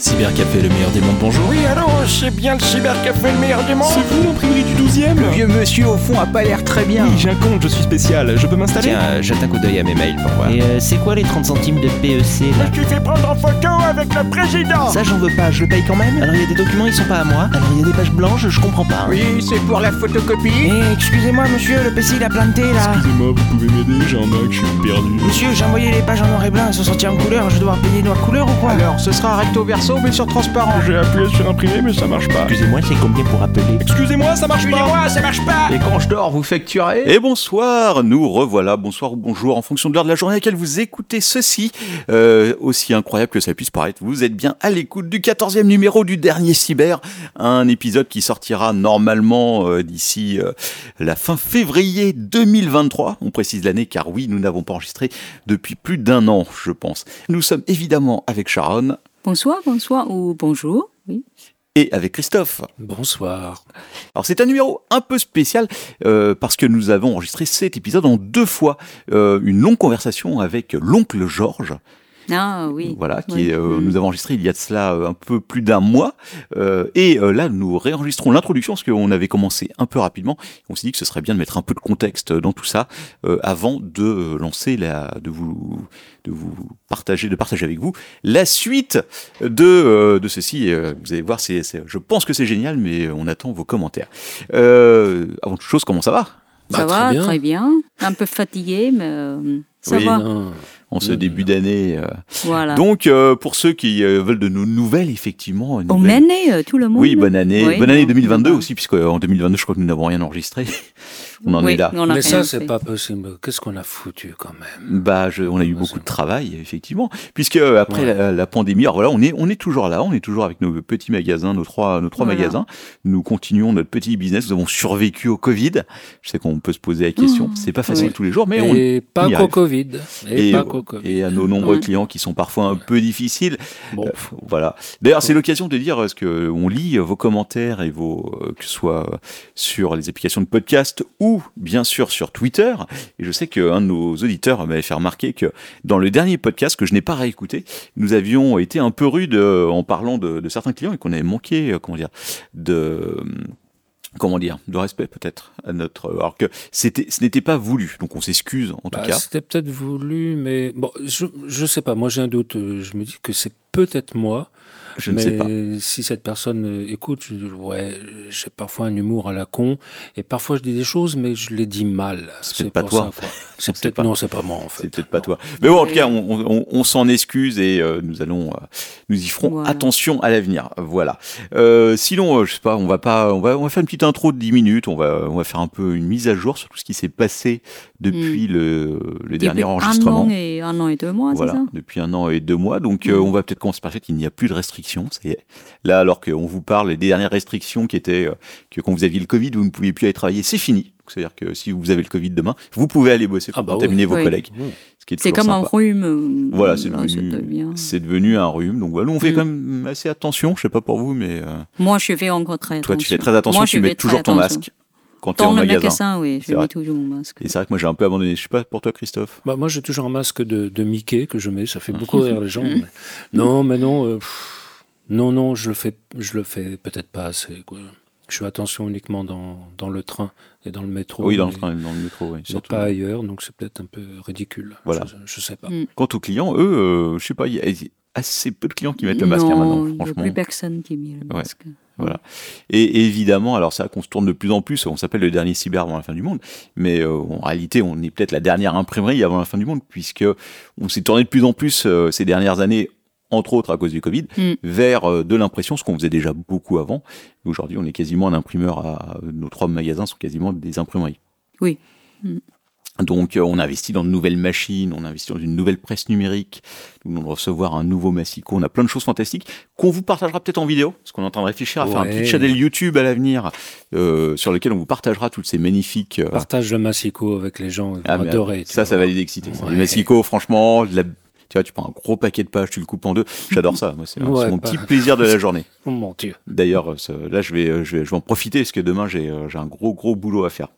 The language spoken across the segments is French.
Cybercafé, le meilleur des mondes, bonjour. Oui, allô, c'est bien le cybercafé le meilleur du monde C'est vous l'imprimerie du 12ème Le vieux monsieur au fond a pas l'air très bien. Oui, j'ai un compte, je suis spécial. Je peux m'installer Tiens, euh, jette un coup d'œil à mes mails pour voir. Et euh, c'est quoi les 30 centimes de PEC Je là me suis fait prendre en photo avec le président Ça j'en veux pas, je le paye quand même Alors il y a des documents, ils sont pas à moi Alors il y a des pages blanches, je comprends pas Oui, c'est pour la photocopie. Eh, excusez-moi monsieur, le PC il a planté là Excusez-moi, vous pouvez m'aider, j'ai un Mac, je suis perdu. Monsieur, j'ai envoyé les pages en noir et blanc, elles sont sorties en couleur, je dois devoir payer noir couleur ou quoi? Alors, ce sera recto verso mais sur transparent. J'ai appuyé sur imprimer, mais ça marche pas. Excusez-moi, c'est combien pour appeler Excusez-moi, ça marche pas Excusez-moi, ça marche pas Et quand je dors, vous facturez Et bonsoir, nous revoilà, bonsoir ou bonjour en fonction de l'heure de la journée à laquelle vous écoutez ceci. Euh, aussi incroyable que ça puisse paraître, vous êtes bien à l'écoute du 14e numéro du dernier Cyber, un épisode qui sortira normalement euh, d'ici euh, la fin février 2023. On précise l'année car oui, nous n'avons pas enregistré depuis plus d'un an, je pense. Nous sommes évidemment avec Sharon Bonsoir, bonsoir ou bonjour. Oui. et avec Christophe. Bonsoir. Alors c'est un numéro un peu spécial euh, parce que nous avons enregistré cet épisode en deux fois. Euh, une longue conversation avec l'oncle Georges, Ah oui. voilà, qui Oui. est, euh, Mm. nous avons enregistré il y a de cela euh, un peu plus d'un mois. Euh, et euh, là, nous réenregistrons l'introduction parce qu'on avait commencé un peu rapidement. On s'est dit que ce serait bien de mettre un peu de contexte dans tout ça euh, avant de lancer la, de vous, de vous partager, de partager avec vous la suite de euh, de ceci. Vous allez voir, c'est, je pense que c'est génial, mais on attend vos commentaires. Euh, avant toute chose, comment ça va? Ça Bah, va, très bien. très bien. Un peu fatigué, mais euh, ça Oui, va. Non. En ce Mm. début d'année euh. Voilà. Donc, euh, pour ceux qui euh, veulent de nos nouvelles, effectivement, Bonne nouvelle- année, tout le monde. Oui, bonne année. Oui, bonne année bon, 2022 bon. aussi, puisque en 2022, je crois que nous n'avons rien enregistré. On en Oui, est là. on Mais ça, c'est pas possible. Qu'est-ce qu'on a foutu quand même? Bah, je- on a eu beaucoup de travail, effectivement, puisque euh, après Ouais. la, la pandémie, alors voilà, on est on est toujours là, on est toujours avec nos petits magasins, nos trois nos trois Voilà. magasins. Nous continuons notre petit business. Nous avons survécu au Covid. Je sais qu'on peut se poser la question. Mmh. C'est pas facile Oui. tous les jours, mais on Et pas y qu'au. Covid. Et, et, pas qu'au Covid. et à nos nombreux Ouais. clients qui sont parfois un peu difficiles. Bon, Euh, voilà. D'ailleurs, c'est l'occasion de dire ce que on lit euh, vos commentaires et vos euh, que ce soit euh, sur les applications de podcast ou bien sûr sur Twitter. Et je sais qu'un de nos auditeurs m'avait fait remarquer que dans le dernier podcast que je n'ai pas réécouté, nous avions été un peu rudes euh, en parlant de, de certains clients et qu'on avait manqué, euh, comment dire, de euh, comment dire, de respect peut-être à notre, alors que c'était, ce n'était pas voulu. Donc on s'excuse en tout bah, cas. c'était peut-être voulu, mais bon, je, je sais pas. Moi, j'ai un doute. Je me dis que c'est peut-être moi. Je ne sais pas. si cette personne euh, écoute, je, ouais, j'ai parfois un humour à la con, et parfois je dis des choses, mais je les dis mal. C'est peut-être pas toi. C'est peut-être pas. non, c'est pas moi en fait. C'est peut-être pas toi. Mais bon, en tout cas, on, on- on s'en excuse et euh, nous allons, euh, nous y ferons Voilà. attention à l'avenir. Voilà. Euh, sinon, euh, je sais pas, on va pas, on va, on va faire une petite intro de 10 minutes. On va, on va faire un peu une mise à jour sur tout ce qui s'est passé depuis le, le dernier Depuis enregistrement. Un an et, un an et deux mois, Voilà, c'est ça? depuis un an et deux mois. Donc, euh, Mm. on va peut-être commencer par le fait qu'il n'y a plus de restrictions. Ça y est. Là, alors qu'on vous parle, les dernières restrictions qui étaient euh, que quand vous aviez le Covid, vous ne pouviez plus aller travailler, c'est fini. C'est-à-dire que si vous avez le Covid demain, vous pouvez aller bosser pour Ah bah contaminer oui. vos Oui. collègues. Ce C'est comme un rhume. euh, Voilà, c'est devenu, devenu un rhume. Donc voilà, nous on fait Mm. quand même assez attention. Je sais pas pour vous, mais euh, Moi, je fais encore très toi attention. tu fais très attention. Moi, tu je mets toujours ton attention. masque quand tu es en le magasin. magasin, oui, je mets toujours mon masque. Et c'est vrai que moi j'ai un peu abandonné. Je sais pas pour toi, Christophe. Bah, moi, j'ai toujours un masque de, de Mickey que je mets. Ça fait beaucoup rire les gens. mais- Non, mais non. euh, pff, non, non, je le fais, je le fais peut-être pas assez. Quoi. Je fais attention uniquement dans, dans le train et dans le métro. oui, dans le train, dans le métro, oui. mais pas ailleurs, donc c'est peut-être un peu ridicule. Voilà. Je, je sais pas. Mm. Quant aux clients, eux, euh, je sais pas, il y a assez peu de clients qui mettent le masque hein, non, maintenant, il n'y a franchement. plus personne qui met le Ouais. masque. Voilà. Et évidemment, alors ça qu'on se tourne de plus en plus, on s'appelle le dernier cyber avant la fin du monde, mais euh, en réalité, on est peut-être la dernière imprimerie avant la fin du monde, puisque on s'est tourné de plus en plus euh, ces dernières années, entre autres à cause du Covid, Mm. vers euh, de l'impression, ce qu'on faisait déjà beaucoup avant. Aujourd'hui, on est quasiment un imprimeur à nos trois magasins sont quasiment des imprimeries. Oui. Mm. Donc, euh, on investit dans de nouvelles machines, on investit dans une nouvelle presse numérique, nous venons de recevoir un nouveau Massico, on a plein de choses fantastiques qu'on vous partagera peut-être en vidéo, parce qu'on est en train de réfléchir à faire un petit channel YouTube à l'avenir, euh, sur lequel on vous partagera toutes ces magnifiques... euh, Partage le massico avec les gens, ils vont ah, adorer. ça, ça va les exciter. Ouais. Les Massico, franchement, de la- tu vois, tu prends un gros paquet de pages, tu le coupes en deux. J'adore ça. Moi, c'est Ouais, mon bah. petit plaisir de la journée. Oh mon Dieu. D'ailleurs, euh, ça- là, je vais, euh, je vais, je vais en profiter parce que demain, j'ai, euh, j'ai un gros, gros boulot à faire.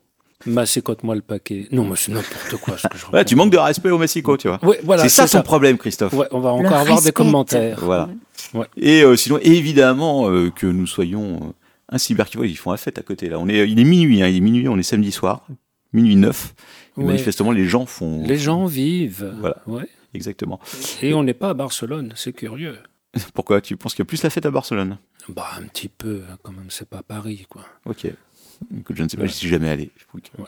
Massicote-moi le paquet. Non, mais c'est n'importe quoi ce que je Ouais, tu manques de respect au Mexico, tu vois. Ouais, voilà, c'est ça ton problème, Christophe. Ouais, on va Le encore avoir des commentaires. Voilà. Ouais. Et euh, sinon, évidemment, euh, que nous soyons euh, un cyberkivo, ils font la fête à côté là. On est, il est minuit, hein, il est minuit, on est samedi soir, minuit 9. Et Ouais. Manifestement, les gens font. Les gens vivent. Voilà. Exactement. Et on n'est pas à Barcelone, c'est curieux. Pourquoi Tu penses qu'il y a plus la fête à Barcelone? Bah, un petit peu, hein, quand même, c'est pas Paris, quoi. Ok. Écoute, je ne sais pas, Ouais. je suis jamais allé. Ouais.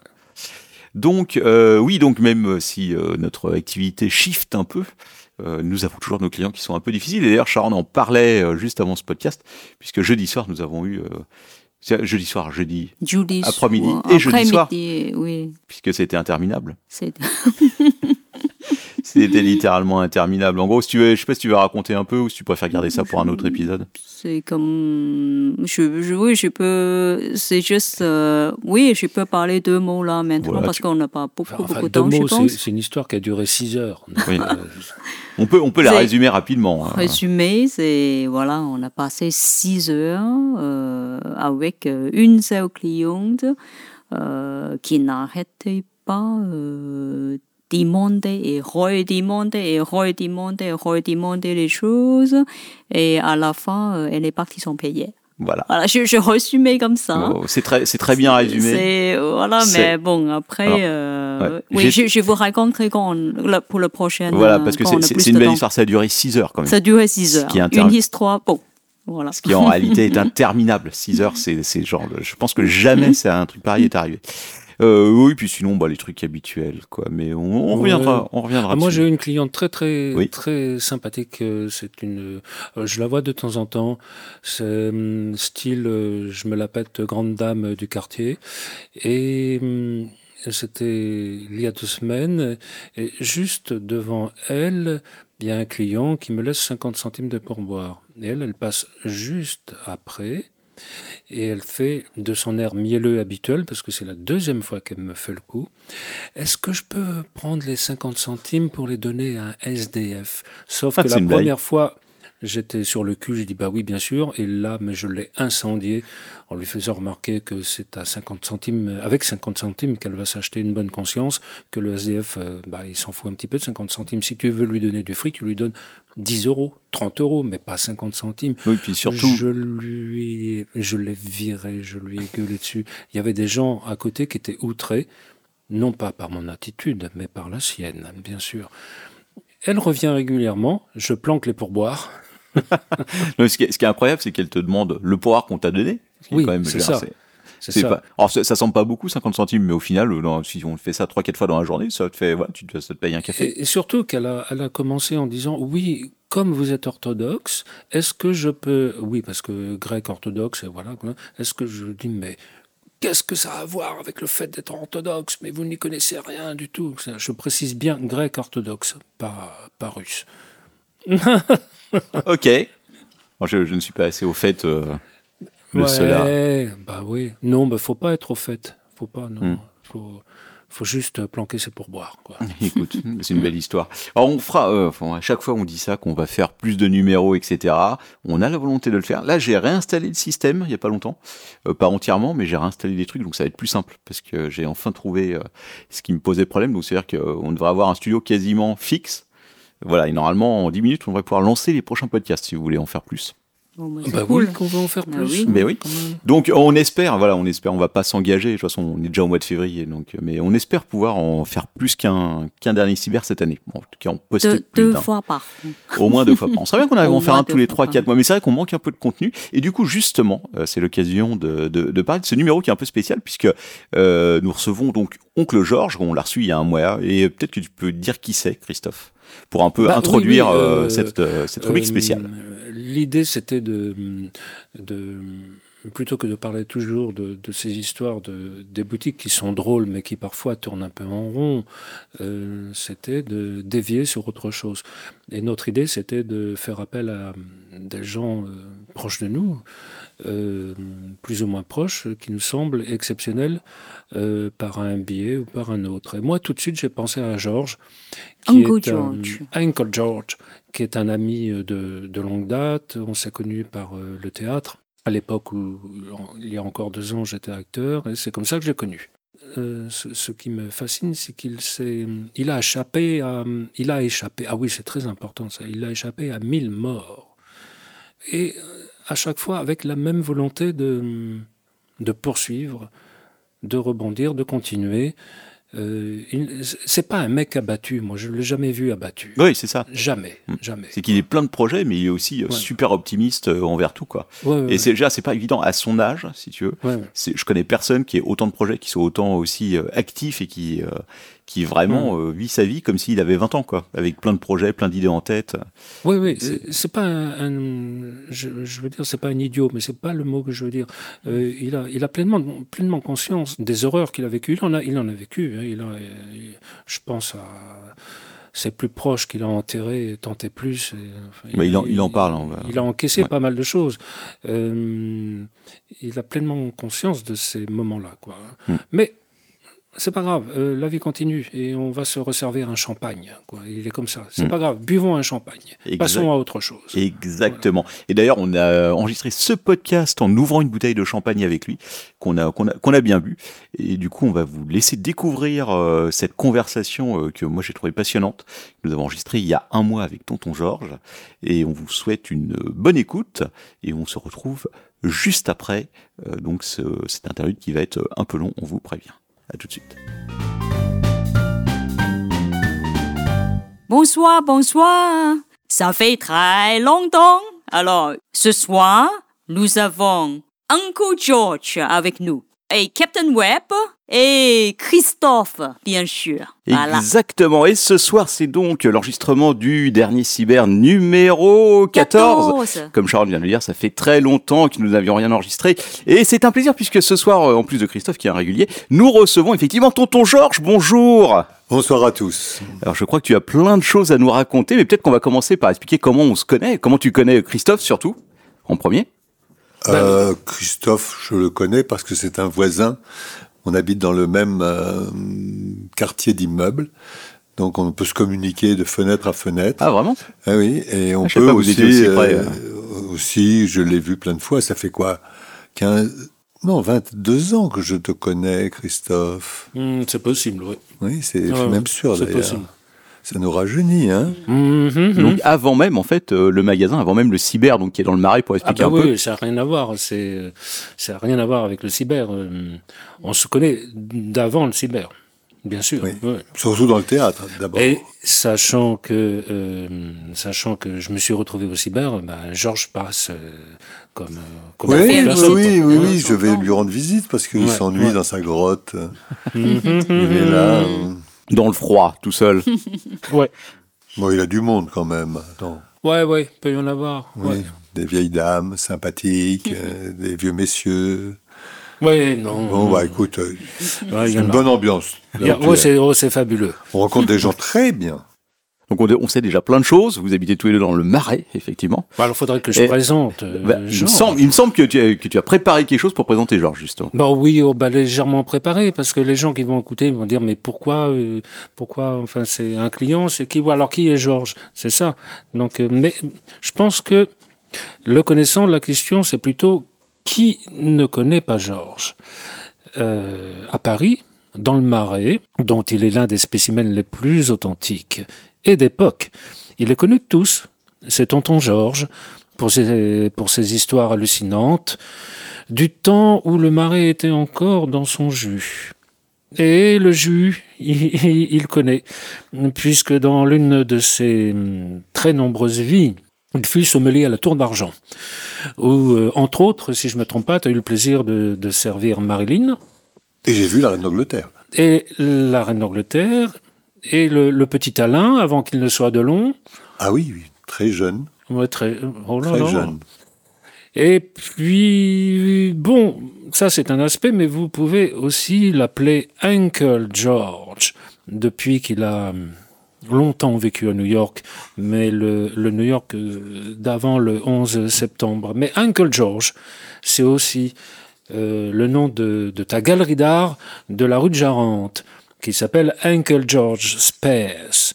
Donc, euh, oui, donc même euh, si euh, notre activité shift un peu, euh, nous avons toujours nos clients qui sont un peu difficiles. Et d'ailleurs, Sharon en parlait euh, juste avant ce podcast, puisque jeudi soir, nous avons eu... euh, jeudi soir, jeudi, Jeudi Après-midi soir- et jeudi soir. oui. puisque c'était interminable. C'était littéralement interminable. En gros, si tu veux, je sais pas si tu veux raconter un peu ou si tu préfères garder ça pour un autre épisode. c'est comme. Je, je- oui, je peux. C'est juste. euh, oui, je peux parler deux mots là maintenant Voilà, parce tu- qu'on n'a pas beaucoup, Enfin, beaucoup de deux temps, je mots, c'est pense. c'est une histoire qui a duré six heures. Donc, Oui. euh, On peut, on peut la résumer rapidement. hein. Résumé, c'est voilà, on a passé six heures euh, avec euh, une seule cliente euh, qui n'arrêtait pas euh, demander et redemander et redemander et redemander les choses et à la fin elle est partie sans payer. Voilà. Voilà, je, je résumais comme ça. Oh, C'est très, c'est très bien résumé. Voilà, mais bon après, Alors, euh, ouais, oui, je, je vous raconterai quand on- pour le prochain. Voilà, euh, parce que c'est- a une belle histoire. Ça a duré 6 heures quand même. Ça durait 6 Ce heures. qui intéressant. Une histoire, bon, voilà. Ce qui en réalité est interminable. 6 heures, c'est genre. Je pense que jamais c'est un truc pareil est arrivé. Euh, oui, puis sinon, bah, les trucs habituels, quoi. Mais on, on reviendra, on reviendra. Ah, moi, j'ai une cliente très très Oui. très sympathique. euh, C'est une, euh, je la vois de temps en temps. C'est hum, style, euh, je me la pète grande dame du quartier. Et hum, c'était il y a deux semaines. Et juste devant elle, il y a un client qui me laisse 50 centimes de pourboire. Et elle, elle passe juste après. Et elle fait de son air mielleux habituel, parce que c'est la deuxième fois qu'elle me fait le coup. Est-ce que je peux prendre les 50 centimes pour les donner à un SDF Sauf Ah, que la première fois, j'étais sur le cul, j'ai dit bah oui, bien sûr. Et là, mais je l'ai incendié en lui faisant remarquer que c'est à 50 centimes, avec 50 centimes qu'elle va s'acheter une bonne conscience, que le SDF, euh, bah, il s'en fout un petit peu de 50 centimes. Si tu veux lui donner du fric, tu lui donnes 10 euros, 30 euros, mais pas 50 centimes. Oui, puis surtout. Je lui, je l'ai viré, je lui ai gueulé dessus. Il y avait des gens à côté qui étaient outrés, non pas par mon attitude, mais par la sienne, bien sûr. Elle revient régulièrement, je planque les pourboires. Non, ce, qui est, ce qui est incroyable, c'est qu'elle te demande le pouvoir qu'on t'a donné. Oui, c'est ça. C'est- ça. pas- alors, ça, ça semble pas beaucoup, 50 centimes, mais au final, euh, si on fait ça 3-4 fois dans la journée, ça te fait, voilà, tu ça te paye un café. Et, et surtout qu'elle a, elle a commencé en disant oui, comme vous êtes orthodoxe, est-ce que je peux, oui, parce que grec orthodoxe, voilà, est-ce que je dis mais qu'est-ce que ça a à voir avec le fait d'être orthodoxe? Mais vous n'y connaissez rien du tout. Je précise bien grec orthodoxe, pas, pas russe. Ok. Bon, je, je ne suis pas assez au fait euh, de ouais, cela. bah oui. Non, bah faut pas être au fait. Faut pas, non. Hmm. Faut, faut juste planquer ses pourboires, quoi. Écoute, c'est une belle histoire. Alors on fera, euh, à chaque fois on dit ça, qu'on va faire plus de numéros, etc. On a la volonté de le faire. Là, j'ai réinstallé le système il y a pas longtemps, Euh, pas entièrement, mais j'ai réinstallé des trucs, donc ça va être plus simple parce que j'ai enfin trouvé euh, ce qui me posait problème. Donc c'est à dire qu'on devrait avoir un studio quasiment fixe. Voilà, et normalement en 10 minutes, on devrait pouvoir lancer les prochains podcasts si vous voulez en faire plus. Bon, bah, c'est Bah cool. oui, qu'on va en faire Ah plus. oui. Mais oui. Donc on espère, voilà, on espère, on va pas s'engager. De toute façon, on est déjà au mois de février, donc, mais on espère pouvoir en faire plus qu'un qu'un dernier cyber cette année. Bon, en tout cas, on poste Deux, plus deux fois par Au moins deux fois par an. C'est vrai qu'on arrive à en faire un tous les 3-4 par mois, mais c'est vrai qu'on manque un peu de contenu. Et du coup, justement, euh, c'est l'occasion de, de, de parler de ce numéro qui est un peu spécial, puisque euh, nous recevons donc Oncle Georges, on l'a reçu il y a un mois, et peut-être que tu peux dire qui c'est, Christophe, pour un peu Bah, introduire oui, euh, euh, cette, euh, cette rubrique spéciale. L'idée, c'était de, de, plutôt que de parler toujours de, de ces histoires de, des boutiques qui sont drôles, mais qui parfois tournent un peu en rond, euh, c'était de dévier sur autre chose. Et notre idée, c'était de faire appel à des gens euh, proches de nous, euh, plus ou moins proches, qui nous semblent exceptionnels euh, par un biais ou par un autre. Et moi, tout de suite, j'ai pensé à Georges, qui Uncle est un- George. Uncle George, qui est un ami euh, de, de longue date. On s'est connus par euh, le théâtre, à l'époque où, il y a encore deux ans, j'étais acteur, et c'est comme ça que je l'ai connu. euh, ce, ce qui me fascine, c'est qu'il s'est, il a échappé à, il a échappé. Ah oui, c'est très important ça. Il a échappé à 1000 morts. Et à chaque fois avec la même volonté de, de poursuivre, de rebondir, de continuer. Euh, c'est pas un mec abattu. Moi, je l'ai jamais vu abattu. Oui, c'est ça. Jamais, Mm. jamais. C'est qu'il est plein de projets, mais il est aussi euh, Ouais. super optimiste euh, envers tout, quoi. Ouais, ouais, Et c'est déjà, c'est pas évident à son âge, si tu veux. Je connais personne qui ait autant de projets, qui soit autant aussi actif et qui, euh, qui vraiment euh, vit sa vie comme s'il avait 20 ans, quoi. Avec plein de projets, plein d'idées en tête. Oui, oui, C'est- c'est- pas un, un- je, je veux dire, c'est pas un idiot, mais c'est pas le mot que je veux dire. Euh, il a, il a pleinement, pleinement conscience des horreurs qu'il a vécues. Il en a, il en a vécu. hein. Il a, il- je pense à ses plus proches qu'il a enterrés, tant et plus. et, enfin, Mais il en, il en parle. on va- Il a encaissé Ouais. pas mal de choses. Euh, il a pleinement conscience de ces moments-là, quoi. Hmm. Mais c'est pas grave, euh, la vie continue et on va se resservir un champagne. Quoi. Il est comme ça. C'est Hmm. pas grave, buvons un champagne. Exact. Passons à autre chose. Exactement. Et d'ailleurs, on a enregistré ce podcast en ouvrant une bouteille de champagne avec lui, qu'on a, qu'on a, qu'on a bien bu. Et du coup, on va vous laisser découvrir euh, cette conversation euh, que moi j'ai trouvée passionnante. que Nous avons enregistré il y a un mois avec Tonton Georges. Et on vous souhaite une bonne écoute. Et on se retrouve juste après euh, donc ce, cette interlude qui va être un peu long, on vous prévient. Tout de suite. Bonsoir, bonsoir. Ça fait très longtemps. Alors, ce soir, nous avons Uncle George avec nous. Et Captain Webb et Christophe, bien sûr. Voilà. Exactement. Et ce soir, c'est donc l'enregistrement du dernier cyber numéro 14. 14. Comme Charles vient de le dire, ça fait très longtemps que nous n'avions rien enregistré. Et c'est un plaisir puisque ce soir, euh, en plus de Christophe qui est un régulier, nous recevons effectivement Tonton Georges. Bonjour Bonsoir à tous. Alors je crois que tu as plein de choses à nous raconter, mais peut-être qu'on va commencer par expliquer comment on se connaît, comment tu connais Christophe surtout, en premier. Euh, Christophe, je le connais parce que c'est un voisin. On habite dans le même euh, quartier d'immeubles. Donc on peut se communiquer de fenêtre à fenêtre. Ah vraiment? Ah oui, et on savais peut pas aussi, aussi près, euh, aussi, je l'ai vu plein de fois, ça fait quoi? 15, non, 22 ans que je te connais, Christophe. Hmm, c'est possible, oui. Oui, c'est Ouais, même sûr c'est d'ailleurs. possible. Ça nous rajeunit, hein Mhm, Donc avant même en fait euh, le magasin, avant même le cyber, donc qui est dans le marais pour Ah expliquer bah un peu. oui, ça n'a rien à voir. C'est, ça n'a rien à voir avec le cyber. Euh, On se connaît d'avant le cyber, bien sûr. Oui. ouais. Surtout dans le théâtre, d'abord. Et sachant que, euh, sachant que je me suis retrouvé au cyber, ben, Georges passe euh, comme, comme Oui, un oui, personne, oui, je vais lui rendre visite parce qu'il Ouais, s'ennuie ouais. dans sa grotte. Mhm, Il est là. Dans le froid, tout seul. Ouais, Bon, il a du monde quand même. Attends. ouais, ouais, peut y en avoir. Oui, Ouais, des vieilles dames sympathiques, euh, des vieux messieurs. ouais non. Bon, bah écoute, euh, Ouais, il c'est une bonne ambiance. Il ouais, c'est, ouais, c'est fabuleux. On rencontre des gens très bien. Donc on, on sait déjà plein de choses. Vous habitez tous les deux dans le marais, effectivement. Bah, alors, faudrait que je Et- présente. euh, Bah, il, me semble, il me semble que tu, as, que tu as préparé quelque chose pour présenter Georges, justement. Bah oui, oh, bah, légèrement préparé, parce que les gens qui vont écouter vont dire mais pourquoi, euh, pourquoi, enfin c'est un client, c'est qui, alors qui est Georges, c'est ça. Donc, euh, mais je pense que le connaissant, la question c'est plutôt qui ne connaît pas Georges? Euh, À Paris, dans le Marais, dont il est l'un des spécimens les plus authentiques et d'époque, il est connu de tous. C'est Tonton Georges pour ses, pour ses histoires hallucinantes du temps où le marais était encore dans son jus. Et le jus, il, il connaît, puisque dans l'une de ses hum, très nombreuses vies, il fut sommelier à la Tour d'Argent, où, euh, entre autres, si je me trompe pas, tu as eu le plaisir de, de servir Marilyn, Et j'ai vu la reine d'Angleterre. et la reine d'Angleterre, et le, le petit Alain, avant qu'il ne soit de long. Ah oui, oui, très jeune, Ouais, très, oh là très là. jeune. Et puis, bon, ça c'est un aspect, mais vous pouvez aussi l'appeler Uncle George, depuis qu'il a hum, longtemps vécu à New York, mais le, le New York euh, d'avant le 11 septembre. Mais Uncle George, c'est aussi euh, le nom de, de ta galerie d'art de la rue de Jarente, qui s'appelle Uncle George Spares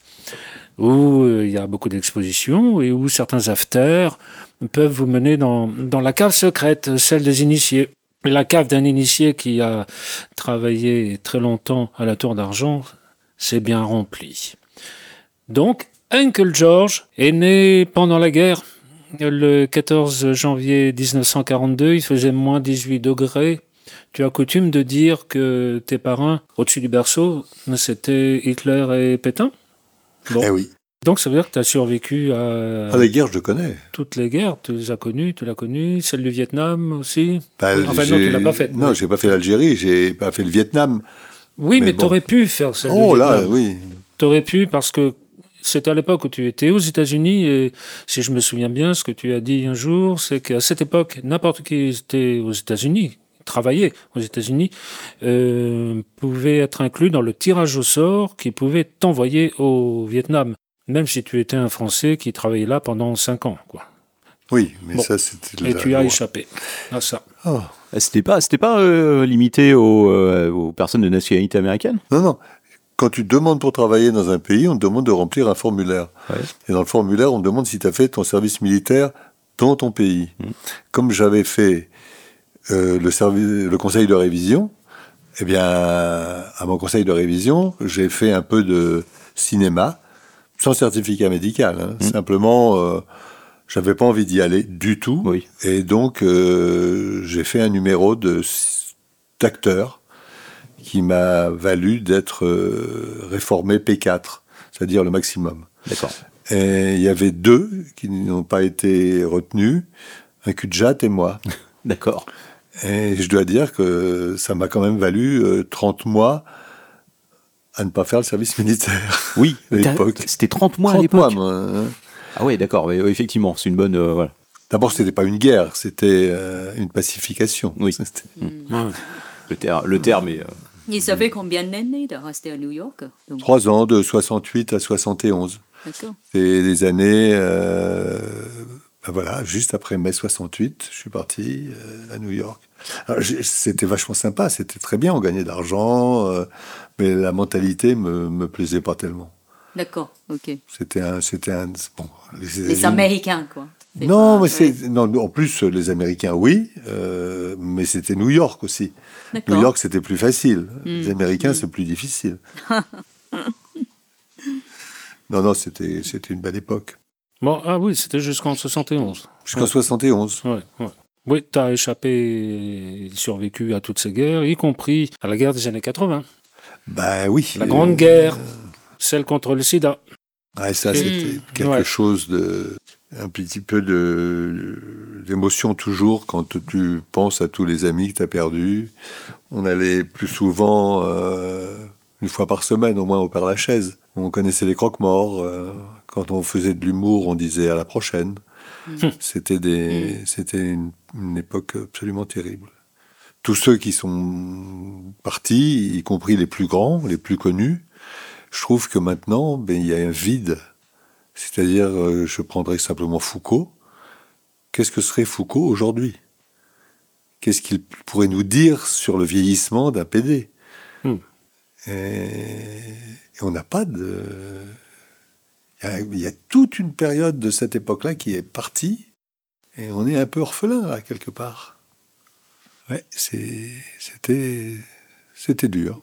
où euh, il y a beaucoup d'expositions et où certains afters peuvent vous mener dans, dans la cave secrète, celle des initiés. La cave d'un initié qui a travaillé très longtemps à la Tour d'Argent, c'est bien rempli. Donc, Uncle George est né pendant la guerre. Le 14 janvier 1942, il faisait moins 18 degrés. Tu as coutume de dire que tes parents, au-dessus du berceau, c'était Hitler et Pétain? Bon. Eh oui. Donc ça veut dire que tu as survécu à Ah, les guerres, je connais. toutes les guerres. Tu les as connues, tu l'as connue, celle du Vietnam aussi? Bah, Enfin non, tu l'as pas faite. Non, j'ai pas fait l'Algérie, j'ai pas fait le Vietnam. Oui, mais, mais bon. tu aurais pu faire celle Oh du là, oui. Tu aurais pu parce que c'était à l'époque où tu étais aux États-Unis et si je me souviens bien, ce que tu as dit un jour, c'est qu'à cette époque, n'importe qui était aux États-Unis, travaillait aux États-Unis, euh, pouvait être inclus dans le tirage au sort qui pouvait t'envoyer au Vietnam, même si tu étais un Français qui travaillait là pendant cinq ans, quoi. Oui, mais Bon. ça, c'était. Et tu as loi. échappé à ça. Oh. C'était pas, c'était pas euh, limité aux, euh, aux personnes de nationalité américaine? Non, non. Quand tu demandes pour travailler dans un pays, on te demande de remplir un formulaire. Ouais. Et dans le formulaire, on te demande si tu as fait ton service militaire dans ton pays. Mmh. Comme j'avais fait euh, le, conseil de révision, eh bien, à mon conseil de révision, j'ai fait un peu de cinéma, sans certificat médical. hein. Mmh. Simplement, euh, j'avais pas envie d'y aller du tout. Oui. Et donc, euh, j'ai fait un numéro de d'acteur qui m'a valu d'être euh, réformé P4, c'est-à-dire le maximum. D'accord. Et il y avait deux qui n'ont pas été retenus, un cul de jatte et moi. D'accord. Et je dois dire que ça m'a quand même valu euh, 30 mois à ne pas faire le service militaire. Oui, À l'époque. C'était 30 mois à 30 mois, l'époque. hein. Ah oui, d'accord. mais, oui, effectivement, c'est une bonne. euh, voilà. D'abord, c'était pas une guerre, c'était euh, une pacification. Oui. Le, ter- le terme est. euh, Il savait combien d'années de rester à New York donc, Trois ans, de 68 à 71. D'accord. C'est des années, euh, voilà, juste après mai 68, je suis parti euh, à New York. C'était vachement sympa, c'était très bien, on gagnait de l'argent, euh, mais la mentalité me, me plaisait pas tellement. D'accord, ok. C'était un, c'était un, bon, les, Les Américains, quoi. Non, pas- mais c'est, non, en plus les Américains, oui, euh, mais c'était New York aussi. New York, c'était plus facile. Les Mm. Américains, c'est plus difficile. non, non, c'était, c'était une belle époque. Bon, ah oui, c'était jusqu'en 71. Jusqu'en Ouais. 71. Ouais, ouais. Oui, tu as échappé et survécu à toutes ces guerres, y compris à la guerre des années 80. Ben oui. La Grande Guerre, celle contre le sida. Ouais, ça, Mm. c'était quelque Ouais. chose de. Un petit peu de d'émotion toujours quand tu penses à tous les amis que tu as perdus. On allait plus souvent, euh, une fois par semaine au moins, au Père Lachaise. On connaissait les croque-morts. euh, quand on faisait de l'humour, on disait à la prochaine. C'était des, c'était une, une époque absolument terrible. Tous ceux qui sont partis, y compris les plus grands, les plus connus, je trouve que maintenant, ben, il y a un vide. C'est-à-dire, euh, je prendrais simplement Foucault. Qu'est-ce que serait Foucault aujourd'hui? Qu'est-ce qu'il pourrait nous dire sur le vieillissement d'un PD et, et on n'a pas de... Il y, a, il y a toute une période de cette époque-là qui est partie, et on est un peu orphelin, là, quelque part. Ouais, c'était c'était dur.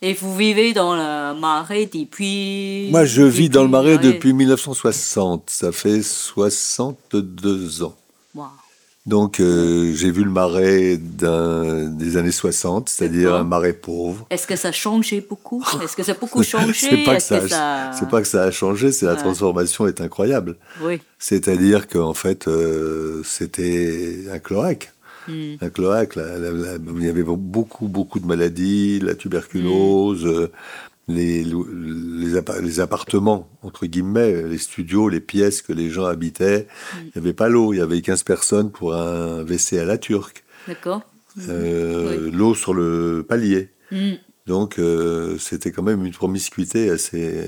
Et vous vivez dans le marais depuis. Moi, je vis dans le marais depuis 1960. Ça fait 62 ans. Donc, euh, j'ai vu le marais des années 60, c'est-à-dire un marais pauvre. Est-ce que ça a changé beaucoup? Est-ce que ça a beaucoup changé C'est pas, que Est-ce ça a- pas que ça a changé, c'est la transformation est incroyable. Oui. C'est-à-dire qu'en fait, euh, c'était un cloaque. Hmm. Un cloaque, la- la- la- il y avait beaucoup, beaucoup de maladies, la tuberculose, euh, les, les, appa- les appartements, entre guillemets, les studios, les pièces que les gens habitaient. Il n'y avait pas l'eau, il y avait 15 personnes pour un WC à la turque. D'accord. Euh, L'eau sur le palier. Hmm. Donc, euh, c'était quand même une promiscuité assez,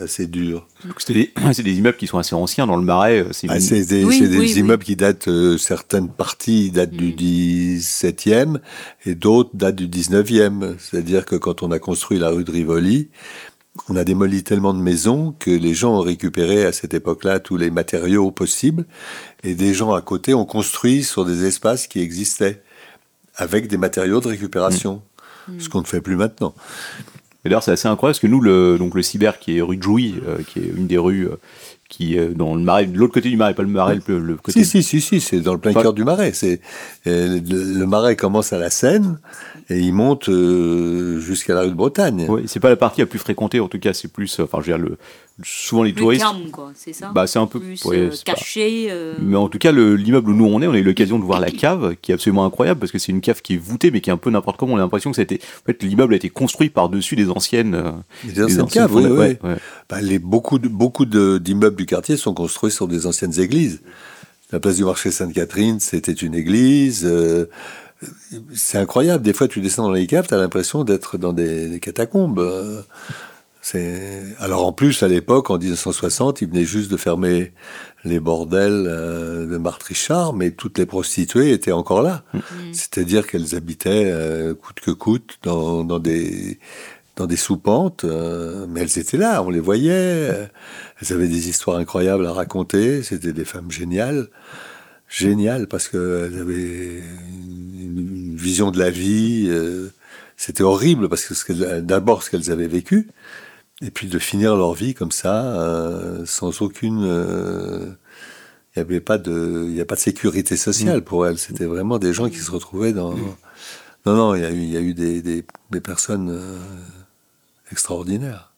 assez dure. des, c'est des immeubles qui sont assez anciens dans le marais. euh, C'est Ah, une- c'est des, Oui, c'est des oui, oui. immeubles qui datent, euh, certaines parties datent du 17e et d'autres datent du 19e. C'est-à-dire que quand on a construit la rue de Rivoli, on a démoli tellement de maisons que les gens ont récupéré à cette époque-là tous les matériaux possibles et des gens à côté ont construit sur des espaces qui existaient. avec des matériaux de récupération, ce qu'on ne fait plus maintenant. Et d'ailleurs, c'est assez incroyable parce que nous, le, donc le cyber qui est rue de Jouy, euh, qui est une des rues euh, qui est dans le marais, de l'autre côté du marais, pas le marais, le, le côté. Si, si, si, si, c'est dans le plein Pas- cœur du marais. C'est euh, le, le marais commence à la Seine et il monte euh, jusqu'à la rue de Bretagne. Oui, c'est pas la partie la plus fréquentée, en tout cas, c'est plus. euh, Enfin, je veux dire, le, souvent les Plus touristes. calme, quoi, c'est ça? Bah, c'est un peu. Plus ouais, euh, pas- caché. euh, Mais en tout cas, le- l'immeuble où nous on est, on a eu l'occasion de voir la cave, qui est absolument incroyable parce que c'est une cave qui est voûtée, mais qui est un peu n'importe comment. On a l'impression que c'était. En fait, l'immeuble a été construit par-dessus des anciennes. euh, Des anciennes caves, oui, ouais, ouais. Bah, les, beaucoup de- beaucoup de- d'immeubles du quartier sont construits sur des anciennes églises. La place du marché Sainte-Catherine, c'était une église. euh, c'est incroyable. Des fois, tu descends dans les caves, tu as l'impression d'être dans des, des catacombes. euh. Alors en plus, à l'époque, en 1960, ils venaient juste de fermer les bordels euh, de Marthe Richard, mais toutes les prostituées étaient encore là. C'est-à-dire qu'elles habitaient euh, coûte que coûte dans, dans des dans des soupentes, euh, mais elles étaient là, on les voyait. elles avaient des histoires incroyables à raconter. C'était des femmes géniales, géniales parce qu'elles avaient une, une vision de la vie. euh, C'était horrible parce que ce d'abord ce qu'elles avaient vécu, et puis de finir leur vie comme ça, euh, sans aucune. euh, il n'y avait pas de, il a pas de sécurité sociale pour elles. C'était vraiment des gens qui se retrouvaient dans. Non, non, il y a eu, il y a eu des, des, des personnes euh, extraordinaires.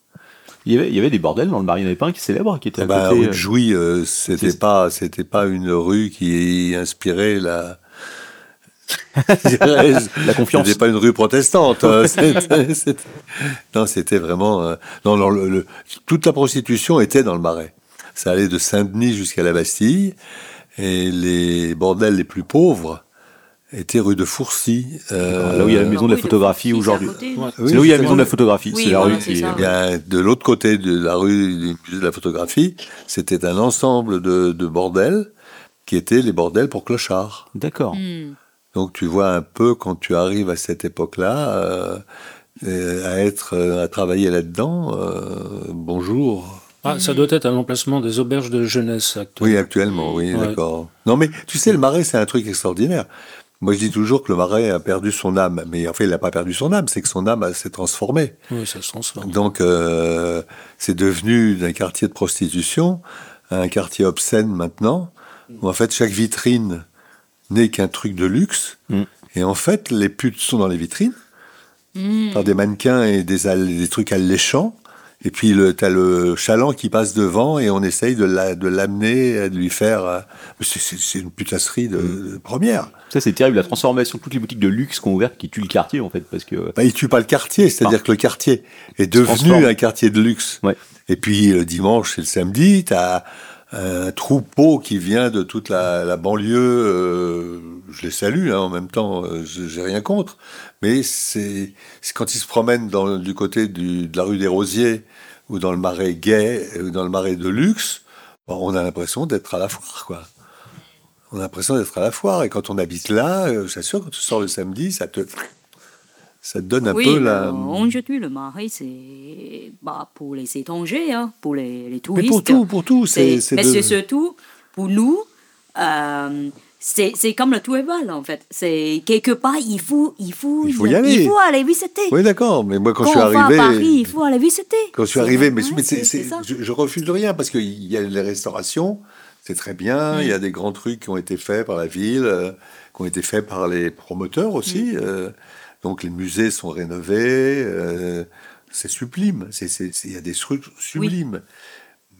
Il y, avait, il y avait des bordels dans le Marais Pin qui est célèbre, qui était à Bah, côté. rue euh, de Jouy, euh, c'était pas, c'était pas une rue qui inspirait la. La confiance. C'était pas une rue protestante. hein, c'était- c'était- non, c'était vraiment. euh, non, non, le- le- toute la prostitution était dans le Marais. Ça allait de Saint-Denis jusqu'à la Bastille, et les bordels les plus pauvres étaient rue de Fourcy. euh, Là où il y a la maison de la rue photographie aujourd'hui. c'est là où il y a la maison de la photographie. C'est la rue qui. bien, de l'autre côté de la rue du musée de la photographie, c'était un ensemble de, de bordels qui étaient les bordels pour clochards. D'accord. Hmm. Donc tu vois un peu quand tu arrives à cette époque-là, euh, euh, à être, euh, à travailler là-dedans. euh, bonjour. Ah, ça doit être un emplacement des auberges de jeunesse actuellement. Oui, actuellement, oui, Ouais. d'accord. Non, mais tu sais, le marais, c'est un truc extraordinaire. Moi, je dis toujours que le marais a perdu son âme, mais en fait, il n'a pas perdu son âme, c'est que son âme s'est transformée. Oui, ça se transforme. Donc, euh, c'est devenu d'un quartier de prostitution à un quartier obscène maintenant, où en fait, chaque vitrine n'est qu'un truc de luxe. Mm. Et en fait, les putes sont dans les vitrines, par des mannequins et des, des trucs alléchants. Et puis, le- t'as le chaland qui passe devant et on essaye de la- de l'amener, de lui faire. euh, c'est- une putasserie de, de première. Ça, c'est terrible, la transformation de toutes les boutiques de luxe qu'on ouvert qui tuent le quartier, en fait, parce que. Bah, il tue pas le quartier, c'est-à-dire que le quartier est devenu un quartier de luxe. Ouais. Et puis le dimanche et le samedi, tu as un troupeau qui vient de toute la, banlieue. euh, je les salue hein, en même temps, euh, j'ai rien contre. Mais c'est quand ils se promènent du côté de la rue des Rosiers ou dans le marais gay ou dans le marais de luxe, on a l'impression d'être à la foire, quoi. On a l'impression d'être à la foire. Et quand on habite là, euh, j'assure, quand tu sors le samedi, ça te, ça donne un oui, peu la. aujourd'hui, le marais, c'est bah, pour les étrangers, hein, pour les, les Mais touristes. pour tout, pour tout, c'est. C'est- mais de- c'est surtout pour nous. euh, c'est c'est comme le Eiffel, en fait. C'est quelque part, il faut, il faut, Il faut y aller. Il faut aller visiter. Oui, d'accord, mais moi quand, Quand je suis arrivé. à Paris, il faut aller visiter. Quand je suis arrivé, mais, mais ça. je, je refuse de rien parce qu'il y a les restaurations, c'est très bien. Il y a des grands trucs qui ont été faits par la ville, euh, qui ont été faits par les promoteurs aussi. Euh, donc les musées sont rénovés. euh, c'est sublime. Il y a des trucs sublimes.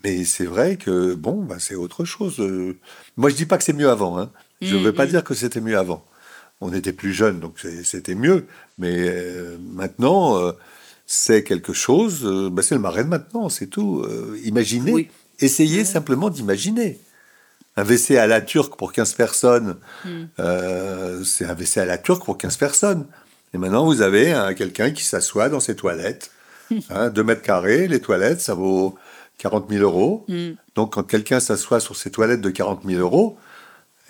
Mais c'est vrai que bon, bah, c'est autre chose. Moi, je dis pas que c'est mieux avant. Hein. Je ne Mm, veux pas mm. dire que c'était mieux avant. On était plus jeunes, donc c'était mieux. Mais euh, maintenant, euh, c'est quelque chose. bah, c'est le marais de maintenant, c'est tout. Imaginez, Oui. essayez simplement d'imaginer. Un WC à la turque pour 15 personnes, Mm. euh, c'est un WC à la turque pour 15 personnes. Et maintenant, vous avez hein, quelqu'un qui s'assoit dans ses toilettes. Hein, 2 mètres carrés, les toilettes, ça vaut 40 000 euros. Mm. Donc, quand quelqu'un s'assoit sur ses toilettes de 40 000 euros,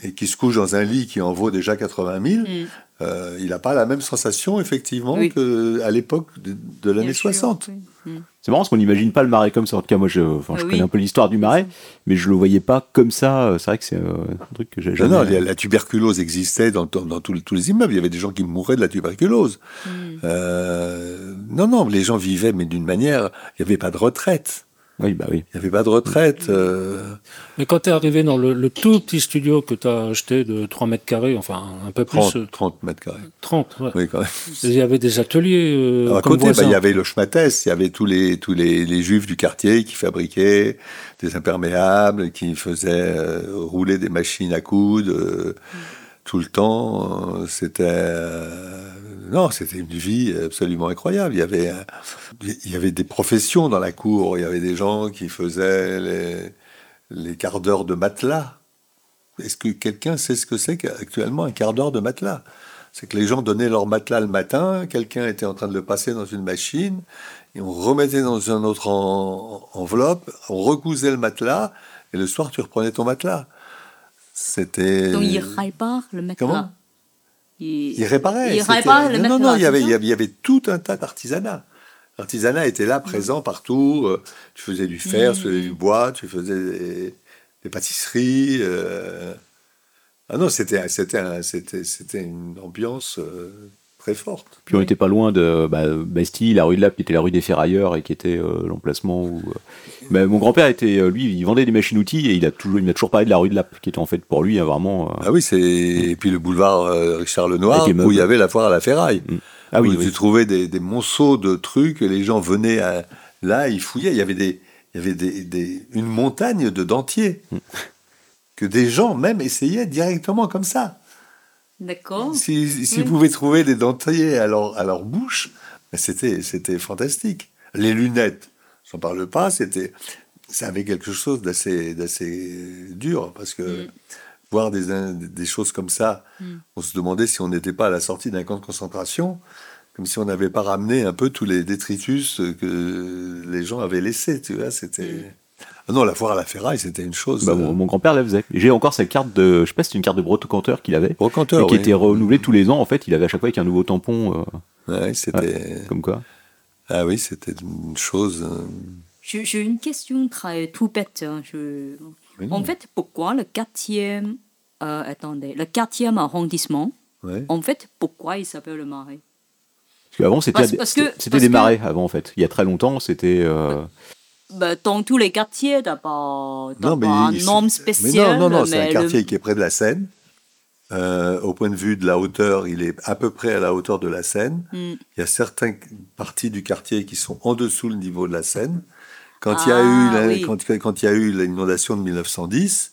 et qui se couche dans un lit qui en vaut déjà 80 000, Mm. Euh, il n'a pas la même sensation, effectivement, Oui. qu'à l'époque de, de l'année Bien sûr, 60. oui. Mm. C'est marrant parce qu'on n'imagine pas le marais comme ça. En tout cas, moi, je, enfin, je Ah oui. connais un peu l'histoire du marais, mais je le voyais pas comme ça. C'est vrai que c'est euh, un truc que j'ai Non, jamais. non, la, la tuberculose existait dans, tous, les- tous les immeubles. Il y avait des gens qui mouraient de la tuberculose. Mm. Euh, non, non, les gens vivaient, mais d'une manière, il n'y avait pas de retraite. Oui, bah oui. Il n'y avait pas de retraite. euh, Mais quand tu es arrivé dans le, le tout petit studio que tu as acheté de 3 mètres carrés, enfin un peu plus, 30, euh, 30 mètres carrés. 30, ouais. Oui, quand même. il y avait des ateliers euh, Alors, à comme côté, bah, il y avait le Schmattès, il y avait tous les tous les, les juifs du quartier qui fabriquaient des imperméables, qui faisaient euh, rouler des machines à coudre euh, tout le temps. C'était euh, non, c'était une vie absolument incroyable. Il y avait il y avait des professions dans la cour. Il y avait des gens qui faisaient les les quarts d'heure de matelas. Est-ce que quelqu'un sait ce que c'est qu'actuellement un quart d'heure de matelas? C'est que les gens donnaient leur matelas le matin, quelqu'un était en train de le passer dans une machine, et on remettait dans une autre en- enveloppe, on recousait le matelas, et le soir tu reprenais ton matelas. C'était. Donc il le matelas. Comment? Il, Il réparait. Il non, non, non, il y avait, il y tout un tas d'artisanat. L'artisanat était là, présent partout. euh, Tu faisais du fer, tu faisais du bois, tu faisais des, des pâtisseries. euh. Ah non, c'était une ambiance euh, très forte. Puis on n'était pas loin de bah, Bastille, la rue de Lappe, qui était la rue des Ferrailleurs et qui était euh, l'emplacement où. euh, bah, mon grand-père était, euh, lui, il vendait des machines-outils et il a toujours, il m'a toujours parlé de la rue de Lappe, qui était en fait pour lui hein, vraiment. euh, Ah oui, c'est et puis le boulevard Richard Lenoir où il y avait la foire à la ferraille. Ah oui, où oui. tu trouvais des, des monceaux de trucs et les gens venaient à- là, ils fouillaient. Il y avait des, il y avait des, des- une montagne de dentiers Mm. que des gens même essayaient directement comme ça. D'accord. Si- S'ils Oui. pouvaient trouver des dentiers à leur, à leur bouche, c'était, c'était fantastique. Les lunettes, j'en parle pas, c'était, ça avait quelque chose d'assez, d'assez dur parce que Mm. voir des, des choses comme ça, Mm. on se demandait si on n'était pas à la sortie d'un camp de concentration, comme si on n'avait pas ramené un peu tous les détritus que les gens avaient laissés, tu vois, c'était... Ah non, la foire à la ferraille, c'était une chose... Bah, euh, mon, mon grand-père la faisait. J'ai encore sa carte de, je sais pas, si c'était une carte de brocanteur qu'il avait. Brocanteur, et qui oui. était renouvelée tous les ans. En fait, il avait à chaque fois avec un nouveau tampon, euh, Ouais, c'était... comme quoi. Ah oui, c'était une chose... euh, J'ai une question très tout bête. hein, je-. En fait, pourquoi le quatrième, euh, attendez, le quatrième arrondissement, Ouais. en fait, pourquoi il s'appelle le Marais? Parce qu'avant, c'était des- marais avant, en fait. Il y a très longtemps, c'était. euh, bah, Dans tous les quartiers, t'as pas, t'as Non, mais pas un il- nom mais spécial. non, non, non, c'est un mais le- quartier qui est près de la Seine. Euh, au point de vue de la hauteur, il est à peu près à la hauteur de la Seine. Mm. Il y a certaines parties du quartier qui sont en dessous le niveau de la Seine. Quand il y a Ah, eu la- oui. quand, quand il y a eu l'inondation de 1910,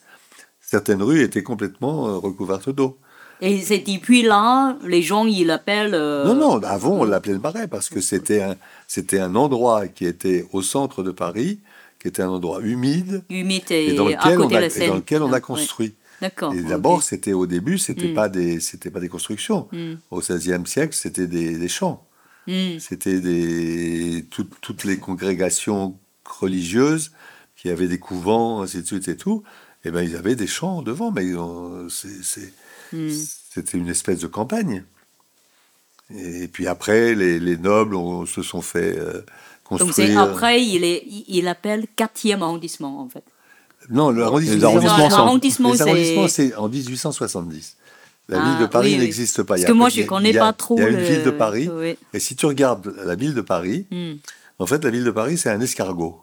certaines rues étaient complètement euh, recouvertes d'eau. Et c'est depuis là, les gens, ils l'appellent. euh, Non, non, avant on l'appelait le Marais parce que c'était un, c'était un endroit qui était au centre de Paris, qui était un endroit humide Humide et et, dans à lequel, on côté a, de la et dans lequel on a ouais. construit. D'accord. Et d'abord, c'était au début, c'était Mm. pas des, c'était pas des constructions. Mm. Au XVIe siècle, c'était des, des champs. Mm. C'était des tout- toutes les congrégations religieuses qui avaient des couvents, ainsi de suite et tout. Et ben, ils avaient des champs devant, mais c'est- c'est- Mm. c'était une espèce de campagne. Et puis après, les, les nobles ont- se sont fait euh, Donc construire. après, il, est, il appelle quatrième arrondissement, en fait. Non, l'arrondissement, c'est en- L'arrondissement, les c'est. arrondissements, c'est en 1870. La Ah, ville de Paris oui, oui. n'existe pas. Il y Parce a- que moi, je a- connais a- pas trop. Il y a une le- ville de Paris. Oui. Et si tu regardes la ville de Paris, Mm. en fait, la ville de Paris, c'est un escargot.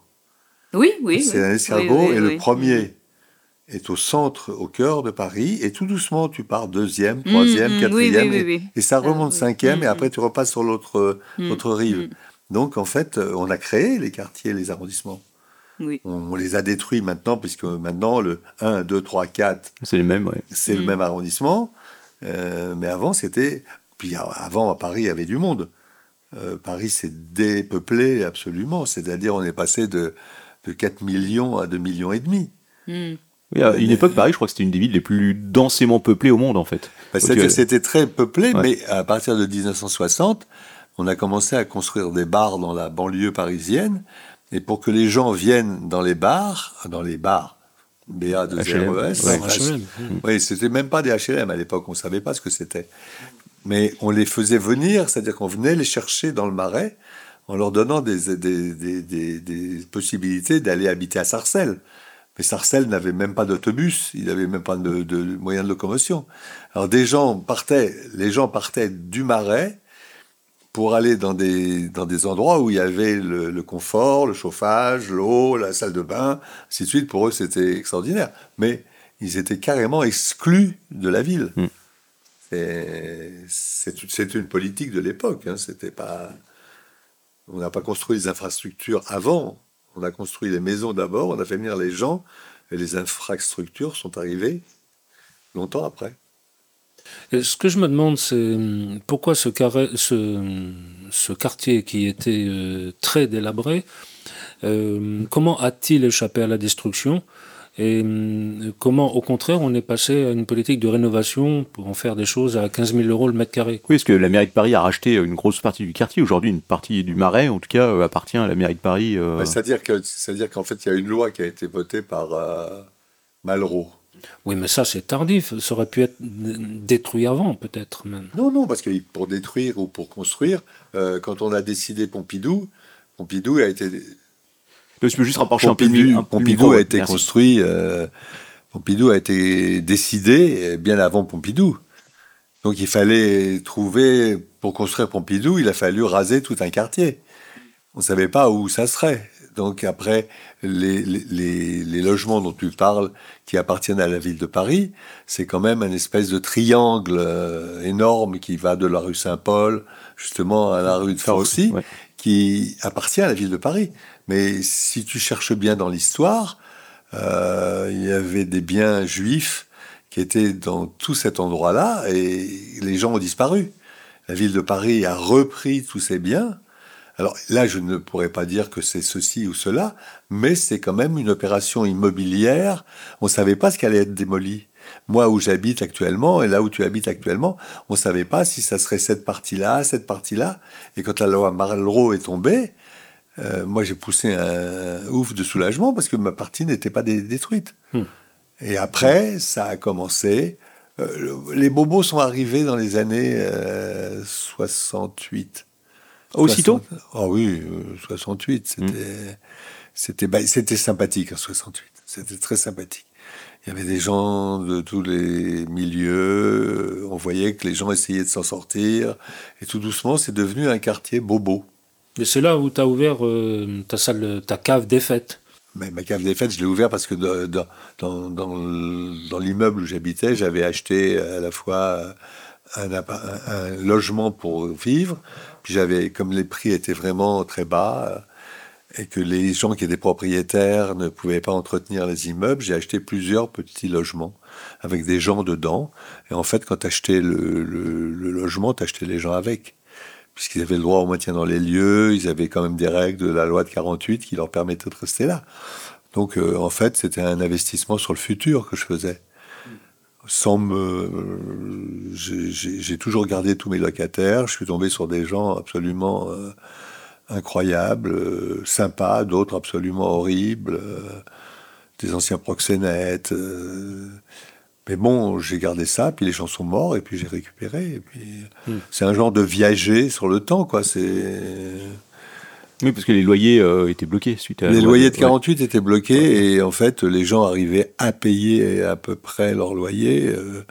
Oui, oui. c'est oui. un escargot Oui, oui, et oui. le premier est au centre, au cœur de Paris. Et tout doucement, tu pars deuxième, troisième, mm, quatrième. oui, et, oui, oui. et ça Ça, remonte cinquième. Mm, et après, tu repasses sur l'autre Mm, l'autre rive. mm. Donc, en fait, on a créé les quartiers, les arrondissements. Oui. On, on les a détruits maintenant, puisque maintenant, le 1, 2, 3, 4, C'est ouais. le Mm. même arrondissement. Euh, mais avant, c'était. Puis avant, à Paris, il y avait du monde. Euh, Paris s'est dépeuplé absolument. C'est-à-dire, on est passé de, de 4 millions à 2 millions et demi. Oui, à une époque, Paris, je crois que c'était une des villes les plus densément peuplées au monde, en fait. Bah, euh, c'était très peuplé, Ouais. mais à partir de 1960, on a commencé à construire des bars dans la banlieue parisienne. Et pour que les gens viennent dans les bars, dans les bars, BA de HLM. RES. Ouais, HLM. Oui, c'était même pas des HLM à l'époque, on savait pas ce que c'était. Mais on les faisait venir, c'est-à-dire qu'on venait les chercher dans le marais en leur donnant des, des, des- des- des possibilités d'aller habiter à Sarcelles. Mais Sarcelles n'avait même pas d'autobus, il n'avait même pas de, de moyen de locomotion. Alors des gens partaient, les gens partaient du marais pour aller dans des, dans des endroits où il y avait le, le confort, le chauffage, l'eau, la salle de bain, ainsi de suite. Pour eux, c'était extraordinaire. Mais ils étaient carrément exclus de la ville. Mm. C'est- C'est c'est une politique de l'époque. Hein. C'était pas. On n'a pas construit les infrastructures avant. On a construit les maisons d'abord. On a fait venir les gens et les infrastructures sont arrivées longtemps après. Ce que je me demande, c'est hum, pourquoi hum, ce quartier qui était euh, très délabré, euh, comment a-t-il échappé à la destruction? Et hum, comment, au contraire, on est passé à une politique de rénovation pour en faire des choses à 15 000 euros le mètre carré? Oui, parce que la mairie de Paris a racheté une grosse partie du quartier. Aujourd'hui, une partie du Marais, en tout cas, euh, appartient à la mairie de Paris. euh, Bah, C'est-à-dire que- c'est-à-dire qu'en fait, il y a une loi qui a été votée par euh, Malraux. Oui, mais ça, c'est tardif. Ça aurait pu être détruit avant, peut-être même. Non, non, parce que pour détruire ou pour construire, euh, quand on a décidé Pompidou, Pompidou a été Je peux juste rapprocher Pompidou, un peu Pompidou a été merci. construit, euh, Pompidou a été décidé euh, bien avant Pompidou. Donc il fallait trouver, pour construire Pompidou, il a fallu raser tout un quartier. On ne savait pas où ça serait. Donc après, les, les- les- les logements dont tu parles, qui appartiennent à la ville de Paris, c'est quand même un espèce de triangle euh, énorme qui va de la rue Saint-Paul justement à la rue de Farcy, Ouais. qui appartient à la ville de Paris. Mais si tu cherches bien dans l'histoire, euh, il y avait des biens juifs qui étaient dans tout cet endroit-là et les gens ont disparu. La ville de Paris a repris tous ces biens. Alors là, je ne pourrais pas dire que c'est ceci ou cela, mais c'est quand même une opération immobilière. On ne savait pas ce qui allait être démoli. Moi, où j'habite actuellement, et là où tu habites actuellement, on ne savait pas si ça serait cette partie-là, cette partie-là. Et quand la loi Malraux est tombée, euh, moi j'ai poussé un ouf de soulagement parce que ma partie n'était pas dé- détruite. Hmm. Et après, ça a commencé. Euh, le- les bobos sont arrivés dans les années euh, 68. Aussitôt? 60 Ah oui, euh, 68. C'était, c'était, bah, c'était sympathique en 68. C'était très sympathique. Il y avait des gens de tous les milieux. On voyait que les gens essayaient de s'en sortir. Et tout doucement, c'est devenu un quartier bobo. Et c'est là où tu as ouvert euh, ta cave des fêtes. Mais ma cave des fêtes, je l'ai ouvert parce que dans, dans, dans le- dans l'immeuble où j'habitais, j'avais acheté à la fois un, appa- un- logement pour vivre, puis j'avais, comme les prix étaient vraiment très bas, euh, et que les gens qui étaient propriétaires ne pouvaient pas entretenir les immeubles, j'ai acheté plusieurs petits logements avec des gens dedans. Et en fait, quand tu achetais le, le logement, tu achetais les gens avec. Puisqu'ils avaient le droit au maintien dans les lieux, ils avaient quand même des règles de la loi de 48 qui leur permettaient de rester là. Donc, euh, en fait, c'était un investissement sur le futur que je faisais. Sans me. j'ai- toujours gardé tous mes locataires. Je suis tombé sur des gens absolument euh, incroyables, euh, sympas, d'autres absolument horribles, des anciens proxénètes. Mais bon, j'ai gardé ça, puis les gens sont morts, et puis j'ai récupéré. Et puis c'est un genre de viager sur le temps, quoi. C'est Oui, parce que les loyers euh, étaient bloqués suite à les loyers de ouais. 48 étaient bloqués, et en fait, les gens arrivaient à payer à peu près leur loyer. euh.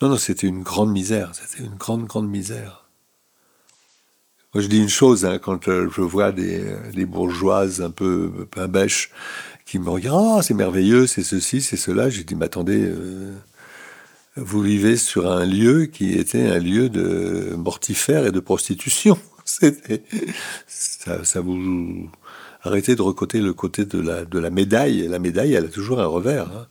Non, non, c'était une grande misère. C'était une grande, grande misère. Moi, je dis une chose, hein, quand euh, je vois des, des bourgeoises un peu pain bêche qui me regardent, ah, c'est merveilleux, c'est ceci, c'est cela. J'ai dit, mais attendez, euh, vous vivez sur un lieu qui était un lieu de mortifère et de prostitution. Ça, ça vous arrêtez de recoter le côté de la, de la médaille. La médaille, elle a toujours un revers. hein.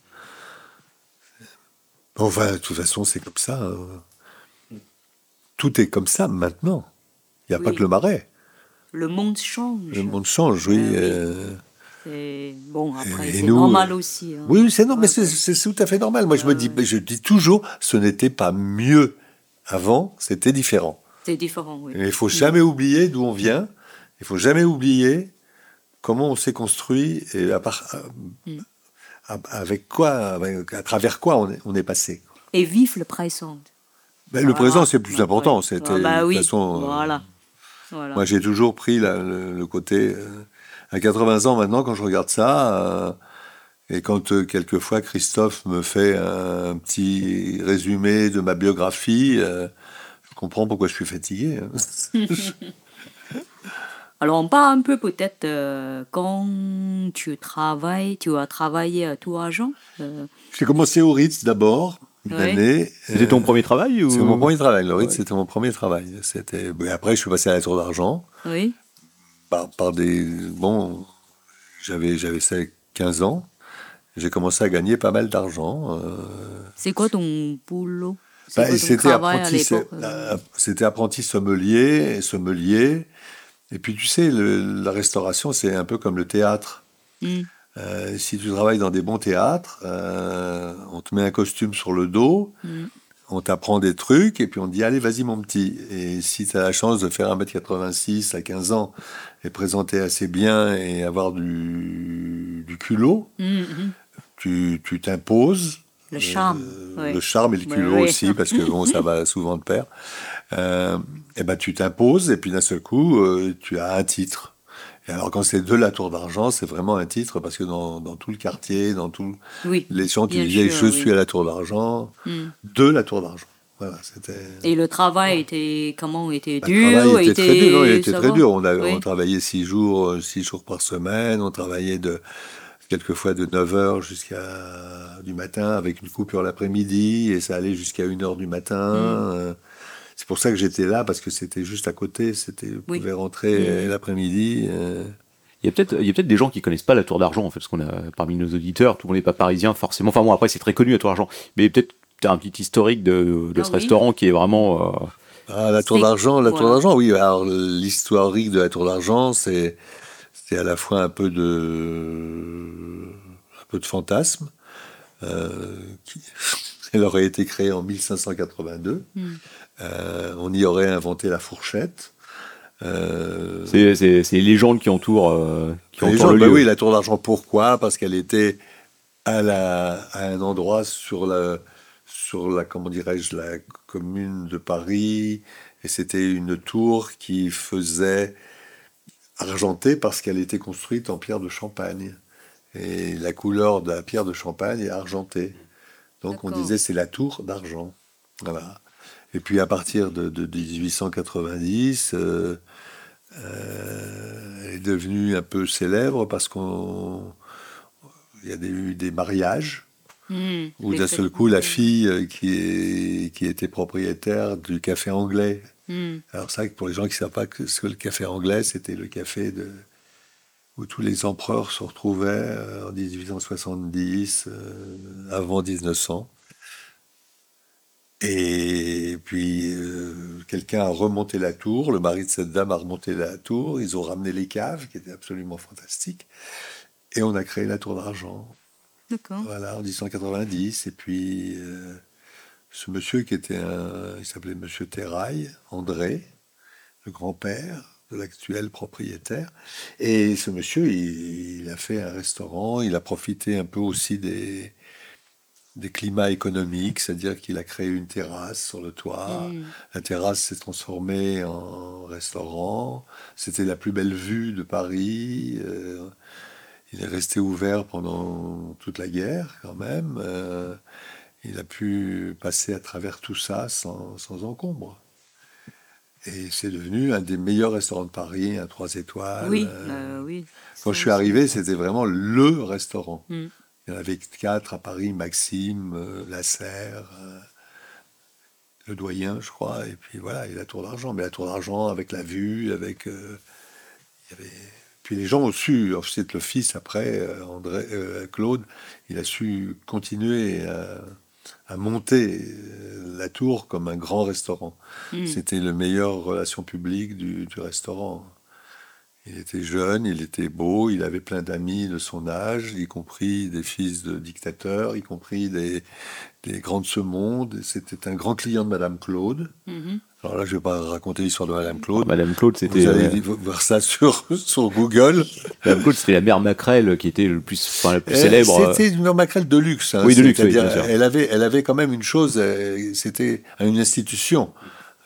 Enfin, de toute façon, c'est comme ça. hein. Tout est comme ça maintenant. Il n'y a pas que le marais. Le monde change. Le monde change, oui. Ah oui. euh, C'est- Bon, après, c'est normal aussi. hein. Oui, c'est non, mais Ouais, c'est tout à fait normal. Moi, je me dis, je dis toujours, ce n'était pas mieux avant, c'était différent. C'est différent, oui. Et il faut jamais oublier d'où on vient. Il faut jamais oublier comment on s'est construit et à, à- Mm. avec quoi, avec- à travers quoi on est, on est passé. Et vive le présent. Mais le présent, c'est plus important. C'était, Ah bah oui, façon, euh, voilà. Voilà. Moi, j'ai toujours pris la- le, le côté. euh, à 80 ans maintenant, quand je regarde ça, euh, et quand euh, quelquefois Christophe me fait un, petit résumé de ma biographie, euh, je comprends pourquoi je suis fatigué. hein. Alors, on parle un peu peut-être euh, quand tu travailles, tu as travaillé à tout agent. euh, J'ai commencé au Ritz d'abord, une année. C'était ton premier travail ou... C'est mon premier travail. Le Ritz, c'était mon premier travail. C'était... et après, je suis passé à la Tour d'Argent. oui. Par, par des. Bon, j'avais, j'avais ça 15 ans. J'ai commencé à gagner pas mal d'argent. euh, C'est quoi ton boulot? Bah, c'était, apprenti, euh? euh, c'était apprenti sommelier, et sommelier. Et puis, tu sais, le- la restauration, c'est un peu comme le théâtre. Hmm. Euh, si tu travailles dans des bons théâtres, euh, on te met un costume sur le dos, Mm. on t'apprend des trucs, et puis on te dit Allez, vas-y, mon petit. Et si tu as la chance de faire 1m86 à 15 ans, et présenter assez bien, et avoir du, du culot, Mhm, mhm. tu tu t'imposes. Le charme. Euh. Le charme et le culot aussi, parce que bon, ça va souvent de pair. Euh, et ben, tu t'imposes, et puis d'un seul coup, euh, tu as un titre. Et alors, quand c'est de la Tour d'Argent, c'est vraiment un titre, parce que dans, dans tout le quartier, dans tous Oui. les gens qui disaient Je suis à la Tour d'Argent, Hmm. de la Tour d'Argent. Voilà, c'était. Et le travail était comment était Le dur travail était très dur. non, il était très dur. On, a, Oui. on travaillait six jours, euh, six jours par semaine. On travaillait de, quelquefois de 9h jusqu'à du matin avec une coupure l'après-midi et ça allait jusqu'à 1h du matin. Mm. Euh, C'est pour ça que j'étais là parce que c'était juste à côté. C'était, Oui. pouvais rentrer Mm. l'après-midi. euh. Il y a peut-être il y a peut-être des gens qui connaissent pas la Tour d'Argent en fait parce qu'on a parmi nos auditeurs tout le monde n'est pas parisien forcément enfin bon après c'est très connu la Tour d'Argent mais peut-être un petit historique de, de Ah ce oui. restaurant qui est vraiment euh, Ah, la Tour d'Argent, la Tour d'Argent, oui. Alors, l'historique de la Tour d'Argent, c'est, c'est à la fois un peu de, un peu de fantasme. Euh, qui, elle aurait été créée en 1582. Hmm. Euh, on y aurait inventé la fourchette. Euh, c'est c'est c'est les légendes qui entourent euh, qui les entourent gens, le bah lieu. oui, la Tour d'Argent, pourquoi? Parce qu'elle était à, la, à un endroit sur la, sur la, comment dirais-je, la commune de Paris, et c'était une tour qui faisait argentée parce qu'elle était construite en pierre de Champagne. Et la couleur de la pierre de Champagne est argentée. Donc on disait c'est la tour d'argent. Voilà. Et puis à partir de, de 1890, euh, euh, elle est devenue un peu célèbre parce qu'on il y a des- eu des mariages Où Les d'un seul coup la fille euh, qui, est, qui était propriétaire du café anglais. Hmm. Alors ça, pour les gens qui ne savent pas que ce que le café anglais, c'était le café de, où tous les empereurs se retrouvaient euh, en 1870, euh, avant 1900. Et puis, euh, quelqu'un a remonté la tour, le mari de cette dame a remonté la tour, ils ont ramené les caves, qui étaient absolument fantastiques, et on a créé la tour d'argent. D'accord. Voilà, en 1890. Et puis, euh, ce monsieur qui était un. Il s'appelait Monsieur Terrail, André, le grand-père de l'actuel propriétaire. Et ce monsieur, il, il a fait un restaurant, il a profité un peu aussi des, des climats économiques, c'est-à-dire qu'il a créé une terrasse sur le toit. Hmm. La terrasse s'est transformée en restaurant. C'était la plus belle vue de Paris. Euh, il est resté ouvert pendant toute la guerre, quand même. Euh, il a pu passer à travers tout ça sans, sans encombre. Et c'est devenu un des meilleurs restaurants de Paris, un trois étoiles. Oui, Euh, euh, oui. Quand je suis arrivé, c'était vraiment le restaurant. Mm. Il y en avait quatre à Paris, Maxime, euh, Lasserre, euh, le doyen, je crois, et puis voilà, et la Tour d'Argent. Mais la Tour d'Argent avec la vue, avec... il y avait... Puis les gens ont su, ensuite le fils après, euh, André, euh, Claude, il a su continuer à, à monter euh, la tour comme un grand restaurant. Hmm. C'était le meilleur relation publique du, du restaurant. Il était jeune, il était beau, il avait plein d'amis de son âge, y compris des fils de dictateurs, y compris des, des grands de ce monde. C'était un grand client de Madame Claude. Mhm. Alors là, je vais pas raconter l'histoire de Madame Claude. Madame Claude, Vous c'était allez euh, voir ça sur, sur Google. Madame Claude, c'était la mère Macrel qui était le plus, enfin, la plus Euh, célèbre. euh, C'était une mère Macrel de luxe. hein. Oui, de luxe, oui, C'est-à-dire, bien sûr. elle avait, elle avait quand même une chose. euh, C'était une institution.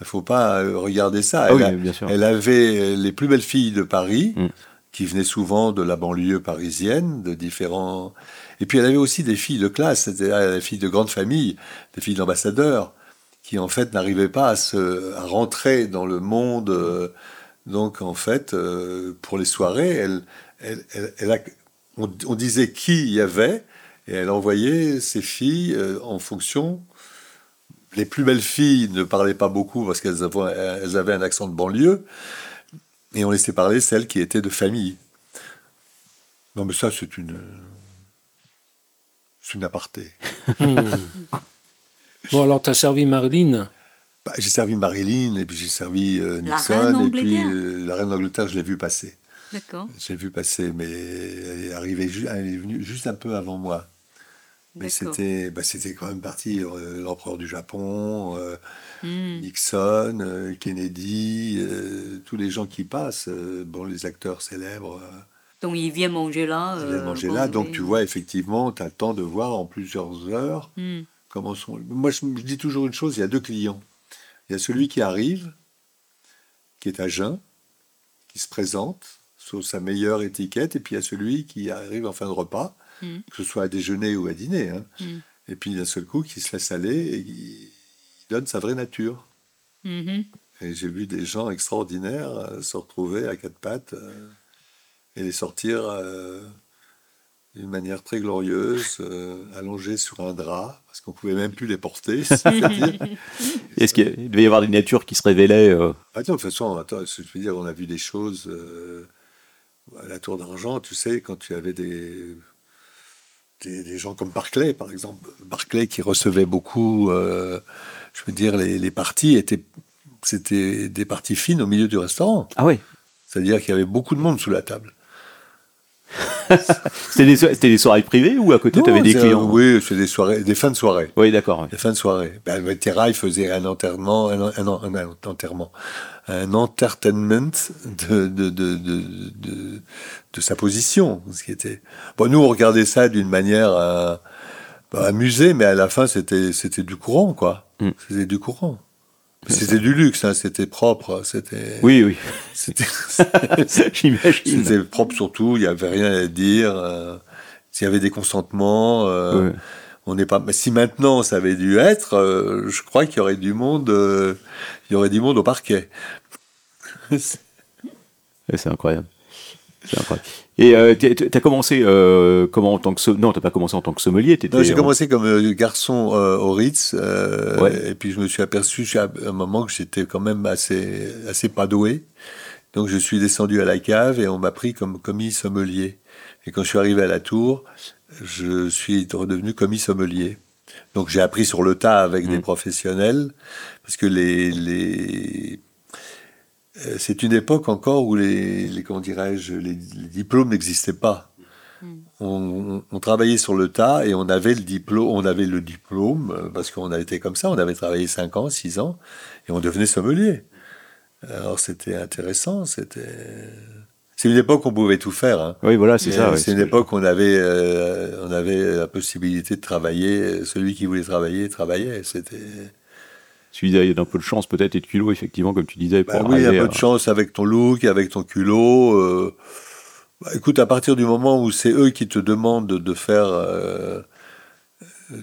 Il faut pas euh, regarder ça. Ah Elle, oui, a- bien sûr. elle avait les plus belles filles de Paris, Mm. qui venaient souvent de la banlieue parisienne, de différents. Et puis elle avait aussi des filles de classe, c'est-à-dire des filles de grande famille, des filles d'ambassadeurs, qui en fait n'arrivaient pas à, se, rentrer dans le monde. euh, donc en fait, euh, pour les soirées, elle, elle, elle- on, disait qui y avait, et elle envoyait ses filles euh, en fonction. Les plus belles filles ne parlaient pas beaucoup parce qu'elles avaient, avaient un accent de banlieue, et on laissait parler celles qui étaient de famille. Non, mais ça, c'est une. C'est une aparté. Bon, alors, tu as servi Marilyn? Bah, j'ai servi Marilyn, et puis j'ai servi euh, Nixon, et puis euh, la reine d'Angleterre, je l'ai vue passer. D'accord. J'ai vu passer, mais elle est arrivée, ju- elle est venue juste un peu avant moi. Mais c'était, bah, c'était quand même parti euh, l'empereur du Japon, euh, Hmm. Nixon, euh, Kennedy, euh, tous les gens qui passent, euh, bon, les acteurs célèbres, euh, Donc il vient manger là. ils viennent euh, manger bon, là. Donc oui. tu vois, effectivement, tu as le temps de voir en plusieurs heures Hmm. Comment sont. Moi, je, je dis toujours une chose il y a deux clients. Il y a celui qui arrive, qui est à jeun, qui se présente sous sa meilleure étiquette, et puis il y a celui qui arrive en fin de repas, Mm. que ce soit à déjeuner ou à dîner, hein. Mm. et puis d'un seul coup qui se laisse aller et qui donne sa vraie nature. Mhm. Et j'ai vu des gens extraordinaires euh, se retrouver à quatre pattes euh, et les sortir euh, d'une manière très glorieuse, euh, allongés sur un drap, parce qu'on pouvait même plus les porter. Est-ce qu'il devait y avoir des natures qui se révélaient euh, Attends, de toute façon, attends, je veux dire, on a vu des choses euh, à la Tour d'Argent, tu sais, quand tu avais des, des, des gens comme Barclay, par exemple. Barclay qui recevait beaucoup, euh, je veux dire, les, les parties étaient, c'était des parties fines au milieu du restaurant. Ah ouais C'est-à-dire qu'il y avait beaucoup de monde sous la table. C'était des, so- c'était des soirées privées ou à côté tu avais des clients Oui, c'est des soirées, des fins de soirée. Oui, d'accord. ouais. Des fins de soirée. Ben, le Terrail faisait un enterrement, un, un, un- un enterrement, un entertainment de, de, de, de, de, sa position. Ce qui était... bon, nous, on regardait ça d'une manière euh, bah, amusée, mais à la fin, c'était, c'était du courant, quoi. Mm. C'était du courant. C'était du luxe, hein, c'était propre, c'était, Oui, oui, c'était, j'imagine. c'était propre surtout, il n'y avait rien à dire. euh, S'il y avait des consentements, euh, on n'est pas. Mais si maintenant ça avait dû être, euh, je crois qu'il y aurait du monde, euh, il y aurait du monde au parquet. Ouais, C'est incroyable. C'est incroyable. Et euh, t'as commencé euh, comment en tant que non t'as pas commencé en tant que sommelier Non, j'ai en- commencé comme euh, garçon euh, au Ritz, euh, Ouais. et puis je me suis aperçu à un moment que j'étais quand même assez, assez pas doué. Donc je suis descendu à la cave et on m'a pris comme commis sommelier. Et quand je suis arrivé à la tour, je suis redevenu commis sommelier. Donc j'ai appris sur le tas avec des professionnels, parce que les, les c'est une époque encore où les, les comment dirais-je, les, les diplômes n'existaient pas. On, on- on travaillait sur le tas et on avait le diplôme, on avait le diplôme euh, parce qu'on a été comme ça, on avait travaillé 5 ans, 6 ans et on devenait sommelier. Alors c'était intéressant, c'était c'est une époque où on pouvait tout faire. hein. oui voilà c'est ça euh, ouais, c'est une époque où on avait, euh, on avait la possibilité de travailler. Celui qui voulait travailler, travaillait. C'était. Suffisait d'un peu de chance peut-être et de culot effectivement comme tu disais pour Bah oui, un peu à- de chance avec ton look, avec ton culot. euh, bah, écoute, à partir du moment où c'est eux qui te demandent de, faire, euh,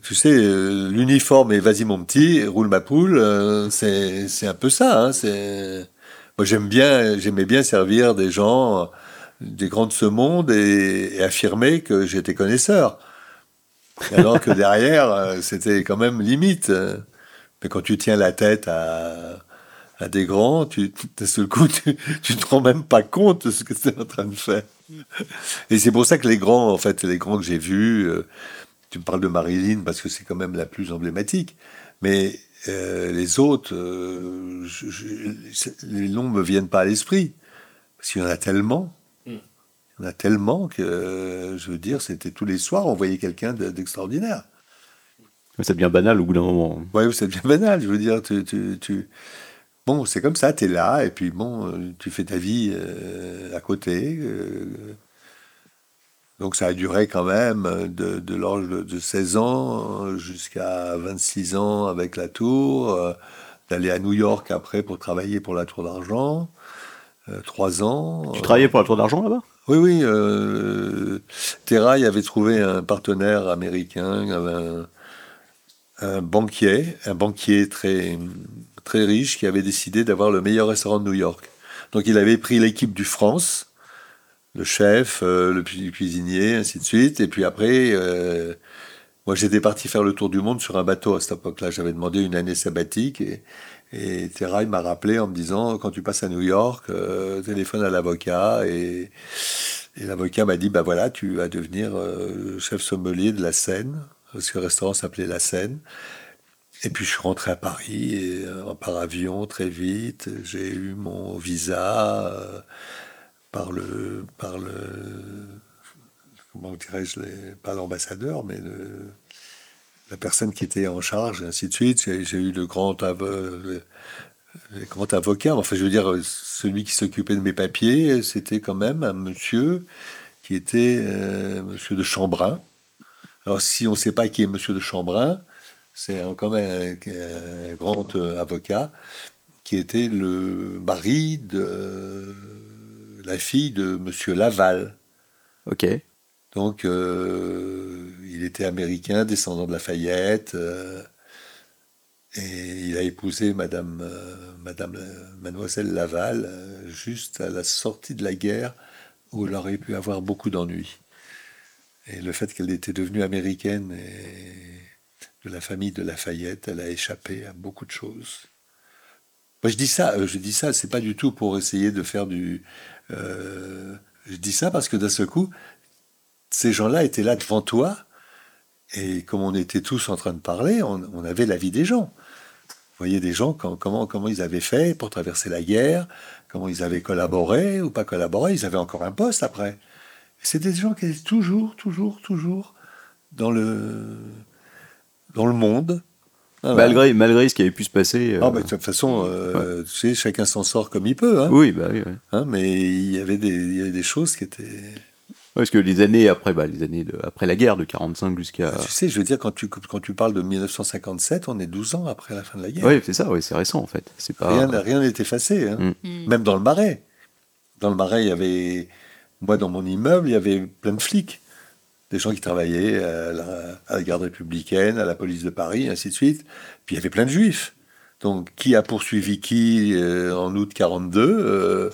tu sais, euh, l'uniforme et vas-y mon petit, roule ma poule, euh, c'est un peu ça. Hein, moi j'aime bien, j'aimais bien servir des gens, euh, des grands de ce monde et, et affirmer que j'étais connaisseur. Alors que derrière, euh, c'était quand même limite. Mais quand tu tiens la tête à, à des grands, tu, d'un seul coup, tu, tu te rends même pas compte de ce que tu es en train de faire. Et c'est pour ça que les grands, en fait, les grands que j'ai vus, euh, tu me parles de Marilyn parce que c'est quand même la plus emblématique, mais euh, les autres, euh, je- je- les noms me viennent pas à l'esprit. Parce qu'il y en a tellement. Il y en a tellement que, je veux dire, c'était tous les soirs, on voyait quelqu'un de- d'extraordinaire. Ça devient banal au bout d'un moment Oui, c'est bien banal. Je veux dire, tu, tu, tu- bon, c'est comme ça, tu es là, et puis bon, euh, tu fais ta vie euh, à côté. euh. donc ça a duré quand même de, de l'âge de, de 16 ans jusqu'à 26 ans avec la tour, euh, d'aller à New York après pour travailler pour la tour d'argent. trois ans. Tu travaillais pour la Tour d'Argent là-bas? Oui, oui. Euh, Terrail avait trouvé un partenaire américain, un, un banquier, un banquier très, très riche qui avait décidé d'avoir le meilleur restaurant de New York. Donc il avait pris l'équipe du France, le chef, euh, le cu- cuisinier, ainsi de suite. Et puis après, euh, moi j'étais parti faire le tour du monde sur un bateau à cette époque-là. J'avais demandé une année sabbatique et, et m'a rappelé en me disant quand tu passes à New York, euh, téléphone à l'avocat et, et l'avocat m'a dit bah voilà tu vas devenir chef sommelier de la Seine parce que le restaurant s'appelait la Seine. Et puis je suis rentré à Paris et, euh, par avion très vite. J'ai eu mon visa euh, par le par le comment dirais-je pas l'ambassadeur mais la personne qui était en charge et ainsi de suite. J'ai eu le grand avocat. Enfin je veux dire celui qui s'occupait de mes papiers c'était quand même un monsieur qui était euh, monsieur de Chambrun. Alors si on ne sait pas qui est monsieur de Chambrun, c'est quand même un, un grand euh, avocat qui était le mari de euh, la fille de monsieur Laval. Ok. Donc euh, il était américain, descendant de Lafayette, euh, et il a épousé Madame, euh, Madame Mademoiselle Laval juste à la sortie de la guerre où elle aurait pu avoir beaucoup d'ennuis. Et le fait qu'elle était devenue américaine et de la famille de Lafayette, elle a échappé à beaucoup de choses. Moi, je dis ça, euh, je dis ça, c'est pas du tout pour essayer de faire du. euh, je dis ça parce que d'un seul coup, ces gens-là étaient là devant toi, et comme on était tous en train de parler, on, avait la vie des gens. Vous voyez des gens, comment, comment ils avaient fait pour traverser la guerre, comment ils avaient collaboré ou pas collaboré, ils avaient encore un poste après. C'est des gens qui étaient toujours, toujours, toujours dans le, dans le monde. Voilà. Malgré, malgré ce qui avait pu se passer. euh, Ah, bah, de toute façon, euh, tu sais, chacun s'en sort comme il peut. Hein. Oui, bah oui. ouais. Hein, mais il y, avait des, il y avait des choses qui étaient. Parce que les années après, bah, les années de- après la guerre de 45 jusqu'à. Tu sais, je veux dire, quand tu, quand tu parles de 1957, on est 12 ans après la fin de la guerre. Oui, c'est ça, ouais, c'est récent en fait. C'est pas. Rien rien n'est effacé. hein. Mm. Même dans le marais. Dans le marais, il y avait. Moi, dans mon immeuble, il y avait plein de flics. Des gens qui travaillaient à la, garde républicaine, à la police de Paris, ainsi de suite. Puis il y avait plein de juifs. Donc, qui a poursuivi qui euh, en août 42 euh,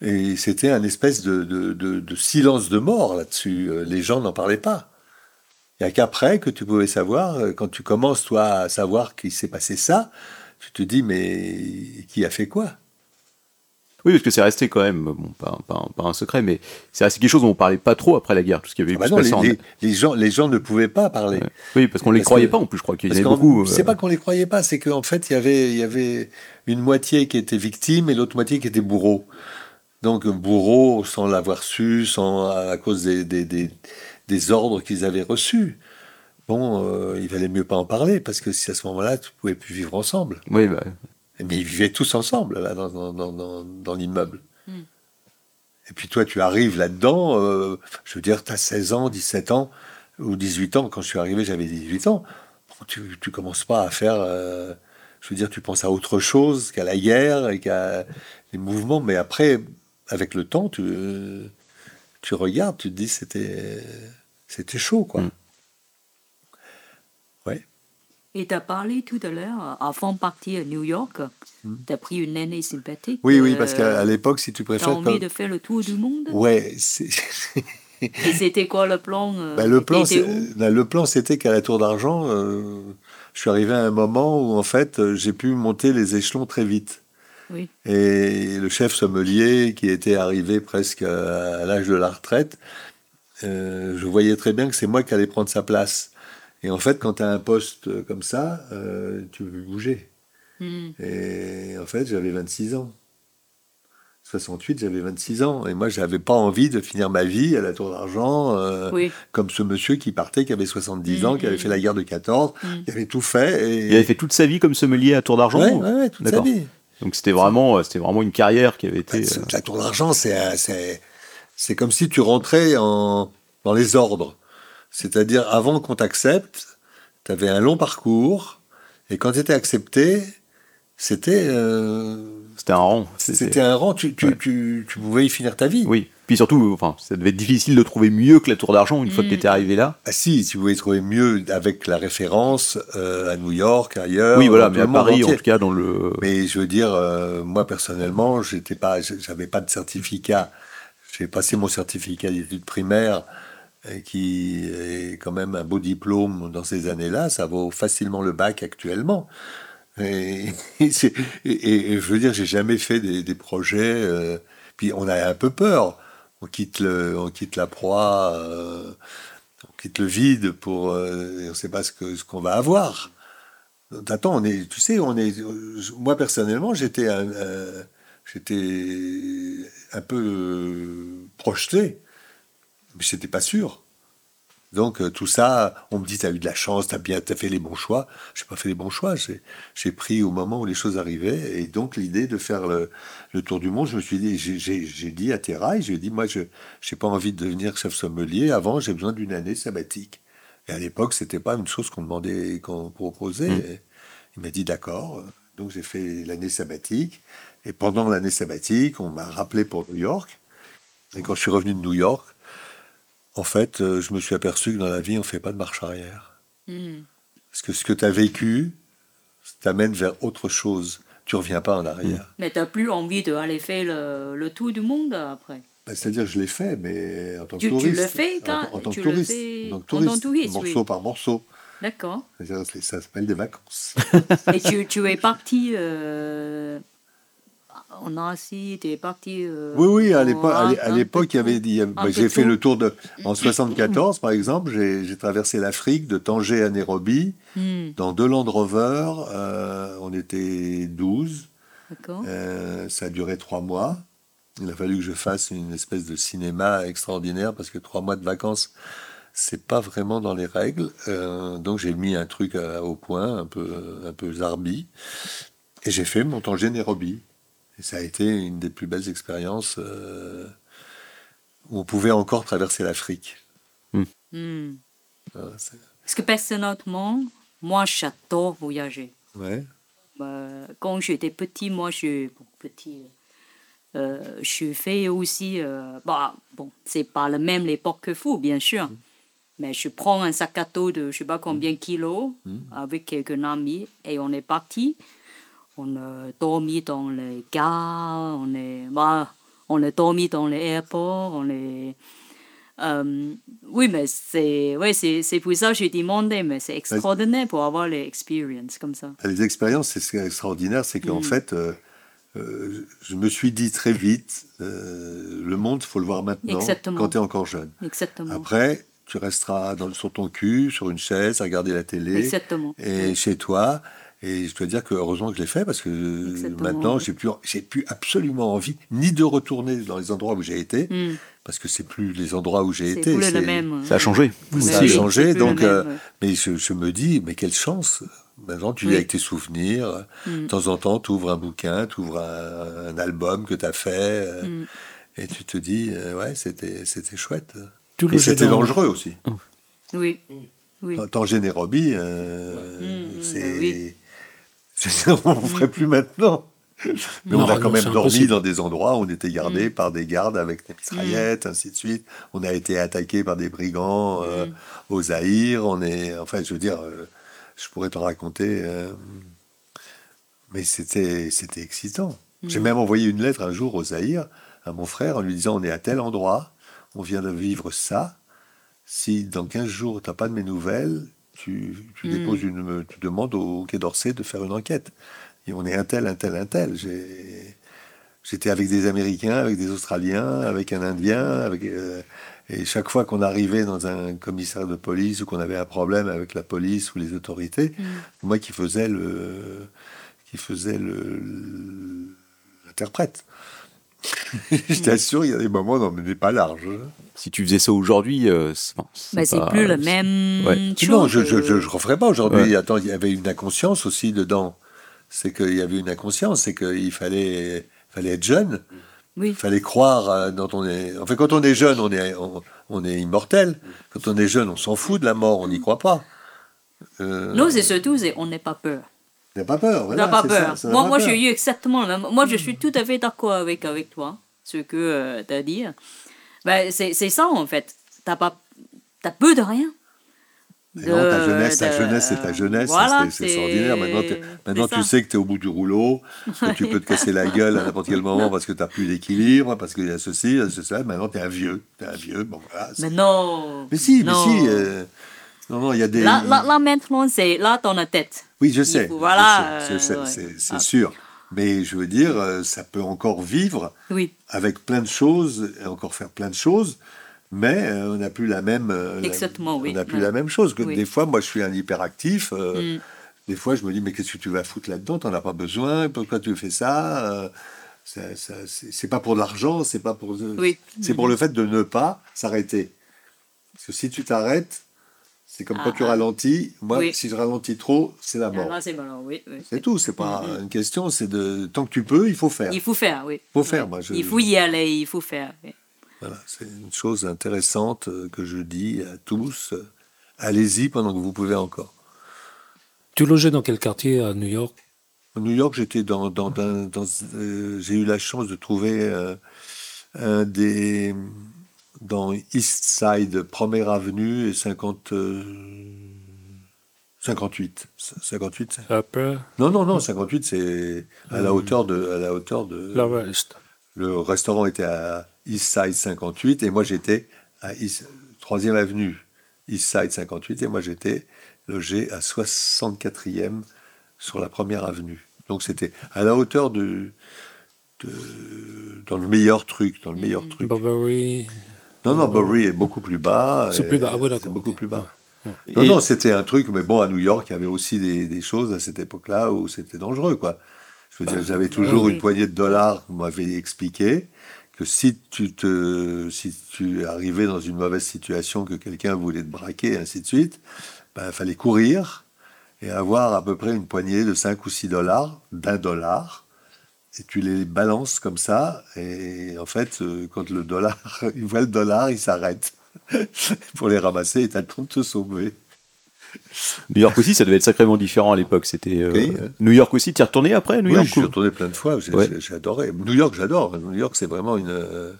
Et c'était un espèce de- de silence de mort là-dessus. Euh, Les gens n'en parlaient pas. Il n'y a qu'après que tu pouvais savoir, euh, quand tu commences, toi, à savoir qu'il s'est passé ça, tu te dis, mais qui a fait quoi? Oui, parce que c'est resté quand même, bon, pas, pas- pas un secret, mais c'est resté quelque chose dont on parlait pas trop après la guerre, tout ce qui avait Ah bah non, les, en- les- les gens, les gens ne pouvaient pas parler. Ouais. Oui, parce qu'on les Parce croyait que- pas en plus, je crois qu'il y en avait beaucoup. C'est euh, pas qu'on les croyait pas, c'est qu'en fait, il y avait, il y avait une moitié qui était victime et l'autre moitié qui était bourreau. Donc, bourreau, sans l'avoir su, sans, à cause des, des, des- des ordres qu'ils avaient reçus. Bon, euh, il valait mieux pas en parler, parce que si à ce moment-là, tu pouvais plus vivre ensemble. Oui, bah, Mais ils vivaient tous ensemble, là, dans, dans, dans, dans, dans l'immeuble. Et puis toi, tu arrives là-dedans, euh, je veux dire, tu as 16 ans, 17 ans, ou 18 ans. Quand je suis arrivé, j'avais 18 ans. Bon, tu, tu commences pas à faire... euh, je veux dire, tu penses à autre chose qu'à la guerre et qu'à les mouvements. Mais après, avec le temps, tu, tu regardes, tu te dis, c'était c'était chaud, quoi. Mm. Ouais. Et tu as parlé tout à l'heure, avant de partir à New York, tu as pris une année sympathique. Oui, oui, parce qu'à euh, l'époque, si tu préfères... envie comme- de faire le tour du monde? Ouais, c'est... Et c'était quoi le plan euh, Bah, le plan, bah, le plan, c'était qu'à la Tour d'Argent, euh, je suis arrivé à un moment où en fait, euh, j'ai pu monter les échelons très vite. Oui. Et le chef sommelier, qui était arrivé presque à l'âge de la retraite, euh, je voyais très bien que c'est moi qui allais prendre sa place. Et en fait, quand tu as un poste euh, comme ça, euh, tu veux bouger. Hmm. Et en fait, j'avais 26 ans. 68, j'avais 26 ans. Et moi, j'avais pas envie de finir ma vie à la Tour d'Argent, euh, Oui. comme ce monsieur qui partait, qui avait 70 Mm, ans, qui avait fait la guerre de 14, Mm. qui avait tout fait. Et... il avait fait toute sa vie comme sommelier à Tour d'Argent Ouais, ou- ouais, ouais, toute sa vie. Donc c'était vraiment, c'était vraiment une carrière qui avait été. C'est- La tour d'argent, c'est c'est c'est comme si tu rentrais en, dans les ordres. C'est-à-dire, avant qu'on t'accepte, tu avais un long parcours, et quand tu étais accepté, c'était euh, C'était un rang. c'était un rang, tu, tu, Ouais. tu, tu pouvais y finir ta vie. Oui. Puis surtout, enfin, ça devait être difficile de trouver mieux que la Tour d'Argent une fois que Mm. tu étais arrivé là. Ah si, tu pouvais trouver mieux avec la référence euh, à New York, ailleurs. oui, voilà, mais à Paris, en tout cas, dans le. Mais je veux dire, euh, moi personnellement, j'étais pas, j'avais pas de certificat. J'ai passé mon certificat d'études primaires, qui est quand même un beau diplôme dans ces années-là. Ça vaut facilement le bac actuellement. Et, je veux dire, j'ai jamais fait des, projets. euh, puis on a un peu peur. On quitte le, on quitte la proie, euh, on quitte le vide pour, euh, on ne sait pas ce qu'on va avoir. Attends, on est, tu sais, on est. Moi personnellement, j'étais j'étais un peu euh, projeté, mais j'étais pas sûr. Donc euh, tout ça, on me dit, t'as eu de la chance, t'as bien, t'as fait les bons choix. J'ai pas fait les bons choix. J'ai, pris au moment où les choses arrivaient, et donc l'idée de faire le, le tour du monde, je me suis dit, j'ai, dit à Terrail, j'ai dit, moi, je, j'ai pas envie de devenir chef sommelier. Avant, j'ai besoin d'une année sabbatique. Et à l'époque, c'était pas une chose qu'on demandait, qu'on proposait. Et il m'a dit d'accord. Donc j'ai fait l'année sabbatique. Et pendant l'année sabbatique, on m'a rappelé pour New York. Et quand je suis revenu de New York, en fait, euh, je me suis aperçu que dans la vie, on ne fait pas de marche arrière. Mm. Parce que ce que tu as vécu t'amène vers autre chose. Tu reviens pas en arrière. Mais t'as plus envie d'aller faire le, le tour du monde après. Ben, C'est-à-dire que je l'ai fait, mais en tant que Tu- tu touriste. le fais, en, quand- en tant que tu le touriste. fais En tant que en tant touriste, touriste, morceau oui. par morceau. D'accord. Ça s'appelle des vacances. Et tu, tu es parti euh, en Asie, tu es parti. euh, Oui, oui, à l'époque, il y avait, il y bah, j'ai fait le tour de, en 74, par exemple, j'ai traversé l'Afrique de Tanger à Nairobi, Hmm, dans deux Land Rover, euh, on était 12, D'accord. euh, ça a duré trois mois. Il a fallu que je fasse une espèce de cinéma extraordinaire parce que trois mois de vacances, c'est pas vraiment dans les règles. Euh, donc j'ai mis un truc à- au point, un peu, un peu zarbi, et j'ai fait mon Tanger Nairobi. Et ça a été une des plus belles expériences euh, où on pouvait encore traverser l'Afrique. Hmm. Voilà, c'est- Parce que personnellement, moi, j'adore voyager. ouais. Euh, quand j'étais petit, moi, je, bon, petit, euh, je fais aussi. Euh, bah, bon, c'est pas la même l'époque que vous, bien sûr. Mais je prends un sac à dos de je sais pas combien de kilos avec quelques amis et on est parti. On a dormi dans les gares, on est, bah, on a dormi dans les aéroports, on est. Euh, oui, mais c'est ouais, c'est c'est pour ça que j'ai demandé, mais c'est extraordinaire pour avoir les expériences comme ça. Les expériences, c'est ce qui est extraordinaire, c'est qu'en Mm. fait, euh, euh, je me suis dit très vite, le monde, faut le voir maintenant, Exactement. quand tu es encore jeune. Exactement. Après, tu resteras dans, sur ton cul, sur une chaise, à regarder la télé, Exactement. et chez toi. Et je dois dire que heureusement que je l'ai fait parce que Exactement, maintenant, j'ai plus, j'ai plus absolument envie ni de retourner dans les endroits où j'ai été, Hmm. parce que c'est plus les endroits où j'ai C'est été. c'est- même. Ça a changé. ça a changé, donc, euh, mais je, je me dis, mais quelle chance Maintenant, tu vis Oui. avec tes souvenirs. Mm. De temps en temps, tu ouvres un bouquin, tu ouvres un, un album que tu as fait, euh, Mm. et tu te dis, euh, ouais, c'était c'était chouette. Tout Et c'était dangereux aussi. Oui. Oui. Tanger Nairobi, euh, Mm, c'est. oui. C'est- on ne ferait plus maintenant. Mais Non, on a non, quand même dormi impossible. dans des endroits où on était gardé Mm. par des gardes avec des mitraillettes, ainsi de suite. On a été attaqué par des brigands euh, Mm. au Zaïre. On est, enfin, je veux dire, euh, je pourrais t'en raconter, euh, mais c'était, c'était excitant. Mm. J'ai même envoyé une lettre un jour au Zaïre à mon frère en lui disant on est à tel endroit, on vient de vivre ça. Si dans 15 jours tu n'as pas de mes nouvelles, tu, tu Mm. déposes une, tu demandes au Quai d'Orsay de faire une enquête. Et on est un tel, un tel, un tel. J'étais avec des Américains, avec des Australiens, avec un Indien, avec, euh, et chaque fois qu'on arrivait dans un commissariat de police ou qu'on avait un problème avec la police ou les autorités, Mm. moi qui faisais le, qui faisait le l'interprète. Je t'assure, il y a des moments, non, mais n'est pas large. Si tu faisais ça aujourd'hui, euh, c'est c'est pas- plus le même Ouais. chose. Non, je je referais pas aujourd'hui. Ouais. Attends, il y avait une inconscience aussi dedans. c'est qu'il y avait une inconscience, c'est qu'il fallait, fallait être jeune, Oui. il fallait croire euh, dans ton... En fait, quand on est jeune, on est, on, on est immortel. Quand on est jeune, on s'en fout de la mort, on n'y croit pas. Euh, Non, c'est surtout, c'est on n'a pas peur. Pas peur. Voilà, pas peur. ça, moi, moi j'ai eu exactement le même. Moi, je suis tout à fait d'accord avec, avec toi, ce que tu as dit. Ben, c'est c'est ça, en fait. Tu pas... as peu de rien. Mais non, ta De- jeunesse, ta de- jeunesse, c'est ta jeunesse, Voilà, c'est- extraordinaire. Maintenant, maintenant tu sais que tu es au bout du rouleau, que tu peux te casser la gueule à n'importe quel moment parce que tu n'as plus d'équilibre, parce qu'il y a ceci, il y a cela. Maintenant, tu es un vieux. Es un vieux. Bon, voilà, Mais non. mais si, mais si. euh, Non, non, il y a des. Là, là, là, maintenant, c'est là dans la tête. Oui, je sais. faut- voilà, ouais. c'est sûr. Mais je veux dire, euh, ça peut encore vivre Oui, avec plein de choses et encore faire plein de choses, mais euh, on n'a plus la même. euh, la- Exactement, oui. On n'a plus Ouais. la même chose. Que Oui. Des fois, moi, je suis un hyperactif. euh, Mm. Des fois, je me dis, mais qu'est-ce que tu vas foutre là-dedans? T'en as pas besoin. Pourquoi tu fais ça Euh, ça- ça- C'est c'est pas pour de l'argent, c'est pas pour. Oui. C'est pour le fait de ne pas s'arrêter. Parce que si tu t'arrêtes, c'est comme quand Ah, tu ah. ralentis. Moi, Oui. si je ralentis trop, c'est la Ah, mort. c'est oui. oui. C'est tout, c'est pas Mhm. une question, c'est de tant que tu peux, il faut faire. Il faut faire, oui. Faut faire, Oui. moi, je- Il faut y aller, il faut faire. oui. Voilà, c'est une chose intéressante euh, que je dis à tous. Allez-y pendant que vous pouvez encore. Tu logeais dans quel quartier à New York? À New York, j'étais dans, dans, dans- dans, euh, j'ai eu la chance de trouver euh, un des dans East Side, Première Avenue et 50, euh, 58. 58. c'est- Upper, Non, non, non, 58, c'est à la hauteur de, à la hauteur de. Le restaurant était à East Side 58 et moi j'étais à East, 3e avenue East Side 58 et moi j'étais logé à 64e sur la première avenue. Donc c'était à la hauteur de, de- dans le meilleur truc, dans le meilleur Mm. truc. Burberry. Non, non, Bury est beaucoup plus bas. C'est plus bas, ah ouais, c'est d'accord. beaucoup plus bas. Non, Et- non, c'était un truc, mais bon, à New York, il y avait aussi des, des choses à cette époque-là où c'était dangereux, quoi. Je veux dire, j'avais toujours oui. une poignée de dollars, vous m'avez expliqué, que si tu te, si tu arrivais dans une mauvaise situation, que quelqu'un voulait te braquer, et ainsi de suite, ben, il fallait courir et avoir à peu près une poignée de 5 ou 6 dollars, d'un dollar, et tu les balances comme ça, et en fait, euh, quand le dollar, il voit le dollar, il s'arrête pour les ramasser, et t'as le temps de te sauver. New York aussi, ça devait être sacrément différent à l'époque. C'était euh, hein. New York aussi. Tu es retourné après New oui, York je suis ou- retourné plein de fois, j'ai Ouais. adoré. New York, j'adore. New York, c'est vraiment une... euh,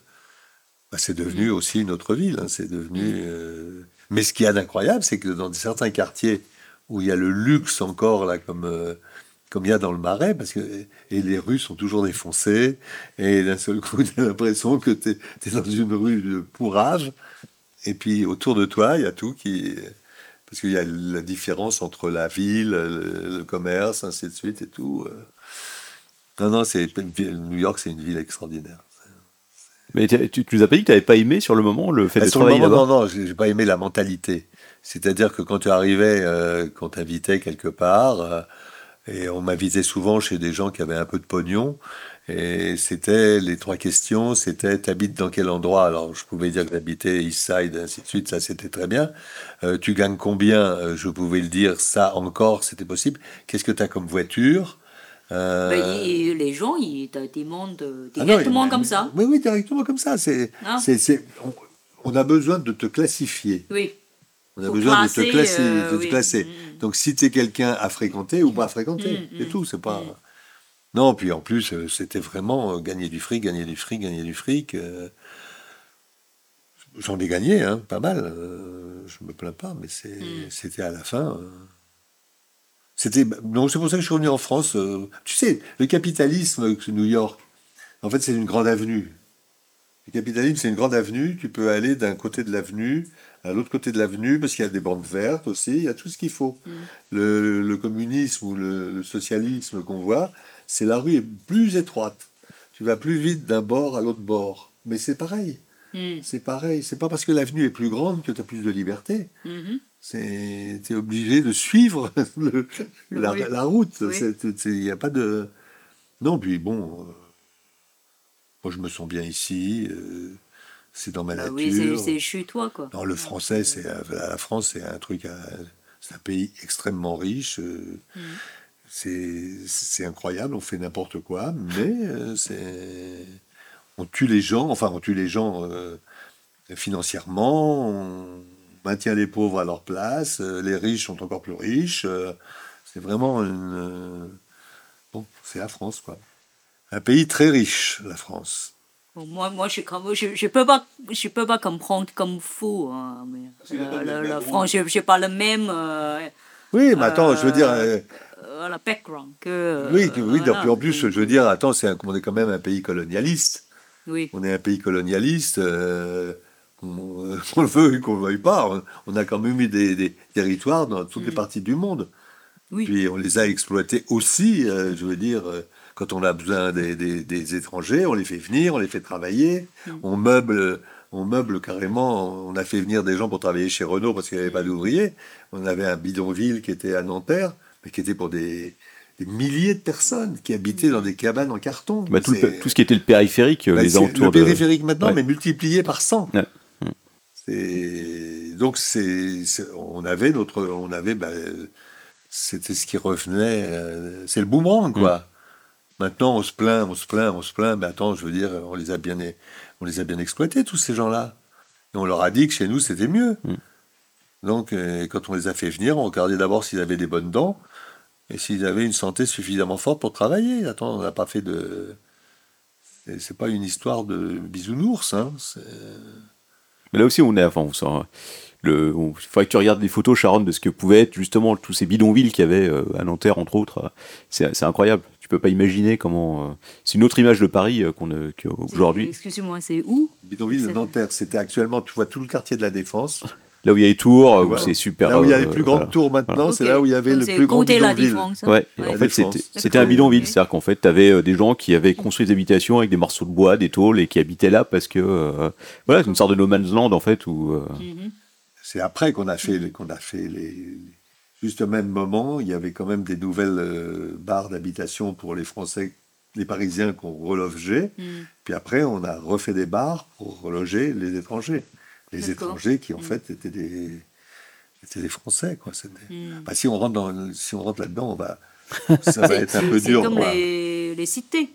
bah, c'est devenu aussi une autre ville, hein, c'est devenu... euh, Mais ce qu'il y a d'incroyable, c'est que dans certains quartiers où il y a le luxe encore, là, comme... comme il y a dans le Marais, parce que et les rues sont toujours défoncées, et d'un seul coup, tu as l'impression que tu es, dans une rue de pourrave, et puis autour de toi, il y a tout qui... Parce qu'il y a la différence entre la ville, le, le commerce, ainsi de suite et tout. euh. Non, non, New York, c'est une ville extraordinaire. Mais tu, tu nous as pas dit que tu n'avais pas aimé sur le moment le fait Ah, de sur le moment, non, non, j'ai j'ai pas aimé la mentalité. C'est-à-dire que quand tu arrivais, euh, qu'on t'invitait quelque part, euh, et on m'invitait souvent chez des gens qui avaient un peu de pognon, et c'était les trois questions, c'était t'habites dans quel endroit? Alors je pouvais dire que j'habitais East Side, ainsi de suite, ça c'était très bien. Euh, tu gagnes combien? Euh, Je pouvais le dire, ça encore, c'était possible. Qu'est-ce que tu as comme voiture? Euh, Ben, les gens, ils te demandent ah non, directement comme ça. Oui, oui, directement comme ça. C'est, Hein c'est, c'est- on, on a besoin de te classifier. Oui. On a besoin de te classer. euh, de te oui. classer. Mm. Donc si tu es quelqu'un à fréquenter ou pas à fréquenter, Mm, c'est mm, tout. C'est pas. Non, puis en plus, euh, c'était vraiment euh, gagner du fric, gagner du fric, gagner du fric. euh. J'en ai gagné, hein, pas mal. euh, je me plains pas, mais c'est, c'était à la fin. euh. C'était donc c'est pour ça que je suis revenu en France. euh. Tu sais, le capitalisme, New York, en fait, c'est une grande avenue. Le capitalisme, c'est une grande avenue. Tu peux aller d'un côté de l'avenue à l'autre côté de l'avenue parce qu'il y a des bandes vertes aussi. Il y a tout ce qu'il faut. Le, le communisme ou le, le socialisme qu'on voit, c'est la rue est plus étroite. Tu vas plus vite d'un bord à l'autre bord. Mais c'est pareil. Mm. C'est pareil. C'est pas parce que l'avenue est plus grande que tu as plus de liberté. Mhm. C'est, t'es obligé de suivre le- la, Oui. la route. Oui. Il n'y a pas de. Non, puis bon, euh, moi je me sens bien ici. euh, c'est dans ma Bah nature. oui, c'est- chez toi, quoi. Non, le français, c'est la France, c'est un truc, c'est un pays extrêmement riche. euh, Mm. c'est incroyable, on fait n'importe quoi, mais euh, c'est on tue les gens, enfin on tue les gens euh, financièrement, on maintient les pauvres à leur place, euh, les riches sont encore plus riches. euh, c'est vraiment une euh, bon, c'est la France quoi, un pays très riche, la France. Moi, moi, je ne je, je peux, pas- je peux pas comprendre comme fou. hein, mais, euh, la, la France, je n'ai pas le même euh, Oui, mais attends, je veux dire. euh, euh, la background que. oui, oui, voilà. puis en plus, je veux dire, attends, c'est un- on est quand même un pays colonialiste. Oui. On est un pays colonialiste, euh, on, qu'on le veuille ou qu'on ne le veuille pas. On, on a quand même eu des, des territoires dans toutes les parties du monde. Oui. Puis on les a exploités aussi, euh, je veux dire, euh, quand on a besoin des, des- des étrangers, on les fait venir, on les fait travailler, on meuble. On meuble carrément, on a fait venir des gens pour travailler chez Renault parce qu'il n'y avait pas d'ouvriers. On avait un bidonville qui était à Nanterre, mais qui était pour des, des milliers de personnes qui habitaient dans des cabanes en carton. Bah, tout, le- C'est- tout ce qui était le périphérique, euh, bah, les alentours le de- périphérique maintenant, Ouais. mais multiplié par 100. Ouais. C'est- Donc c'est, on avait notre, on avait, bah, c'était ce qui revenait, euh, c'est le boomerang quoi. Maintenant on se plaint, on se plaint, on se plaint, mais attends, je veux dire, on les a bien, on les a bien exploités tous ces gens-là. Et on leur a dit que chez nous c'était mieux. Donc euh, quand on les a fait venir, on regardait d'abord s'ils avaient des bonnes dents et s'ils avaient une santé suffisamment forte pour travailler. Attends, on n'a pas fait de c'est- pas une histoire de bisounours. Hein. Mais là aussi, on est enfin, on sort, le, on- il faudrait que tu regardes des photos, Sharon, de ce que pouvaient être justement tous ces bidonvilles qu'il y avait euh, à Nanterre, entre autres. C'est incroyable. Tu peux pas imaginer comment. euh, c'est une autre image de Paris euh, qu'on a- qu'aujourd'hui. Excusez-moi, c'est où? Bidonville de Nanterre, c'était actuellement, tu vois tout le quartier de la Défense. Là où il y a les tours, où c'est super. Là où il y a les euh, plus grandes voilà. tours maintenant, c'est là où il y avait Donc le plus grand la bidonville. Ouais, en fait, c'était c'était un bidonville. C'est-à-dire qu'en fait, tu avais des gens qui avaient construit des habitations avec des morceaux de bois, des tôles, et qui habitaient là parce que. euh, voilà, c'est une sorte de no man's land, en fait, où. euh, Mhm. C'est après qu'on a fait, les- qu'on a fait les. Juste au même moment, il y avait quand même des nouvelles euh, barres d'habitation pour les Français, les Parisiens qu'on relogeait. Mm. Puis après, on a refait des bars pour reloger les étrangers. Les étrangers qui, en Mm. fait, étaient des, étaient des Français. Quoi. Mm. Bah, si on rentre, dans, si on rentre là-dedans, on va, ça va être un peu C'est dur. comme quoi. les, les cités.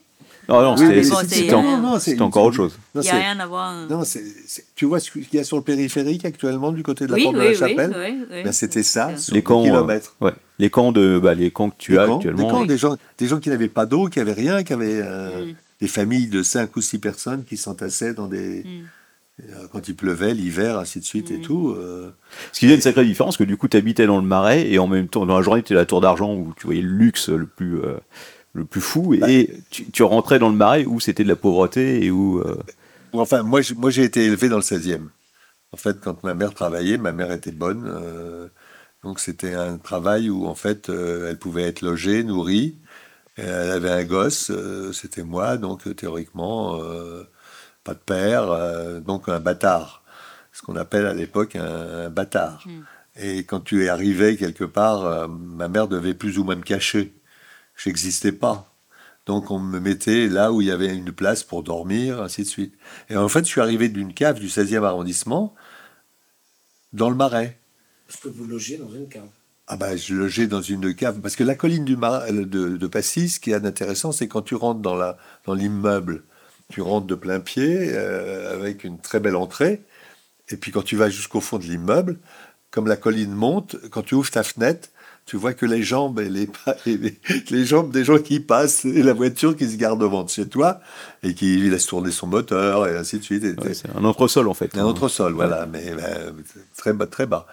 Non, non, Oui, c'était c'est- c'est- non, non, c'est- encore autre chose. Non, Il n'y a c'est- rien à voir. non, c'est- c'est- tu vois ce qu'il y a sur le périphérique actuellement du côté de la oui, porte oui, de la chapelle oui, oui. Ben, C'était ça, sur Les camps, euh, kilomètres. ouais, les camps de, bah, les camps que tu as camps, actuellement. Des, camps, Oui. des gens, des gens qui n'avaient pas d'eau, qui n'avaient rien, qui avaient euh, Mm. des familles de 5 ou 6 personnes qui s'entassaient dans des. Mm. euh, Quand il pleuvait, l'hiver, ainsi de suite et Mm. tout. euh, Ce qui faisait une sacrée différence, que du coup, tu habitais dans le marais et en même temps, dans la journée, tu étais à la tour d'argent où tu voyais le luxe le plus, euh, le plus fou Bah. et tu, tu rentrais dans le marais où c'était de la pauvreté et où. euh, Enfin, moi, j'ai- moi j'ai été élevé dans le 16e. En fait, quand ma mère travaillait, ma mère était bonne. euh, donc, c'était un travail où, en fait, euh, elle pouvait être logée, nourrie. Elle avait un gosse, euh, c'était moi, donc théoriquement, euh, pas de père, euh, donc un bâtard. Ce qu'on appelle à l'époque un, un bâtard. Et quand tu es arrivé quelque part, euh, ma mère devait plus ou moins me cacher. J'existais pas. Donc on me mettait là où il y avait une place pour dormir, ainsi de suite. Et en fait, je suis arrivé d'une cave du 16e arrondissement dans le Marais. Parce que vous logez dans une cave? Ah ben, je logeais dans une cave. Parce que la colline du Marais, de, de Passy, ce qui est intéressant, c'est quand tu rentres dans la dans l'immeuble, tu rentres de plein pied euh, avec une très belle entrée. Et puis quand tu vas jusqu'au fond de l'immeuble, comme la colline monte, quand tu ouvres ta fenêtre, tu vois que les jambes et les, et les, les jambes des gens qui passent et la voiture qui se garde devant de chez toi et qui laisse tourner son moteur et ainsi de suite. Ouais, c'est un entresol en fait. un autre sol, voilà, mais ben, très bas. Très bas.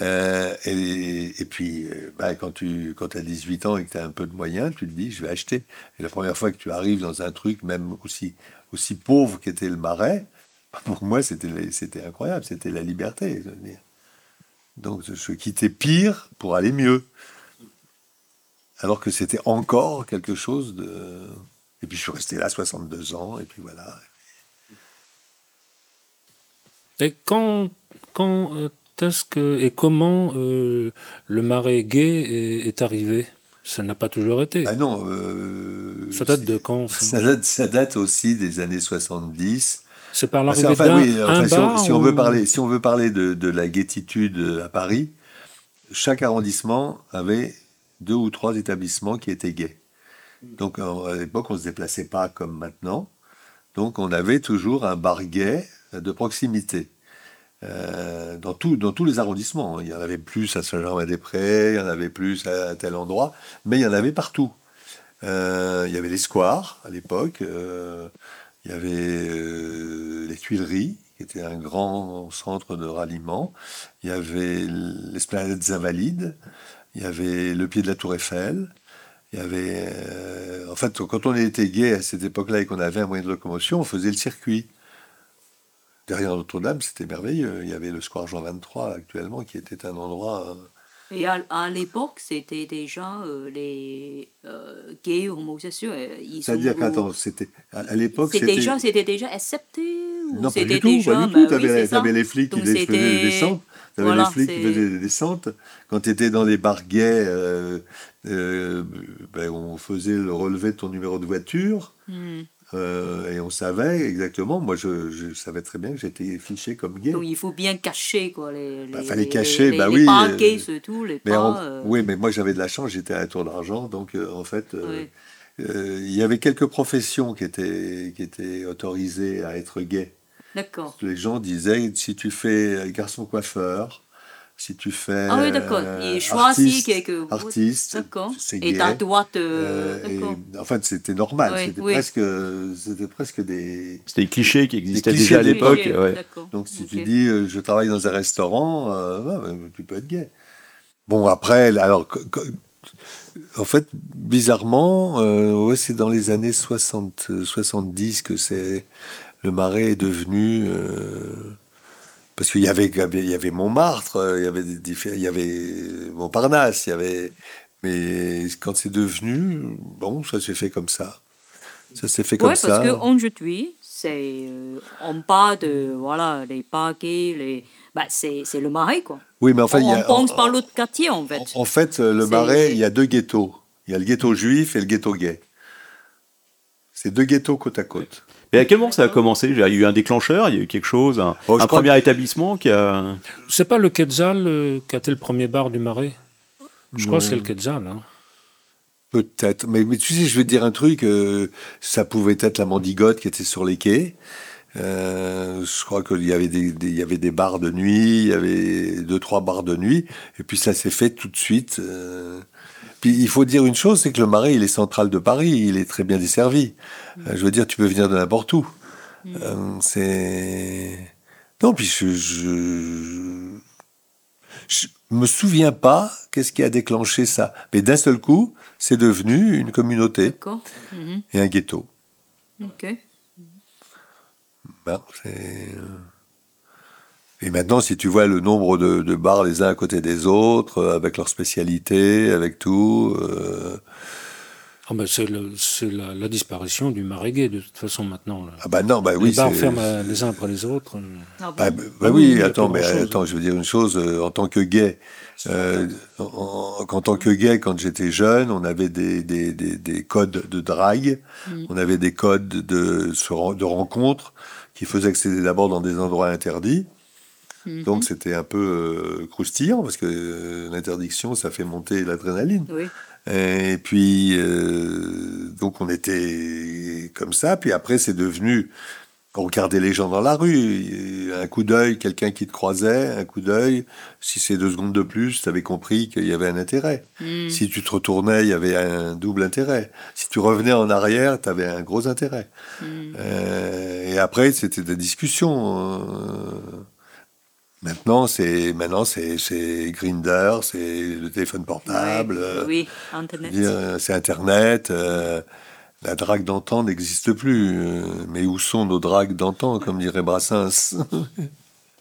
Euh, et, et puis, euh, ben, quand tu quand as 18 ans et que tu as un peu de moyens, tu te dis, je vais acheter. Et la première fois que tu arrives dans un truc, même aussi, aussi pauvre qu'était le marais, pour moi, c'était incroyable, c'était la liberté. je veux dire. Donc, je, quittais pire pour aller mieux. Alors que c'était encore quelque chose de... Et puis, je suis resté là 62 ans, et puis voilà. Et quand, quand euh, est-ce que et comment euh, le marais gay est, est arrivé? Ça n'a pas toujours été. Ah non. euh, ça date de quand ça? Ça date, ça date aussi des années 70. C'est par Parce l'arrivée qu'enfin, d'un oui, enfin, un si, on, bar si on veut ou- parler, si on veut parler de, de la gaétitude à Paris, chaque arrondissement avait deux ou trois établissements qui étaient gays. Donc en- à l'époque, on ne se déplaçait pas comme maintenant. Donc on avait toujours un bar gay de proximité. Euh, dans, tout- dans tous les arrondissements. Il y en avait plus à Saint-Germain-des-Prés, il y en avait plus à tel endroit, mais il y en avait partout. Euh, il y avait les squares à l'époque, euh, il y avait euh, les Tuileries, qui était un grand centre de ralliement, il y avait l'esplanade des Invalides, il y avait le pied de la Tour Eiffel, il y avait... euh, en fait, quand on était gay à cette époque-là et qu'on avait un moyen de locomotion, on faisait le circuit. Derrière Notre-Dame, c'était merveilleux. Il y avait le square Jean 23 actuellement, qui était un endroit... euh, Et à, à l'époque, c'était déjà euh, les euh, gays homosexuels. euh, C'est-à-dire qu'attends, c'était à, à l'époque, C'était déjà, c'était déjà accepté ou non pas du tout, déjà, pas du bah tout. oui, T'avais c'est les- ça. t'avais les flics qui Donc, faisaient des descentes. T'avais voilà, les flics qui faisaient des descentes. Quand tu étais dans les bars gays, euh, euh, ben, on faisait le relevé de ton numéro de voiture. Hmm. Euh, et on savait exactement, moi je, je savais très bien que j'étais fiché comme gay. Donc il faut bien cacher quoi les. Bah, les- fallait cacher, les, bah les oui, pas euh, gays surtout les Mais pas. en- euh, Oui, mais moi j'avais de la chance, j'étais à la Tour d'Argent, donc euh, en fait, Oui. il y avait quelques professions qui étaient, qui étaient autorisées à être gays. D'accord. Les gens disaient, si tu fais garçon coiffeur, si tu fais Ah oui d'accord. euh, Il choisit artiste, quelque. artiste, D'accord. Et ta droite. Euh, Euh, d'accord. et, en fait, c'était normal. Oui, c'était oui. presque, c'était presque des. C'était des clichés qui existaient clichés déjà à l'époque. Ouais. Donc, si tu dis, euh, je travaille dans un restaurant, euh, ouais, tu peux être gay. Bon, après, alors, en fait, bizarrement, euh, ouais, c'est dans les années 60, euh, 70 que c'est le Marais est devenu. Parce qu'il y avait, il y avait Montmartre, euh, il y avait, il y avait Montparnasse, il y avait. Mais quand c'est devenu, bon, ça s'est fait comme ça. Ça s'est fait comme Ouais, ça. parce qu'aujourd'hui, c'est euh, on parle de voilà les gays, les bah c'est c'est le marais quoi. Oui, mais enfin, on il y a, pense par l'autre quartier en fait. En, en fait, euh, le Marais, il y a deux ghettos. Il y a le ghetto juif et le ghetto gay. C'est deux ghettos côte à côte. Et à quel moment ça a commencé? Il y a eu un déclencheur, il y a eu quelque chose, un, Oh, un premier établissement qui a. C'est pas le Quetzal euh, qui a été le premier bar du Marais? Je crois que c'est le Quetzal. hein. Peut-être. Mais, mais tu sais, je vais te dire un truc. euh, ça pouvait être la Mandigote qui était sur les quais. Euh, je crois qu'il y avait des, des- il y avait des bars de nuit, il y avait deux trois bars de nuit, et puis ça s'est fait tout de suite. euh. Puis il faut dire une chose, c'est que le Marais, il est central de Paris, il est très bien desservi. Euh, je veux dire, tu peux venir de n'importe où. Euh, c'est non, puis je, je je me souviens pas qu'est-ce qui a déclenché ça, mais d'un seul coup, c'est devenu une communauté. Mhm. et un ghetto. Ok. Ben, c'est, euh, Et maintenant, si tu vois le nombre de, de bars les uns à côté des autres, euh, avec leurs spécialités, avec tout, euh, Ah ben, c'est le- c'est la, la disparition du Marais gay de toute façon maintenant. là. ah bah non, bah les oui, bars c'est- ferment les uns après les autres. euh. Ah Bah, bah, bah Ah oui, attends, mais attends, je veux dire une chose, euh, en tant que gay, euh, en, en- en tant que gay, quand j'étais jeune, on avait des, des, des, des codes de drague, on avait des codes de, de rencontres qui faisaient que c'était d'abord dans des endroits interdits. Mhm. Donc c'était un peu euh, croustillant parce que euh, l'interdiction, ça fait monter l'adrénaline. Oui. Et puis, euh, donc on était comme ça. Puis après, c'est devenu, on regardait les gens dans la rue, un coup d'œil, quelqu'un qui te croisait, un coup d'œil. Si c'est deux secondes de plus, tu avais compris qu'il y avait un intérêt. Mm. Si tu te retournais, il y avait un double intérêt. Si tu revenais en arrière, tu avais un gros intérêt. Mm. Euh, et après, c'était des discussions. Maintenant, c'est maintenant c'est c'est Grinder, c'est le téléphone portable. Ouais, euh, oui, Internet. c'est Internet. euh, la drague d'antan n'existe plus. euh, mais où sont nos dragues d'antan, comme dirait Brassens?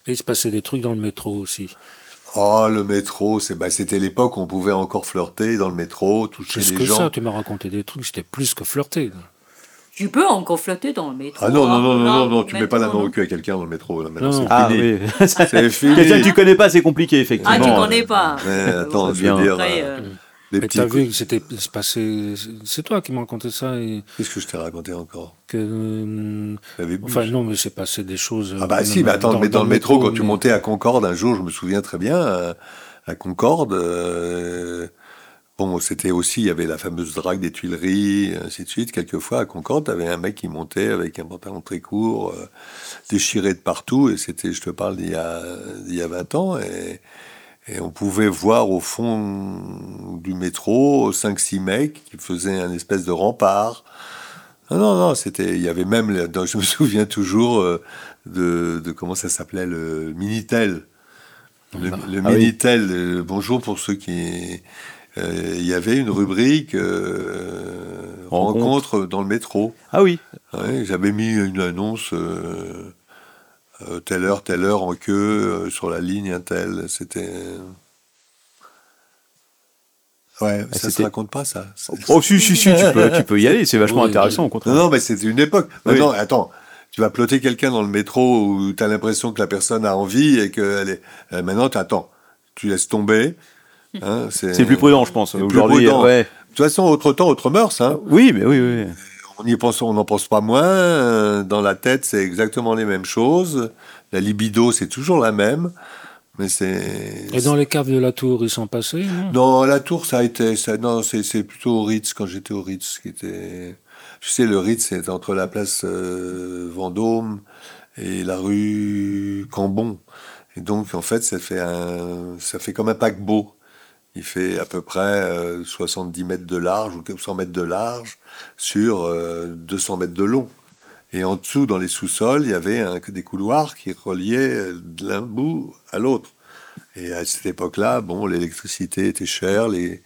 Et il se passait des trucs dans le métro aussi. Oh, le métro, c'est bah, c'était l'époque où on pouvait encore flirter dans le métro, toucher Plus les que gens. ça, tu m'as raconté des trucs, c'était plus que flirter. Tu peux encore flotter dans le métro. Ah non, non, non, non, là, non, non, tu mets pas la main au cul à quelqu'un dans le métro. Là, maintenant, Non. c'est Ah fini. oui. C'est fini. Quelqu'un que tu connais pas, c'est compliqué, effectivement. Ah, tu connais pas. Mais attends, je veux dire, après, euh, euh, Mais t'as vu que c'était passé. C'est toi qui m'as raconté ça et Qu'est-ce que je t'ai raconté encore que. euh. Enfin non, mais c'est passé des choses. Ah bah si, mais attends, mais dans, le métro, quand tu montais à Concorde un jour, je me souviens très bien, euh, à Concorde, euh, Bon, c'était aussi, il y avait la fameuse drague des Tuileries, ainsi de suite. Quelquefois, à Concorde, t'avais un mec qui montait avec un pantalon très court, euh, déchiré de partout, et c'était, je te parle d'il y a, d'il y a 20 ans, et, et on pouvait voir au fond du métro 5-6 mecs qui faisaient un espèce de rempart. Non, non, non, c'était, il y avait même, je me souviens toujours euh, de, de comment ça s'appelait, le Minitel. Le, le Ah. Minitel, euh, bonjour pour ceux qui... euh, Il y avait une rubrique euh, Rencontre. rencontre dans le métro. Ah oui. Ouais, J'avais mis une annonce euh, telle heure, telle heure en queue sur la ligne un tel. C'était. Ouais, ça se Ah, raconte pas ça. Oh, si, si, si, tu peux, tu peux y aller, c'est vachement Oui, intéressant, oui. au contraire. Non, non, mais c'était une époque. Oui. Maintenant, attends, tu vas plotter quelqu'un dans le métro où tu as l'impression que la personne a envie et qu'elle est. euh, maintenant, tu attends. Tu laisses tomber. Hein, C'est plus prudent, je pense. c'est plus Aujourd'hui, prudent. ouais. De toute façon, autre temps, autre mœurs. Hein. Oui, mais oui, oui. On y pense, on n'en pense pas moins. euh, Dans la tête, c'est exactement les mêmes choses. La libido, c'est toujours la même. Mais c'est. Et dans les caves de la tour, ils sont passés, non? Non, la tour, ça a été. Ça, non, c'est c'est plutôt au Ritz, quand j'étais au Ritz. Qui était... Tu sais, le Ritz, c'est entre la place euh, Vendôme et la rue Cambon. Et donc, en fait, ça fait, un, ça fait comme un paquebot. Il fait à peu près euh, 70 mètres de large ou 100 mètres de large sur euh, 200 mètres de long. Et en dessous, dans les sous-sols, il y avait des couloirs qui reliaient euh, l'un bout à l'autre. Et à cette époque-là, bon, l'électricité était chère, les,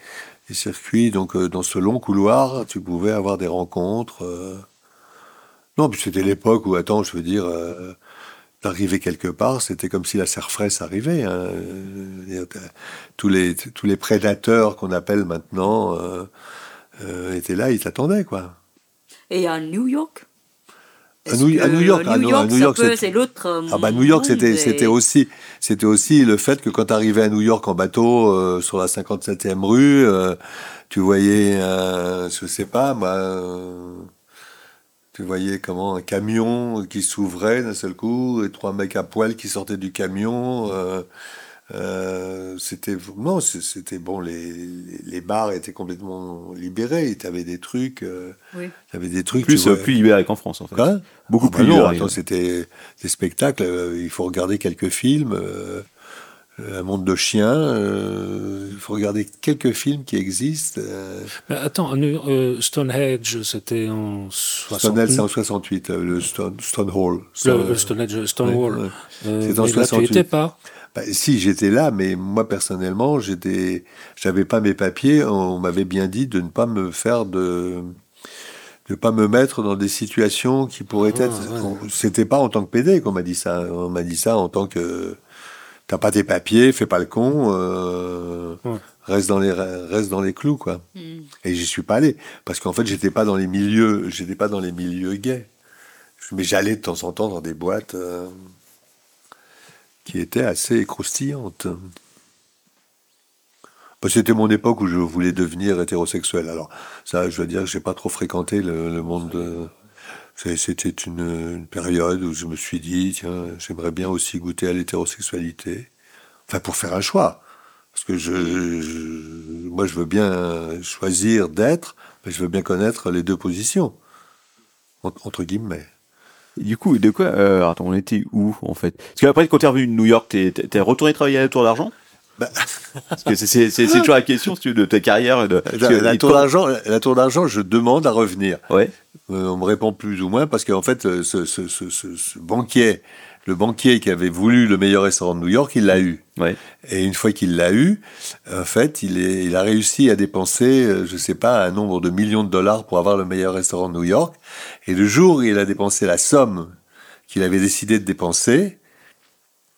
circuits, donc euh, dans ce long couloir, tu pouvais avoir des rencontres. euh. Non, puis c'était l'époque où, attends, je veux dire, euh, d'arriver quelque part, c'était comme si la serfresse arrivait. hein. Tous, les, tous les prédateurs qu'on appelle maintenant euh, euh, étaient là, ils t'attendaient, quoi. Et à New York? À New- à que New York, ah New York, York, c'est- l'autre. euh, Ah bah New York, c'était aussi c'était aussi le fait que quand tu arrivais à New York en bateau euh, sur la 57e rue, tu voyais un, je sais pas moi, tu voyais comment un camion qui s'ouvrait d'un seul coup et trois mecs à poil qui sortaient du camion. euh, euh, c'était non, c'était bon. Les, les bars étaient complètement libérés. Tu avais des trucs, euh, Oui. t'avais des trucs. Plus, euh, vois- plus libéré qu'en France, en fait. Quoi? Beaucoup Ah bah plus non, libéré. attends, c'était des spectacles, euh, il faut regarder quelques films, euh, Un monde de chiens, euh, il faut regarder quelques films qui existent. euh, attends, euh, Stonehenge, c'était en 60... Stonehenge, c'est en 68, euh, le Stone, Stonehall. Stone- le Stonehenge, Stonewall. Ouais, ouais. Euh, C'est en mais là, tu 68. étais pas. Bah, si, j'étais là, mais moi, personnellement, j'étais, j'avais pas mes papiers. On m'avait bien dit de ne pas me faire de, de pas me mettre dans des situations qui pourraient Ah, être. on- C'était pas en tant que PD qu'on m'a dit ça. On m'a dit ça en tant que t'as pas tes papiers, fais pas le con, euh, Ouais. reste dans les reste dans les clous, quoi. Hmm. Et j'y suis pas allé parce qu'en fait, j'étais pas dans les milieux, j'étais pas dans les milieux gays. Mais j'allais de temps en temps dans des boîtes. euh, qui était assez croustillante. Bah, C'était mon époque où je voulais devenir hétérosexuel. Alors, ça, je dois dire que j'ai pas trop fréquenté le, le monde. de- C'était une, période où je me suis dit, tiens, j'aimerais bien aussi goûter à l'hétérosexualité. Enfin, pour faire un choix. Parce que moi, je veux bien choisir d'être, mais je veux bien connaître les deux positions. En- Entre guillemets. Et du coup, de quoi euh, on était où en fait? Parce qu'après, quand t'es revenu de New York, t'es t'es retourné travailler à la Tour d'Argent? Bah. Parce que c'est- c'est c'est- c'est toujours la question si tu veux, de ta carrière. De, La, que- la et tour d'argent, la tour d'argent, je demande à revenir. Ouais. Euh, on me répond plus ou moins parce qu'en fait, euh, ce, ce- ce- ce- ce banquier, le banquier qui avait voulu le meilleur restaurant de New York, il l'a eu. Ouais. Et une fois qu'il l'a eu, en fait, il, est, il a réussi à dépenser, euh, je sais pas, un nombre de millions de dollars pour avoir le meilleur restaurant de New York. Et le jour où il a dépensé la somme qu'il avait décidé de dépenser,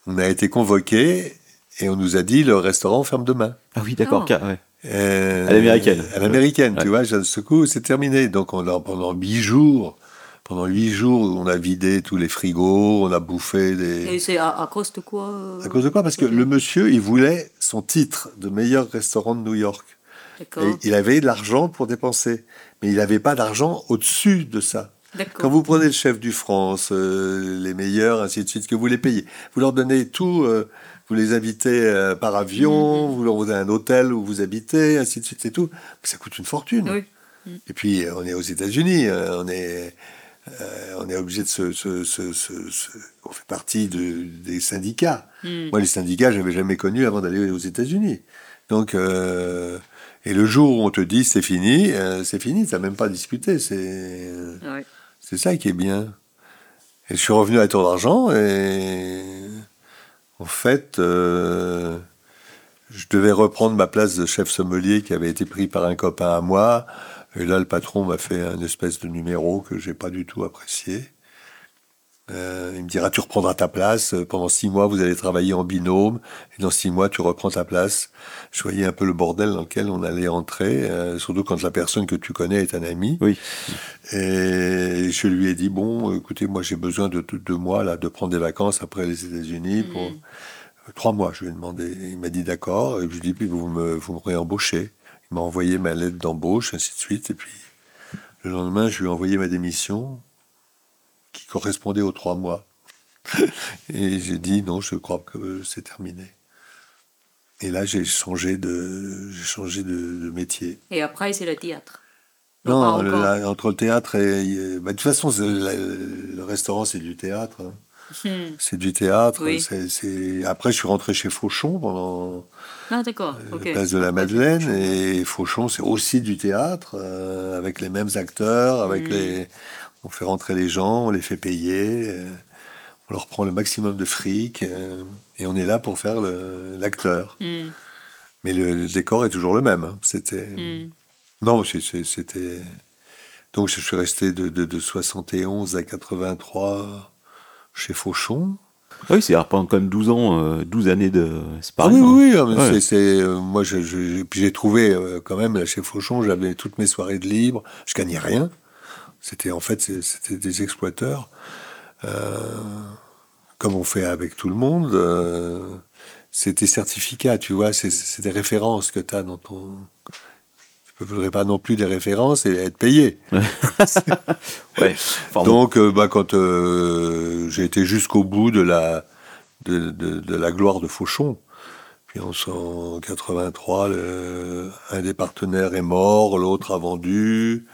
on a été convoqués et on nous a dit le restaurant ferme demain. Ah oui, d'accord. Ah. ouais. Euh, À l'américaine. À l'américaine, Ouais. tu vois, de ce coup, c'est terminé. Donc, on a, pendant huit jours, pendant huit jours, on a vidé tous les frigos, on a bouffé des. Et c'est à, à cause de quoi euh, À cause de quoi? Parce que le monsieur, il voulait son titre de meilleur restaurant de New York. D'accord. Et il avait de l'argent pour dépenser. Mais il n'avait pas d'argent au-dessus de ça. Quand vous prenez le chef du France, euh, les meilleurs, ainsi de suite, que vous les payez, vous leur donnez tout, euh, vous les invitez euh, par avion, vous leur donnez un hôtel où vous habitez, ainsi de suite, c'est tout. Mais ça coûte une fortune. Oui. Et puis, euh, on est aux États-Unis, euh, on est, euh, on est obligé de se, se- se- se- se- On fait partie de- des syndicats. Mm. Moi, les syndicats, j'avais jamais connus avant d'aller aux États-Unis. Donc, euh, et le jour où on te dit c'est fini, euh, c'est fini, t'as même pas discuté. C'est, Ouais. c'est ça qui est bien. Et je suis revenu à Tour d'Argent et en fait, euh, je devais reprendre ma place de chef sommelier qui avait été pris par un copain à moi. Et là, le patron m'a fait un espèce de numéro que j'ai pas du tout apprécié. Euh, il me dira, tu reprendras ta place. Pendant six mois, vous allez travailler en binôme. Et dans six mois, tu reprends ta place. Je voyais un peu le bordel dans lequel on allait entrer, euh, surtout quand la personne que tu connais est un ami. Oui. Et je lui ai dit, bon, écoutez, moi j'ai besoin de deux deux mois là, de prendre des vacances après les États-Unis pour Mhm. Euh, trois mois. Je lui ai demandé, il m'a dit d'accord. Et je lui ai dit, puis vous me, vous me réembauchez. Il m'a envoyé ma lettre d'embauche, ainsi de suite. Et puis le lendemain, je lui ai envoyé ma démission qui correspondait aux trois mois. Et j'ai dit, non, je crois que c'est terminé. Et là, j'ai changé de, j'ai changé de, de métier. Et après, c'est le théâtre. Non, le- la- entre le théâtre et. bah, de toute façon, la- le restaurant, c'est du théâtre. hein. Hmm. C'est du théâtre. Oui. Après, je suis rentré chez Fauchon pendant Ah, la ok. place de la Madeleine. Et Fauchon, c'est aussi du théâtre, euh, avec les mêmes acteurs. avec Mm. les... On fait rentrer les gens, on les fait payer. euh, on leur prend le maximum de fric. euh, et on est là pour faire l'acteur. Hmm. Mais le, le décor est toujours le même. hein. C'était. Hmm. Non, c'était. Donc, je suis resté de, de, de 71 à 83 chez Fauchon. Oui, c'est pendant quand même 12 ans, euh, 12 années de. C'est Ah oui, hein. oui, oui, Ouais. c'est- euh, je, je- j'ai trouvé euh, quand même, là, chez Fauchon, j'avais toutes mes soirées de libre, je gagnais rien. C'était, en fait, c'était des exploiteurs. Euh, comme on fait avec tout le monde. euh, c'est tes certificats, tu vois, c'est- des références que tu as dans ton. Tu ne voudrais pas non plus des références et être payé. Ouais. Donc, euh, bah, quand euh, j'ai été jusqu'au bout de la, de, de- de la gloire de Fauchon, puis en 1983, le- un des partenaires est mort, l'autre a vendu,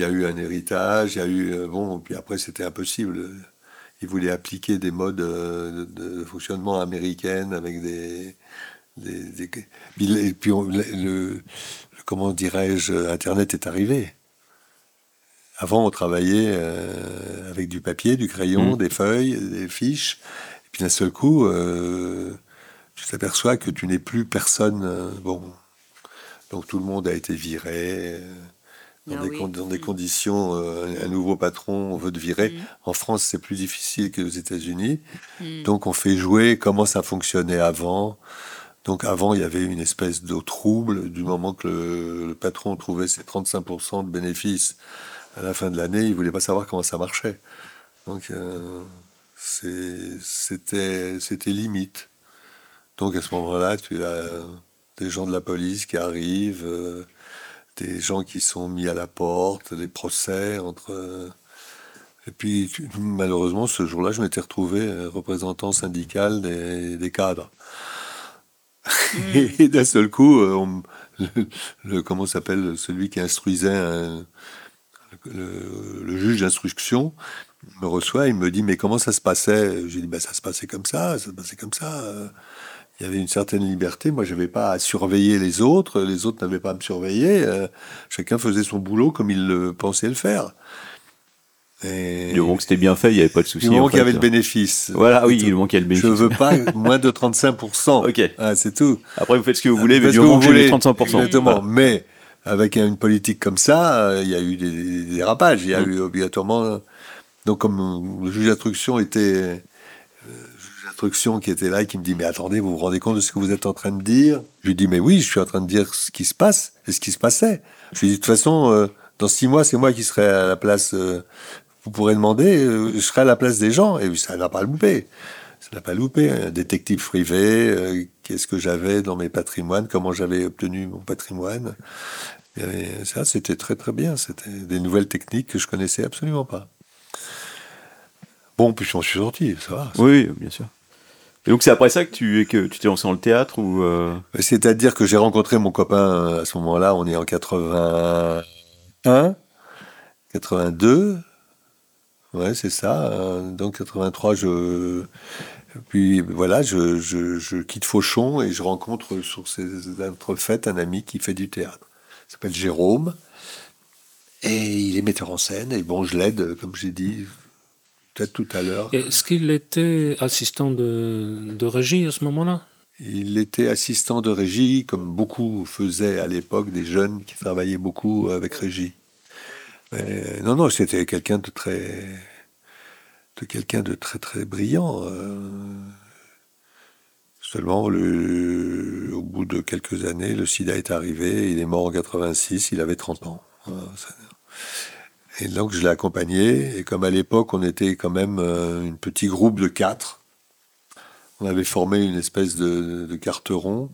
il y a eu un héritage, il y a eu... euh, bon, puis après, c'était impossible. Ils voulaient appliquer des modes euh, de, de fonctionnement américaines avec des... des- des- et puis on- le, le- comment dirais-je, Internet est arrivé. Avant, on travaillait euh, avec du papier, du crayon, Mhm. des feuilles, des fiches. Et puis d'un seul coup, euh, tu t'aperçois que tu n'es plus personne. bon, donc tout le monde a été viré. euh, dans, Ah des, oui. con- dans des Mhm. conditions, euh, un nouveau patron, on veut te virer. Mhm. En France, c'est plus difficile que aux États-Unis. Hmm. Donc on fait jouer comment ça fonctionnait avant. Donc avant, il y avait une espèce d'eau trouble. Du moment que le, le patron trouvait ses 35% de bénéfices à la fin de l'année, il voulait pas savoir comment ça marchait. Donc euh, c'était limite. Donc à ce moment-là, tu as des gens de la police qui arrivent, euh, des gens qui sont mis à la porte, des procès entre. euh, et puis, malheureusement, ce jour-là, je m'étais retrouvé euh, représentant syndical des, des cadres. Et d'un seul coup, euh, on le, le- comment s'appelle celui qui instruisait un- le, le juge d'instruction me reçoit, il me dit mais comment ça se passait? J'ai dit bah ça se passait comme ça, ça se passait comme ça. Il y avait une certaine liberté. Moi, je n'avais pas à surveiller les autres, les autres n'avaient pas à me surveiller. euh, chacun faisait son boulot comme il le pensait le faire. Et Du moment que c'était bien fait, il n'y avait pas de souci. du moment en qu'il y avait le bénéfice. Voilà, oui, du moment qu'il y a le Je bénéfice. veux pas moins de 35%. Ok. Ah, c'est tout. Après, vous faites ce que vous voulez, mais du que moment vous que les voulez- 35%. Exactement. Voilà. Mais avec une politique comme ça, euh, il y a eu des, des dérapages. Il y a Mm. eu obligatoirement. euh, Donc, comme le juge d'instruction était. Qui était là et qui me dit Mais attendez, vous vous rendez compte de ce que vous êtes en train de dire? Je lui dis Mais oui, je suis en train de dire ce qui se passe et ce qui se passait. Je lui dis De toute façon, euh, dans six mois, c'est moi qui serai à la place. euh, vous pourrez demander, euh, je serai à la place des gens. Et ça n'a pas loupé. Ça n'a pas loupé. Un détective privé, qu'est-ce que j'avais dans mes patrimoines, comment j'avais obtenu mon patrimoine? Ça, c'était très très bien. C'était des nouvelles techniques que je connaissais absolument pas. Bon, puis je suis sorti, ça va. Oui, bien sûr. Et donc c'est après ça que tu que tu t'es lancé dans le théâtre ou euh, C'est-à-dire que j'ai rencontré mon copain euh, à ce moment-là, on est en 81, 82, ouais c'est ça, euh, donc 83 je... Puis voilà, je, je- je quitte Fauchon et je rencontre sur ces fêtes un ami qui fait du théâtre. Il s'appelle Jérôme. Et il est metteur en scène et bon je l'aide comme j'ai dit peut-être tout à l'heure. Est-ce qu'il était assistant de, de régie à ce moment-là? Il était assistant de régie, comme beaucoup faisaient à l'époque des jeunes qui travaillaient beaucoup avec régie. Mais non, non, c'était quelqu'un de très, de quelqu'un de très très brillant. euh. Seulement, le, au bout de quelques années, le SIDA est arrivé. Il est mort en 86. Il avait 30 ans. Voilà, ça- Et donc, je l'ai accompagné. Et comme à l'époque, on était quand même euh, un petit groupe de quatre. On avait formé une espèce de, de carteron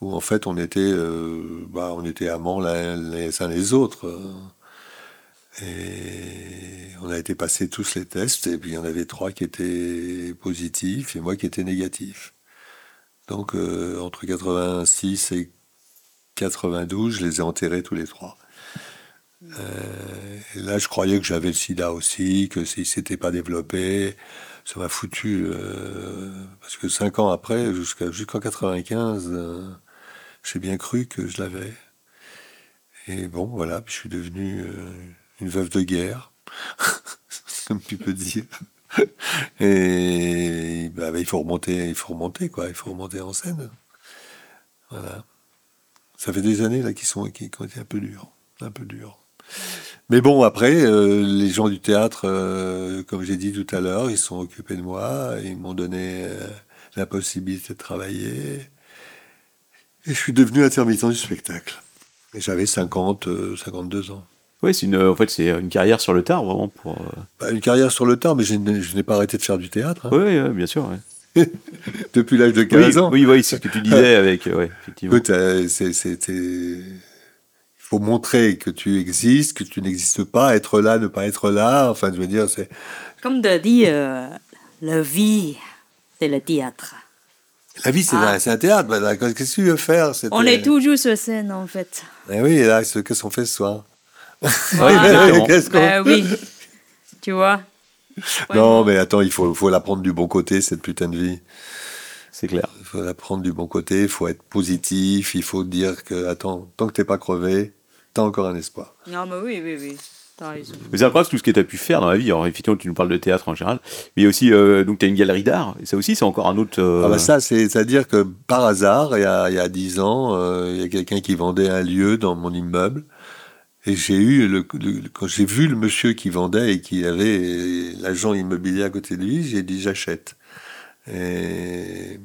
où en fait on était, euh, bah, on était amants les uns les autres. Et on a été passer tous les tests et puis il y en avait trois qui étaient positifs et moi qui étais négatif. Donc euh, entre 86 et 92, je les ai enterrés tous les trois. Euh, là, je croyais que j'avais le sida aussi, que s'il ne s'était pas développé, ça m'a foutu. euh, parce que cinq ans après, jusqu'en 95, euh, j'ai bien cru que je l'avais. Et bon, voilà, je suis devenu une veuve de guerre, comme tu peux dire. Et bah, bah, il faut remonter, il faut remonter, quoi, il faut remonter en scène. Voilà. Ça fait des années là qui sont qui, ont été un peu durs, un peu durs. Mais bon, après, euh, les gens du théâtre, euh, comme j'ai dit tout à l'heure, ils sont occupés de moi, ils m'ont donné euh, la possibilité de travailler. Et je suis devenu intermittent du spectacle. Et j'avais 50, euh, 52 ans. Ouais, c'est une en fait c'est une carrière sur le tard vraiment pour. Bah, une carrière sur le tard, mais je n'ai pas arrêté de faire du théâtre. hein. Ouais, bien sûr. Depuis l'âge de 15 oui, ans. oui, oui, c'est ce que tu disais avec ouais, effectivement. Écoute, c'était. Il faut montrer que tu existes, que tu n'existes pas, être là, ne pas être là. Enfin, je veux dire, c'est. Comme de dire, euh, la vie, c'est le théâtre. La vie, c'est Ah. un, c'est un théâtre. Qu'est-ce que tu veux faire On est toujours sur scène, en fait. Eh oui, là, c'est- qu'est-ce qu'on fait ce soir Voilà. Qu'est-ce qu'on- Ben oui. Tu vois Non, mais attends, il faut, faut la prendre du bon côté, cette putain de vie. C'est clair. Il faut la prendre du bon côté, il faut être positif, il faut dire que, attends, tant que t'es pas crevé, t'as encore un espoir. Non, mais oui, oui, oui. T'as raison. Mais c'est incroyable tout ce que tu as pu faire dans la vie. Alors, effectivement, tu nous parles de théâtre en général, mais il y a aussi, euh, donc, tu as une galerie d'art, et ça aussi, c'est encore un autre. euh, Ah bah ça, c'est- c'est-à-dire que par hasard, il y a, il y a 10 ans, euh, il y a quelqu'un qui vendait un lieu dans mon immeuble. Et j'ai eu, le, le- quand j'ai vu le monsieur qui vendait et qui avait l'agent immobilier à côté de lui, j'ai dit j'achète. Et,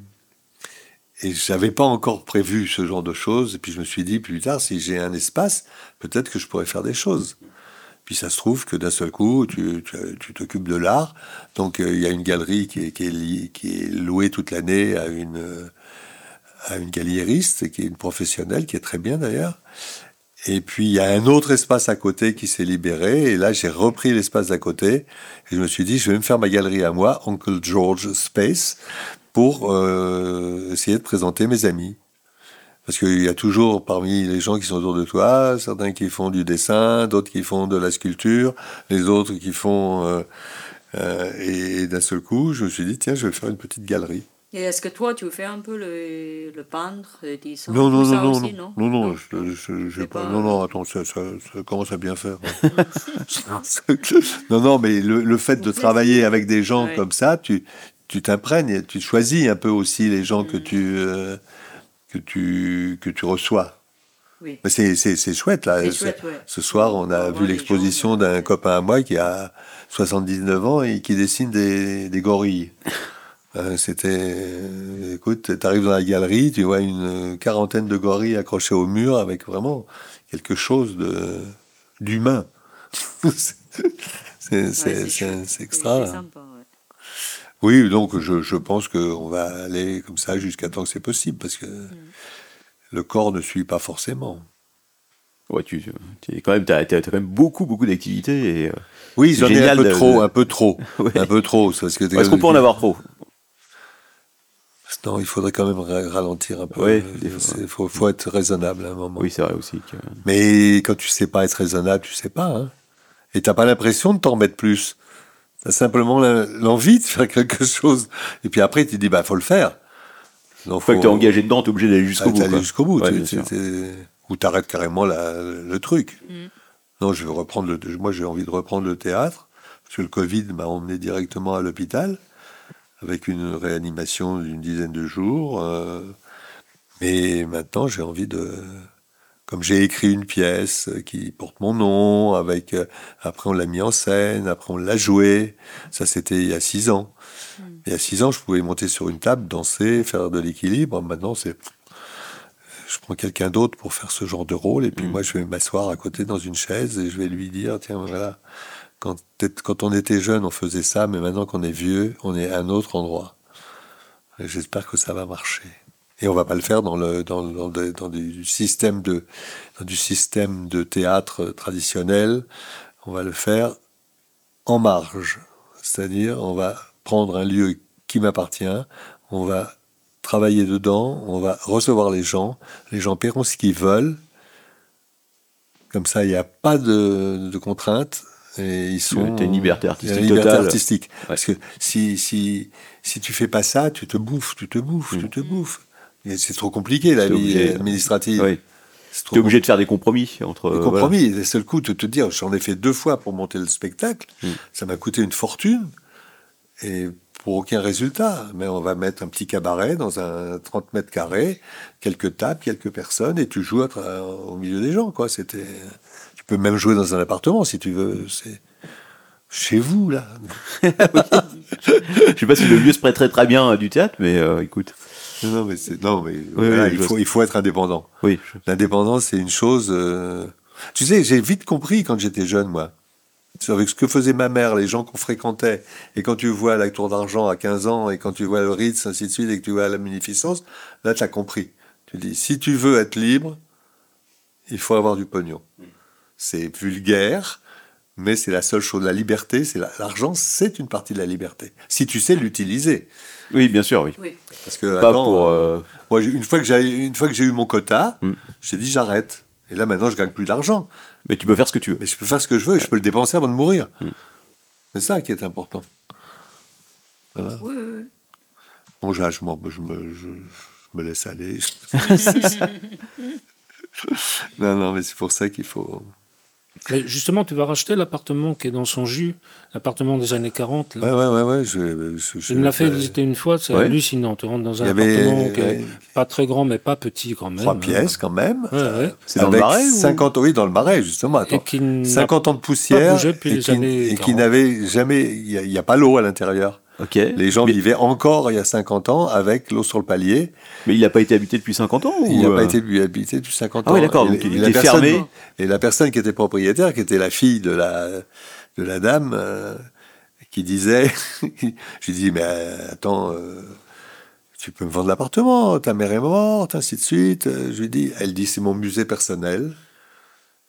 et j'avais pas encore prévu ce genre de choses. Et puis je me suis dit plus tard, si j'ai un espace, peut-être que je pourrais faire des choses. Puis ça se trouve que d'un seul coup, tu t'occupes de l'art. Donc euh, il y a une galerie qui est, louée toute l'année à une, euh, à qui est une professionnelle, qui est très bien d'ailleurs. Et puis il y a un autre espace à côté qui s'est libéré. Et là, j'ai repris l'espace d'à côté. Et je me suis dit, je vais me faire ma galerie à moi, Uncle George Space, pour euh, essayer de présenter mes amis. Parce qu'il y a toujours parmi les gens qui sont autour de toi, certains qui font du dessin, d'autres qui font de la sculpture, les autres qui font... euh, euh, et d'un seul coup, je me suis dit, tiens, je vais faire une petite galerie. Et est-ce que toi, tu fais un peu le, le peintre, Non, non, non, non, aussi, non, non, non, non, je, je- j'ai C'est pas, pas- non, non, attends, ça, ça, ça commence à bien faire. non, non, mais le, le fait de travailler avec des gens Ouais. comme ça, tu, tu t'imprègnes, tu choisis un peu aussi les gens que tu, euh, que tu, que tu reçois. Oui. Mais c'est, chouette, là. Ce- chouette, ouais. Ce soir, on a vu l'exposition d'un ouais. copain à moi qui a 79 ans et qui dessine des, des gorilles. Euh, C'était, euh, écoute, tu arrives dans la galerie, tu vois une quarantaine de gorilles accrochés au mur avec vraiment quelque chose de d'humain. c'est extra. C'est sympa. Oui, donc je, je pense qu'on va aller comme ça jusqu'à temps que c'est possible, parce que Mm. le corps ne suit pas forcément. Ouais, tu, tu es quand même, t'as, t'as quand même beaucoup, beaucoup d'activités. Et, euh, Oui, j'en ai un peu de- trop, de- un peu trop, Ouais. un peu trop. Parce que Est-ce qu'on peut en avoir trop Non, il faudrait quand même ra- ralentir un peu. Il fois. faut, être raisonnable à un moment. Oui, c'est vrai aussi. Que... Mais quand tu sais pas être raisonnable, tu sais pas. Hein. Et t'as pas l'impression de t'en remettre plus. T'as simplement l'envie de faire quelque chose. Et puis après, tu te dis, bah, faut le faire. Une fois que t'es engagé dedans, t'es obligé d'aller jusqu'au Ah, bout. jusqu'au bout. Ouais, tu- Ou t'arrêtes carrément la- le truc. Non, je veux reprendre le. Moi, j'ai envie de reprendre le théâtre parce que le Covid m'a emmené directement à l'hôpital avec une réanimation d'une dizaine de jours. euh, mais maintenant, j'ai envie de. Comme j'ai écrit une pièce qui porte mon nom, avec euh, après on l'a mis en scène, après on l'a joué. Ça, c'était il y a six ans. Il y a six ans, je pouvais monter sur une table, danser, faire de l'équilibre. Maintenant, c'est je prends quelqu'un d'autre pour faire ce genre de rôle, et puis moi, je vais m'asseoir à côté dans une chaise et je vais lui dire, tiens, voilà, quand, quand on était jeune, on faisait ça, mais maintenant qu'on est vieux, on est à un autre endroit. J'espère que ça va marcher. Et on va pas le faire dans le dans, dans, du système de dans du système de théâtre traditionnel. On va le faire en marge, c'est-à-dire on va prendre un lieu qui m'appartient, on va travailler dedans, on va recevoir les gens, les gens paieront ce qu'ils veulent. Comme ça, il n'y a pas de, de contraintes. Et ils sont. T'as une liberté artistique une liberté totale. artistique. Parce que si, si, si tu fais pas ça, tu te bouffes, tu te bouffes, tu te bouffes. C'est trop compliqué la vie administrative. Oui. Trop T'es obligé de faire des compromis entre. des euh, compromis. Les seuls coups de te dire, j'en ai fait deux fois pour monter le spectacle. Mm. Ça m'a coûté une fortune. Et pour aucun résultat. Mais on va mettre un petit cabaret dans un 30 mètres carrés, quelques tables, quelques personnes, et tu joues à au milieu des gens, quoi. C'était. Tu peux même jouer dans un appartement si tu veux. C'est chez vous là. voilà. Je sais pas si le lieu se prêterait très bien à du théâtre, mais euh, écoute. Non, mais non, mais voilà, oui, il faut il faut être indépendant. Oui. L'indépendance, c'est une chose. euh, Tu sais, j'ai vite compris quand j'étais jeune, moi. Avec ce que faisait ma mère, les gens qu'on fréquentait, et quand tu vois la Tour d'Argent à 15 ans, et quand tu vois le Ritz, ainsi de suite, et que tu vois la Munificence, là, tu as compris. Tu dis, si tu veux être libre, il faut avoir du pognon. C'est vulgaire, mais c'est la seule chose. La liberté, c'est la- l'argent, c'est une partie de la liberté. Si tu sais l'utiliser. Oui, bien sûr, oui. Parce que Pas attends, pour. euh, moi, j'ai- une fois que j'ai une fois que j'ai eu mon quota, Mm. j'ai dit j'arrête. Et là maintenant, je gagne plus d'argent, Mais tu peux faire ce que tu veux. mais je peux faire ce que je veux et je peux le dépenser avant de mourir. Mm. C'est ça qui est important. Voilà. Bon, j'ai- je, m'en- je me, je- je me laisse aller. non, non, mais c'est pour ça qu'il faut. Mais justement, tu vas racheter l'appartement qui est dans son jus, l'appartement des années 40. Là. Ouais, ouais, ouais, ouais. Je, je, Je me l'ai fait visiter une fois, c'est Ouais. hallucinant. Tu rentres dans un avait appartement qui est pas très grand, mais pas petit quand même. trois pièces quand même. Ouais, ouais. C'est dans le marais ou- 50 oui, dans le marais, justement. Et Attends. qui n'a 50 ans de poussière bougé depuis et les qui, années et qui 40. n'avait jamais. Il n'y a, pas l'eau à l'intérieur. Ok. Les gens mais, vivaient encore il y a 50 ans avec l'eau sur le palier. mais il n'a pas été habité depuis 50 ans Il ou, n'a euh, pas été habité depuis 50 Ah ans. oui, d'accord, donc il la était personne- fermé. Et la personne qui était propriétaire, qui était la fille de la, de la dame, euh, qui disait, je lui dis, mais euh, attends, euh, tu peux me vendre l'appartement, ta mère est morte, ainsi de suite. Euh, Je lui dis, elle dit, c'est mon musée personnel.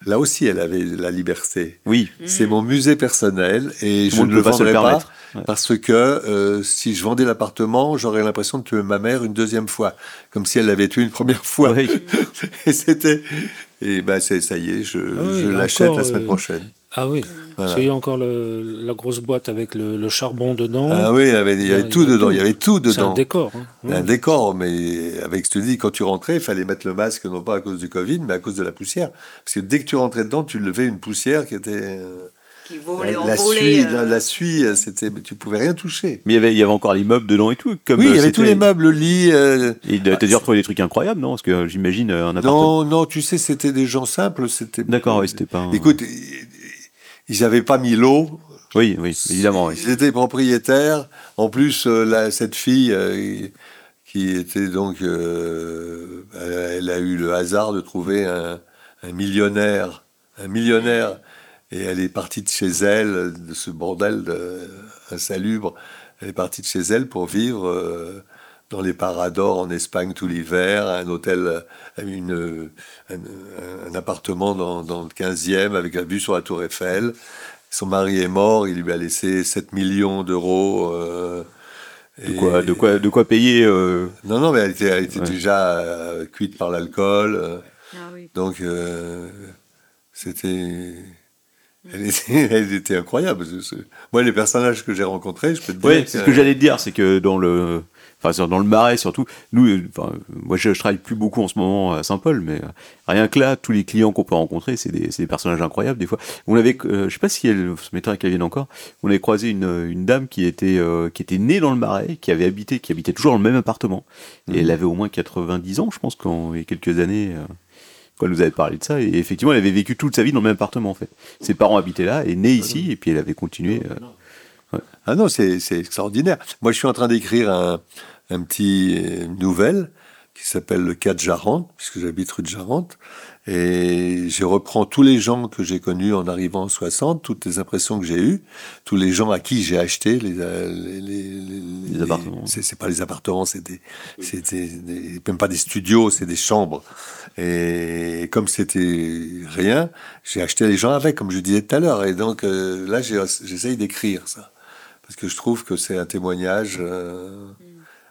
Là aussi, elle avait la liberté. Oui. C'est mon musée personnel et Tout je ne le pas vendrai pas parce que euh, si je vendais l'appartement, j'aurais l'impression de tuer ma mère une deuxième fois, comme si elle l'avait tué une première fois. Oui. et c'était et ben ça y est, je, Ah oui, je l'achète la semaine euh, prochaine. Ah oui, Voilà. parce qu'il y a encore le- la grosse boîte avec le, le charbon dedans. Ah oui, il y avait, il y avait il y tout dedans, tout. il y avait tout C'est un dedans. décor. hein. Un Ouais. décor, mais avec ce que tu dis, quand tu rentrais, il fallait mettre le masque, non pas à cause du Covid, mais à cause de la poussière. Parce que dès que tu rentrais dedans, tu levais une poussière qui était. euh, Qui la, volait, la envolait, suie, euh, la, la suie, euh, c'était, tu pouvais rien toucher. Mais il y avait, il y avait encore les meubles dedans et tout. Comme oui, il y euh, avait tous c'était- les meubles, le lit. euh, Et t'as dû retrouver des trucs incroyables, non? Parce que euh, j'imagine euh, un appartement. Non, non, tu sais, c'était des gens simples. C'était. D'accord, oui, c'était pas. un- Écoute, ils- n'avaient pas mis l'eau. Oui, oui, évidemment. oui. Ils étaient propriétaires. En plus, euh, la- cette fille euh, qui était donc, euh, elle a eu le hasard de trouver un, un millionnaire, un millionnaire, et elle est partie de chez elle, de ce bordel de, insalubre. Elle est partie de chez elle pour vivre euh, dans les Paradors en Espagne tout l'hiver, un hôtel, une, un, un appartement dans, dans le 15e avec la vue sur la Tour Eiffel. Son mari est mort, il lui a laissé 7 millions d'euros. euh, De quoi, de quoi, de quoi payer euh, Non, non, mais elle était, elle était Ouais. déjà euh, cuite par l'alcool. euh, Ah oui. donc, euh, c'était. Elle était, elle était incroyable. ce- ce- Moi, les personnages que j'ai rencontrés, je peux te dire. Ouais, c'est ce que j'allais te dire, c'est que dans le, enfin dans le Marais surtout, nous, euh, enfin, moi je, je travaille plus beaucoup en ce moment à Saint-Paul, mais euh, rien que là, tous les clients qu'on peut rencontrer, c'est des, personnages incroyables des fois. On avait, euh, je sais pas si elle se mettrait qu'elle vienne encore, on avait croisé une, une dame qui était, euh, qui était née dans le Marais, qui avait habité, qui habitait toujours dans le même appartement, et elle avait au moins 90 ans, je pense, quand il y a quelques années. euh, quand elle nous avait parlé de ça, et effectivement, elle avait vécu toute sa vie dans le même appartement en fait. Ses parents habitaient là, est née ici, et puis elle avait continué. euh, Ah non, c'est extraordinaire. Moi, je suis en train d'écrire un, un petit euh, nouvelle qui s'appelle Le cas de Jarente, puisque j'habite rue de Jarente. Et je reprends tous les gens que j'ai connus en arrivant en 60, toutes les impressions que j'ai eues, tous les gens à qui j'ai acheté les, euh, les, les, les- Les appartements. C'est c'est pas les appartements, c'est des, c'est des- des- même pas des studios, c'est des chambres. Et comme c'était rien, j'ai acheté les gens avec, comme je disais tout à l'heure. Et donc euh, là, j'essaye d'écrire ça parce que je trouve que c'est un témoignage euh,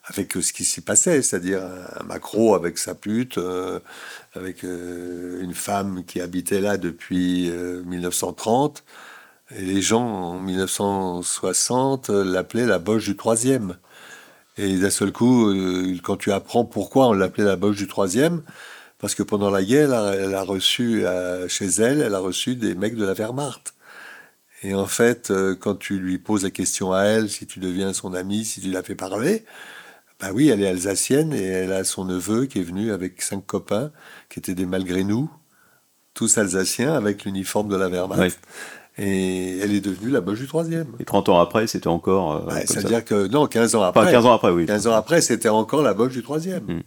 avec ce qui s'y passait, c'est-à-dire un macro avec sa pute, euh, avec euh, une femme qui habitait là depuis euh, 1930, et les gens en 1960 euh, l'appelaient la boche du troisième. Et d'un seul coup, euh, quand tu apprends pourquoi on l'appelait la boche du troisième, parce que pendant la guerre, elle a, reçu euh, chez elle, elle a reçu des mecs de la Wehrmacht. Et en fait, euh, quand tu lui poses la question à elle, si tu deviens son amie, si tu la fais parler, bah oui, elle est alsacienne et elle a son neveu qui est venu avec cinq copains qui étaient des malgré nous, tous alsaciens avec l'uniforme de la Wehrmacht. Ouais. Et elle est devenue la boche du troisième. Et 30 ans après, c'était encore. euh, ça. C'est-à-dire que, non, 15 ans après. Enfin, 15 ans après, oui. 15 ans après, c'était encore la boche du troisième. Mm.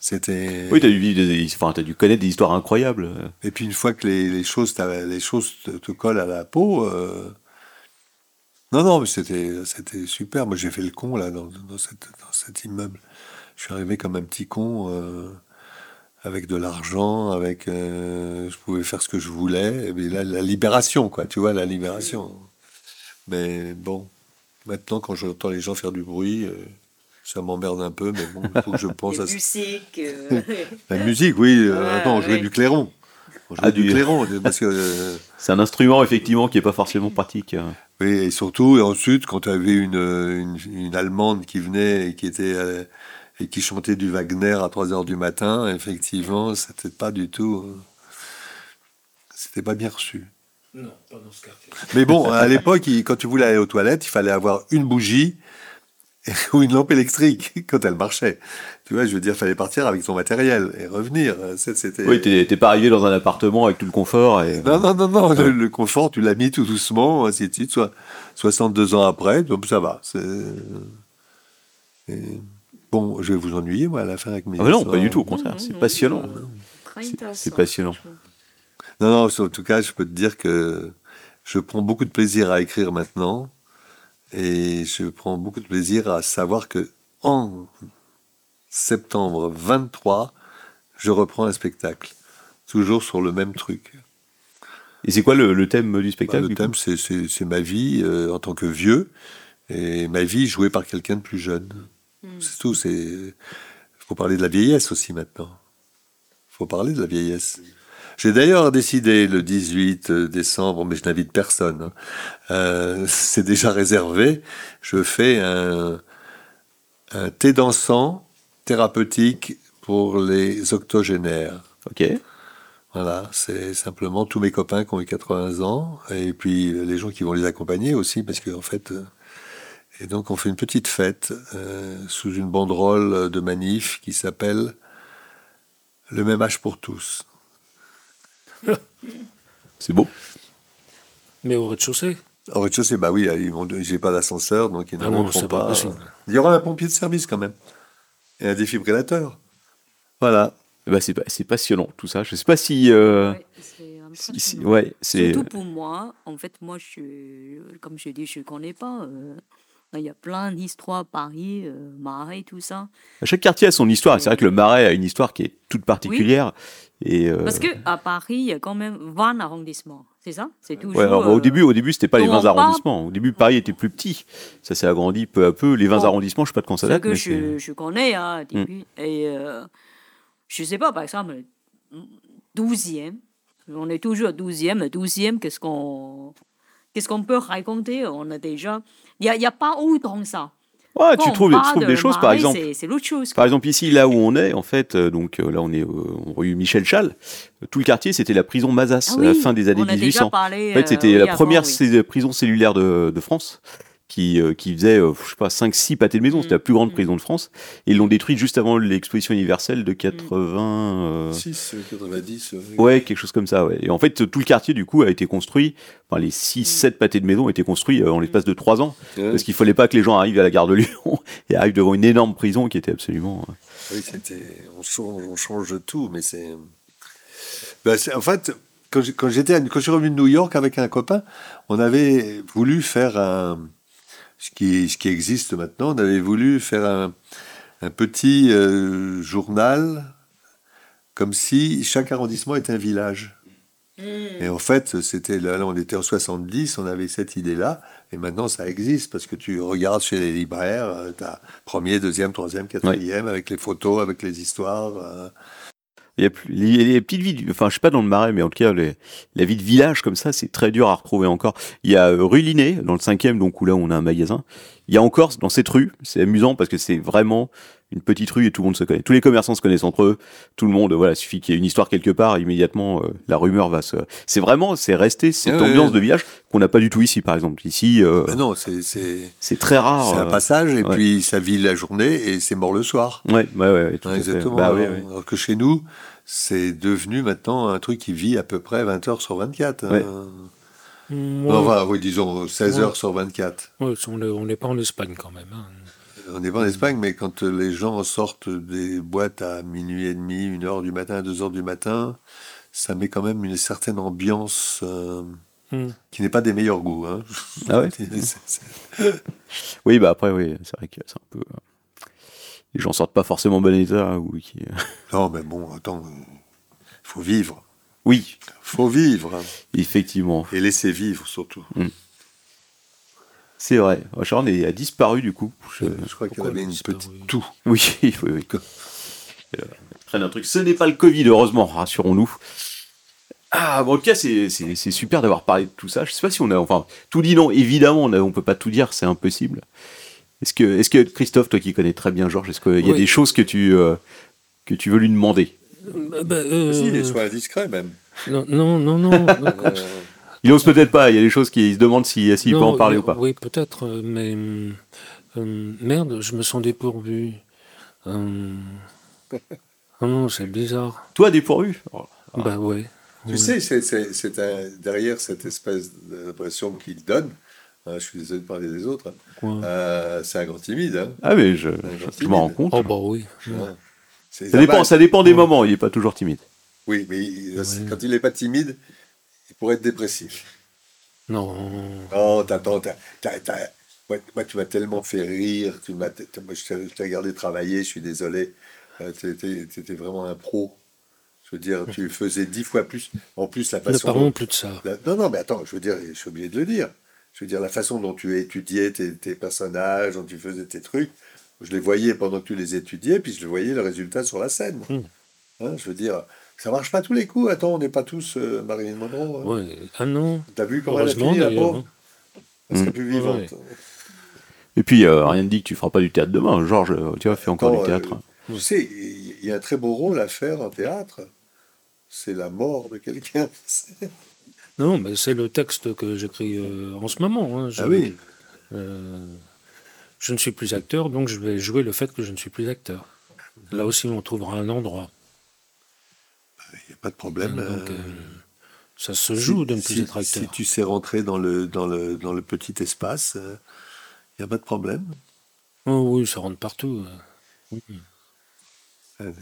C'était. Oui, t'as dû, enfin, dû connaître des histoires incroyables. Et puis une fois que les, les choses, les choses te, te collent à la peau. euh, Non, non, mais c'était, c'était super. Moi, j'ai fait le con là dans, dans, cette, dans cet immeuble. Je suis arrivé comme un petit con euh, avec de l'argent, avec, euh, je pouvais faire ce que je voulais. Et puis là, la libération, quoi. Tu vois, la libération. Mais bon, maintenant, quand j'entends les gens faire du bruit. euh, ça m'emmerde un peu, mais bon, il faut que je pense à ça. musique. La musique, oui. euh, Ouais, attends, on jouait ouais. du clairon. On jouait Ah, du du- clairon, parce que... euh, C'est un instrument, effectivement, qui est pas forcément pratique. Euh. Oui, et surtout, et ensuite, quand tu avais une, une, une Allemande qui venait et qui était euh, et qui chantait du Wagner à 3 heures du matin, effectivement, c'était pas du tout. euh, C'était pas bien reçu. Non, pas dans ce quartier. Mais bon, à l'époque, quand tu voulais aller aux toilettes, il fallait avoir une bougie ou une lampe électrique quand elle marchait. Tu vois, je veux dire, il fallait partir avec son matériel et revenir. C'était. Oui, t'es t'es pas arrivé dans un appartement avec tout le confort. Et... Non, non, non, non. Le, le confort, tu l'as mis tout doucement, ainsi de suite. Soit 62 ans après, donc ça va. c'est- et- Bon, je vais vous ennuyer, moi, à la fin avec mes Ah bah non, pas du tout, au contraire. C'est passionnant. très C'est- intéressant, c'est passionnant. Non, non, en tout cas, je peux te dire que je prends beaucoup de plaisir à écrire maintenant. Et je prends beaucoup de plaisir à savoir que en septembre 23, je reprends un spectacle. Toujours sur le même truc. Et c'est quoi le, le thème du Bah, spectacle le du coup? thème, c'est- c'est c'est ma vie euh, en tant que vieux et ma vie jouée par quelqu'un de plus jeune. C'est tout. Il faut parler de la vieillesse aussi maintenant. Il faut parler de la vieillesse. J'ai d'ailleurs décidé le 18 décembre, mais je n'invite personne. hein. Euh, c'est déjà réservé. Je fais un, un thé dansant thérapeutique pour les octogénaires. Ok. Voilà, c'est simplement tous mes copains qui ont eu 80 ans, et puis euh, les gens qui vont les accompagner aussi, parce qu'en fait... euh, et donc on fait une petite fête euh, sous une banderole de manif qui s'appelle Le même âge pour tous. C'est beau. Mais au rez-de-chaussée Au rez-de-chaussée, bah oui, j'ai pas d'ascenseur, donc ils ne Ah non, monteront pas pas. possible. Il y aura un pompier de service quand même. Et un défibrillateur. Voilà. Ben, c'est c'est passionnant tout ça. Je sais pas si. euh, Ouais, c'est si- si- ouais, c'est. Surtout pour moi, en fait, moi, je, comme je dis, je ne connais pas. euh, Il y a plein d'histoires Paris, euh, Marais, tout ça. Chaque quartier a son histoire. C'est vrai que le Marais a une histoire qui est toute particulière. Et euh, Parce qu'à Paris, il y a quand même 20 arrondissements. C'est ça? C'est toujours. ouais, alors, au euh, début, au début, c'était pas les dont 20 on parle- arrondissements. Au début, Paris était plus petit. Ça s'est agrandi peu à peu. Les 20 Bon, arrondissements, je sais pas de quand ça date. que mais je, je connais, hein, au début. Et euh, je sais pas, par exemple, 12e. On est toujours 12e. 12e, qu'est-ce qu'on. Qu'est-ce qu'on peut raconter? On a déjà. Il n'y a, a pas autant ça. Ouais, Quand Ah, tu on trouves, tu trouves de des choses, par exemple. c'est- l'autre chose. Par exemple, ici, là où on est, en fait, euh, donc euh, là, on est euh, rue Michel Chal. Tout le quartier, c'était la prison Mazas Ah à la oui, fin des années on a déjà 1800. parlé, En fait, c'était euh, oui, la avant, première oui. prison cellulaire de, de France qui, euh, qui faisait, euh, je sais pas, 5-6 pâtés de maison. C'était la plus grande Mm. prison de France. Et ils l'ont détruite juste avant l'exposition universelle de 80. euh, 6, 90. euh, Ouais, quelque chose comme ça, ouais. Et en fait, tout le quartier, du coup, a été construit, enfin, les 6-7 pâtés de maison ont été construits euh, en l'espace de 3 ans. ouais. Parce qu'il fallait pas que les gens arrivent à la gare de Lyon et arrivent devant une énorme prison qui était absolument. euh, Oui, c'était. On change, on change de tout, mais c'est. Ben, en fait, quand j'étais, à- quand je suis revenu de New York avec un copain, on avait voulu faire un. Ce qui, ce qui existe maintenant, on avait voulu faire un, un petit euh, journal comme si chaque arrondissement était un village. Et en fait, c'était là, là, on était en 70, on avait cette idée-là, et maintenant ça existe parce que tu regardes chez les libraires, tu as premier, deuxième, troisième, quatrième, avec les photos, avec les histoires. euh. Il y a plus, les, petites villes, enfin, je sais pas dans le marais, mais en tout cas, les- la vie de village comme ça, c'est très dur à retrouver encore. Il y a euh, rue Linné, dans le cinquième, donc où là, on a un magasin. Il y a encore, dans cette rue, c'est amusant parce que c'est vraiment une petite rue et tout le monde se connaît. Tous les commerçants se connaissent entre eux. Tout le monde, voilà, suffit qu'il y ait une histoire quelque part, immédiatement, euh, la rumeur va se. C'est vraiment, c'est resté cette Ouais, ambiance ouais. de village qu'on n'a pas du tout ici, par exemple. Ici, euh, Ben non, c'est très rare. c'est un euh, passage, et ouais. puis ça vit la journée, et c'est mort le soir. Ouais, ouais, ouais, tout exactement. Bah, oui, alors, que chez nous, c'est devenu maintenant un truc qui vit à peu près 20 heures sur 24. hein. Ouais. Non, ouais. enfin, oui, disons 16 Ouais. heures sur 24. Ouais, on est- on n'est pas en Espagne quand même. hein. On n'est pas en Espagne, mais quand euh, les gens sortent des boîtes à minuit et demi, une heure du matin, deux heures du matin, ça met quand même une certaine ambiance euh, Hmm. qui n'est pas des meilleurs goûts. hein. Ah ouais Oui, bah après, oui, c'est vrai que c'est un peu. Les gens sortent pas forcément en bon état ou qui. euh, non, mais bon, attends, il faut vivre. Oui, faut vivre. effectivement, Et laisser vivre, surtout. C'est vrai. Sharon est- a disparu du coup. Je- Je crois qu'il avait une disparu petite toux. Oui, oui, oui. Euh, traîne un truc. Ce n'est pas le Covid, heureusement, rassurons-nous. Ah, bon, en tout cas, c'est super d'avoir parlé de tout ça. Je sais pas si on a. Enfin, tout dit non, évidemment, on, on peut pas tout dire, c'est impossible. Est-ce que, est que, Christophe, toi qui connais très bien Georges, est-ce qu'il y a des choses que tu, euh, que tu veux lui demander? Euh, bah, euh, Si, les soins indiscrets, même. non, non, non, non. Euh, Il ose peut-être pas, il y a des choses qui se demandent s'il s'il peut Non, en parler euh, ou pas. Oui, peut-être, euh, mais hum, merde, je me sens dépourvu. Hum, oh non, c'est bizarre. Toi, dépourvu? Bah ouais. Tu Oui. sais, c'est, c'est, c'est un- derrière cette espèce d'impression qu'il donne, hein, je suis désolé de parler des autres, hein, Quoi? euh, c'est un grand timide. Hein, Ah, mais je, je m'en rends compte. Oh bah oui. Ça dépend, ça dépend des moments, il est pas toujours timide. Oui, mais il- Ouais. quand il n'est pas timide, il pourrait être dépressif. Non. Oh, t'attends, moi, moi, tu m'as tellement fait rire, tu m'as, moi, je t'ai regardé travailler, je suis désolé, euh, t'étais, t'étais vraiment un pro. Je veux dire, tu faisais dix fois plus. En plus, la Ne façon. parlons dont- plus de ça. la- non, non, mais attends, je veux dire, je suis obligé de le dire. Je veux dire, la façon dont tu étudiais tes, tes personnages, dont tu faisais tes trucs, je les voyais pendant que tu les étudiais, puis je le voyais le résultat sur la scène. Hmm. Hein, je veux dire, ça marche pas tous les coups. Attends, on n'est pas tous euh, Marilyn Monroe. hein. Ouais. Ah non. T'as vu comment elle a fini, la pauvre Elle serait plus vivante. Et puis, euh, rien ne dit que tu feras pas du théâtre demain. Georges, euh, tu vois, fais encore Attends, du théâtre. euh, tu sais, il y a un très beau rôle à faire en théâtre. C'est la mort de quelqu'un. Non, mais c'est le texte que j'écris euh, en ce moment. hein. Je- Ah oui. euh, je ne suis plus acteur, donc je vais jouer le fait que je ne suis plus acteur. Là aussi, on trouvera un endroit. Il n'y a pas de problème. Donc, euh, euh, ça se joue de ne plus si, être acteur. si tu sais rentrer dans le, dans le, dans le petit espace, il n'y a pas de problème. Oh oui, ça rentre partout. euh. Euh,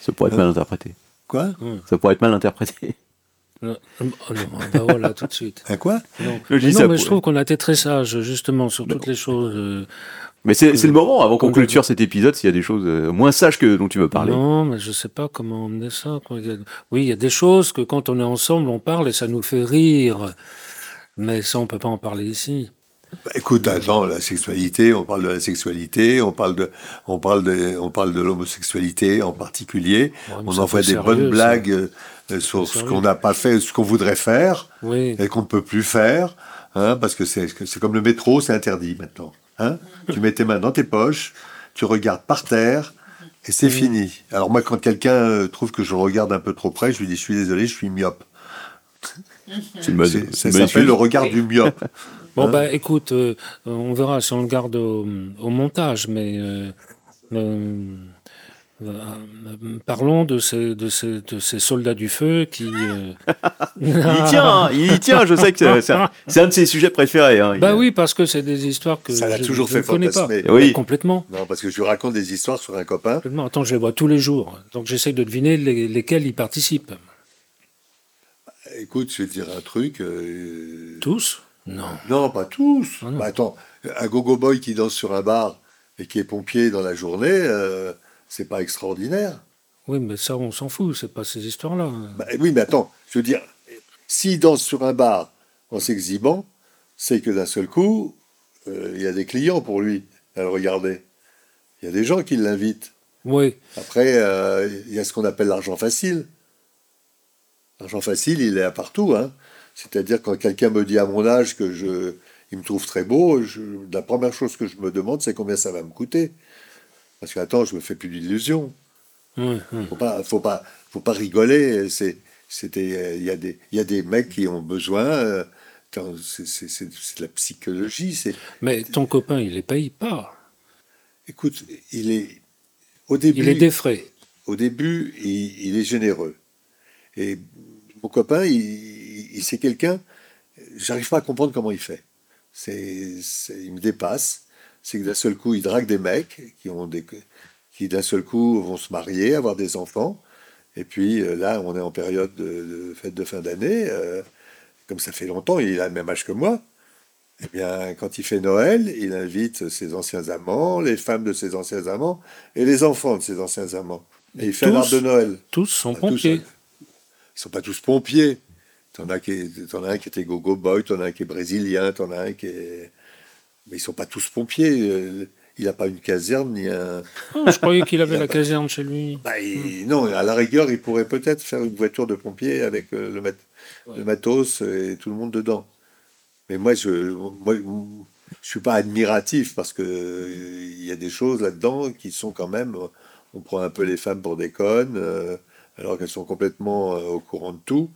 Ça pourrait être mal interprété. Quoi? Ça pourrait être mal interprété. Non, oh non, bah voilà, tout de suite. Un quoi? Non, Mais non, ça mais pour- je trouve qu'on a été très sage, justement, sur toutes les choses. euh, Mais c'est c'est le moment, avant qu'on Complètement. clôture cet épisode, s'il y a des choses euh, moins sages que dont tu veux parler. Non, mais je sais pas comment emmener ça. quoi. Il y a- Oui, il y a des choses que quand on est ensemble, on parle et ça nous fait rire. Mais ça, on peut pas en parler ici. Bah, écoute, attends, la sexualité, on parle de la sexualité, on parle de, on parle de, on parle de l'homosexualité en particulier. On envoie peu des sérieux, bonnes ça. blagues euh, sur ce qu'on n'a pas fait, ce qu'on voudrait faire Oui. et qu'on ne peut plus faire, hein, parce que c'est c'est comme le métro, c'est interdit maintenant. Hein tu mets tes mains dans tes poches, tu regardes par terre. Et c'est fini. Alors moi, quand quelqu'un euh, trouve que je regarde un peu trop près, je lui dis, je suis désolé, je suis myope. Ça s'appelle le regard du myope. Bon, Hein bah écoute, euh, on verra si on le garde au, au montage, mais. euh, euh, euh, parlons de ces, de, ces, de ces soldats du feu qui. euh, Il y tient, hein, il y tient, je sais que c'est- un, de ses sujets préférés. Hein. Bah Il- oui, parce que c'est des histoires que Ça l'a je, toujours je fait ne connais pas. fantasmer. Oui. Bah, complètement. Non, parce que je lui raconte des histoires sur un copain. complètement. Attends, je les vois tous les jours. Donc j'essaye de deviner les- lesquels ils participent. Écoute, je vais te dire un truc. euh, Tous? Non. Non, pas tous. Ah non. Bah, attends, un gogo boy qui danse sur un bar et qui est pompier dans la journée, euh, c'est pas extraordinaire. Oui, mais ça, on s'en fout, c'est pas ces histoires-là. Bah, oui, mais attends, je veux dire, s'il danse sur un bar en s'exhibant, c'est que d'un seul coup, euh, il y a des clients pour lui à le regarder. Il y a des gens qui l'invitent. Oui, Après, euh, il y a ce qu'on appelle l'argent facile. L'argent facile, il est à partout. Hein. C'est-à-dire quand quelqu'un me dit à mon âge que je, il me trouve très beau, je- la première chose que je me demande, c'est combien ça va me coûter. Parce que attends, je me fais plus d'illusions. Faut pas, faut pas, faut pas rigoler. C'est, c'était, il y a des, il y a des mecs qui ont besoin. euh, c'est, c'est- c'est- c'est de la psychologie. C'est, Mais ton copain, il les paye pas. écoute, il est au début. Il est défrayé. au début, il, il est généreux. Et mon copain, il- c'est quelqu'un, j'arrive pas à comprendre comment il fait. C'est, il me dépasse. C'est que d'un seul coup, il drague des mecs qui, ont des, qui d'un seul coup vont se marier, avoir des enfants. Et puis euh, là, on est en période de, de fête de fin d'année. euh, comme ça fait longtemps, il a le même âge que moi. Eh bien, quand il fait Noël, il invite ses anciens amants, les femmes de ses anciens amants et les enfants de ses anciens amants. Et il fait un Tous arbre de Noël. Tous sont tous, pompiers. hein. Ils sont pas tous pompiers. T'en as, qui, t'en as un qui était gogo boy, t'en as un qui est brésilien, t'en as un qui est... Mais ils sont pas tous pompiers. euh, Il n'a pas une caserne ni un... Je croyais qu'il avait la caserne chez lui. Bah, il- Non, à la rigueur, il pourrait peut-être faire une voiture de pompier avec euh, le, mat- le matos et tout le monde dedans. Mais moi, je moi, je suis pas admiratif parce que euh, il y a des choses là-dedans qui sont quand même. On prend un peu les femmes pour des connes, euh, alors qu'elles sont complètement au courant de tout.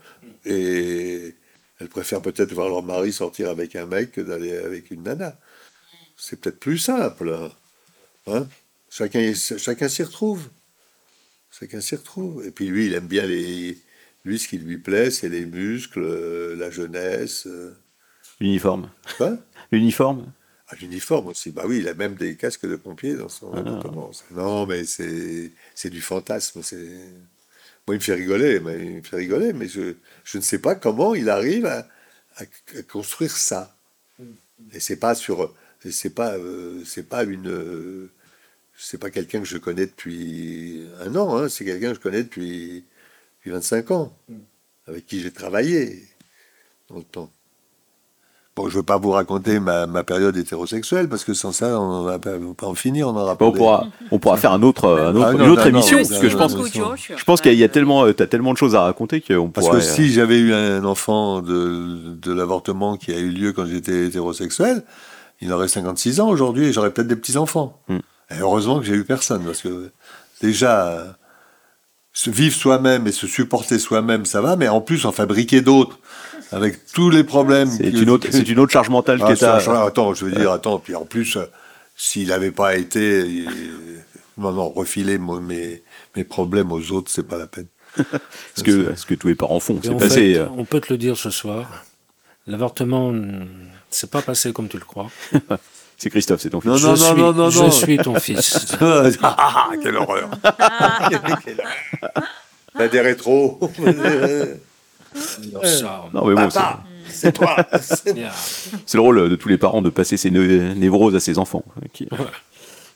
Et elles préfèrent peut-être voir leur mari sortir avec un mec que d'aller avec une nana. C'est peut-être plus simple. hein. Hein? Chacun chacun s'y retrouve. Chacun s'y retrouve. Et puis lui, il aime bien les. Lui, ce qui lui plaît, c'est les muscles, euh, la jeunesse. euh. L'uniforme. Quoi? L'uniforme? Ah, L'uniforme aussi. Bah oui, il a même des casques de pompier dans son Ah. appartement. Non, mais c'est c'est du fantasme. C'est moi, il me fait rigoler. Mais il me fait rigoler, mais je je ne sais pas comment il arrive à, à- à construire ça. Et c'est pas sur c'est pas euh, c'est pas une euh, c'est pas quelqu'un que je connais depuis un an. hein. C'est quelqu'un que je connais depuis depuis 25 ans, avec qui j'ai travaillé dans le temps. Bon, je ne veux pas vous raconter ma, ma période hétérosexuelle, parce que sans ça, on ne va pas, en finir, on en aura on, pas. pourra, on pourra faire un autre, un autre- Ah, non, une autre non, émission, non, parce que je pense, je pense qu'il y a tellement, as tellement de choses à raconter qu'on Parce pourrait. que si j'avais eu un enfant de, de l'avortement qui a eu lieu quand j'étais hétérosexuel, il aurait 56 ans aujourd'hui et j'aurais peut-être des petits-enfants. Hmm. Et heureusement que j'ai eu personne, parce que déjà, euh, se vivre soi-même et se supporter soi-même, ça va, mais en plus en fabriquer d'autres, avec tous les problèmes. c'est une autre, c'est une autre charge mentale Ah, qui est à. attends, je veux dire, attends, puis en plus, euh, s'il n'avait pas été. euh, non, non, refiler mes, mes problèmes aux autres, c'est pas la peine. Ce que, ce que tous les parents font? C'est passé. fait, euh, on peut te le dire ce soir. L'avortement, mm, c'est pas passé comme tu le crois. C'est Christophe, c'est ton fils. Non, je non, suis, non, non, je non. suis ton fils. ah, quelle horreur Quelle horreur. Bah, des rétros Non, mais bon, c'est- Papa, c'est toi. yeah. c'est le rôle de tous les parents de passer ces né- névroses à ses enfants, hein, qui,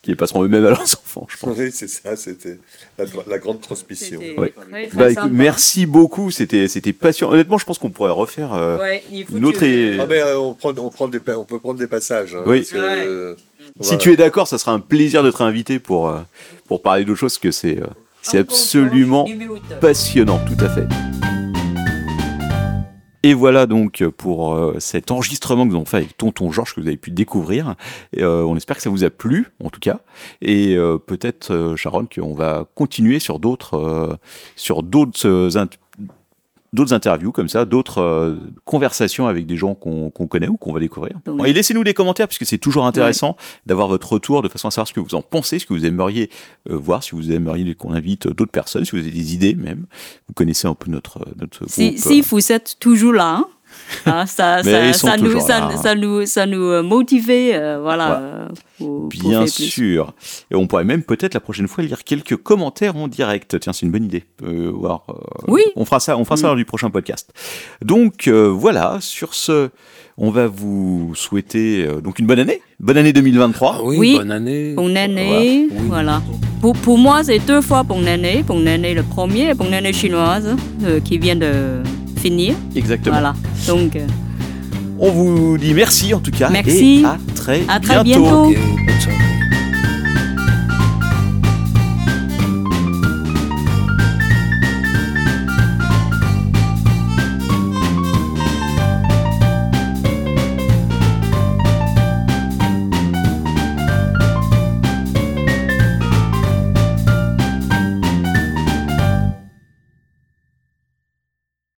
qui les passeront eux-mêmes à leurs enfants, je pense. oui, c'est ça, c'était la, la grande transmission. C'était Ouais. très, très Bah, écoute, sympa. merci beaucoup, c'était c'était passionnant. Honnêtement, je pense qu'on pourrait refaire euh, Ouais, il faut une autre. que- é- Ah, mais, euh, on, prend, on, prend des, pa- on peut prendre des passages. hein, Oui. parce que, euh, Si voilà. tu es d'accord, ça sera un plaisir de te réinviter pour, euh, pour parler d'autres choses, que c'est euh, c'est absolument passionnant, tout à fait. Et voilà donc pour euh, cet enregistrement que nous avons fait avec Tonton Georges que vous avez pu découvrir. Euh, on espère que ça vous a plu, en tout cas. Et euh, peut-être, Sharon, qu'on va continuer sur d'autres sur d'autres d'autres interviews comme ça, d'autres euh, conversations avec des gens qu'on connaît ou qu'on va découvrir. Et laissez-nous des commentaires puisque c'est toujours intéressant d'avoir votre retour de façon à savoir ce que vous en pensez, ce que vous aimeriez euh, voir, si vous aimeriez qu'on invite d'autres personnes, si vous avez des idées même. Vous connaissez un peu notre notre Si, groupe. si vous êtes toujours là, hein, ça, Mais ça, sont ça, nous, ça, ça nous, ça nous euh, motive, euh, voilà. Ouais. euh, pour- Bien sûr. Et on pourrait même peut-être la prochaine fois lire quelques commentaires en direct. Tiens, c'est une bonne idée. Euh, voir, euh, Oui. On fera ça, on fera ça Mm. lors du prochain podcast. Donc euh, voilà, sur ce, on va vous souhaiter euh, donc une bonne année. Bonne année 2023. Ah oui, Oui. bonne année. Bonne année, Oui. voilà. Pour, pour moi, c'est deux fois bonne année. Bonne année le premier, et bonne année chinoise euh, qui vient de finir. Exactement. Voilà. Donc, euh, On vous dit merci en tout cas. Merci. Et à très À très bientôt. bientôt.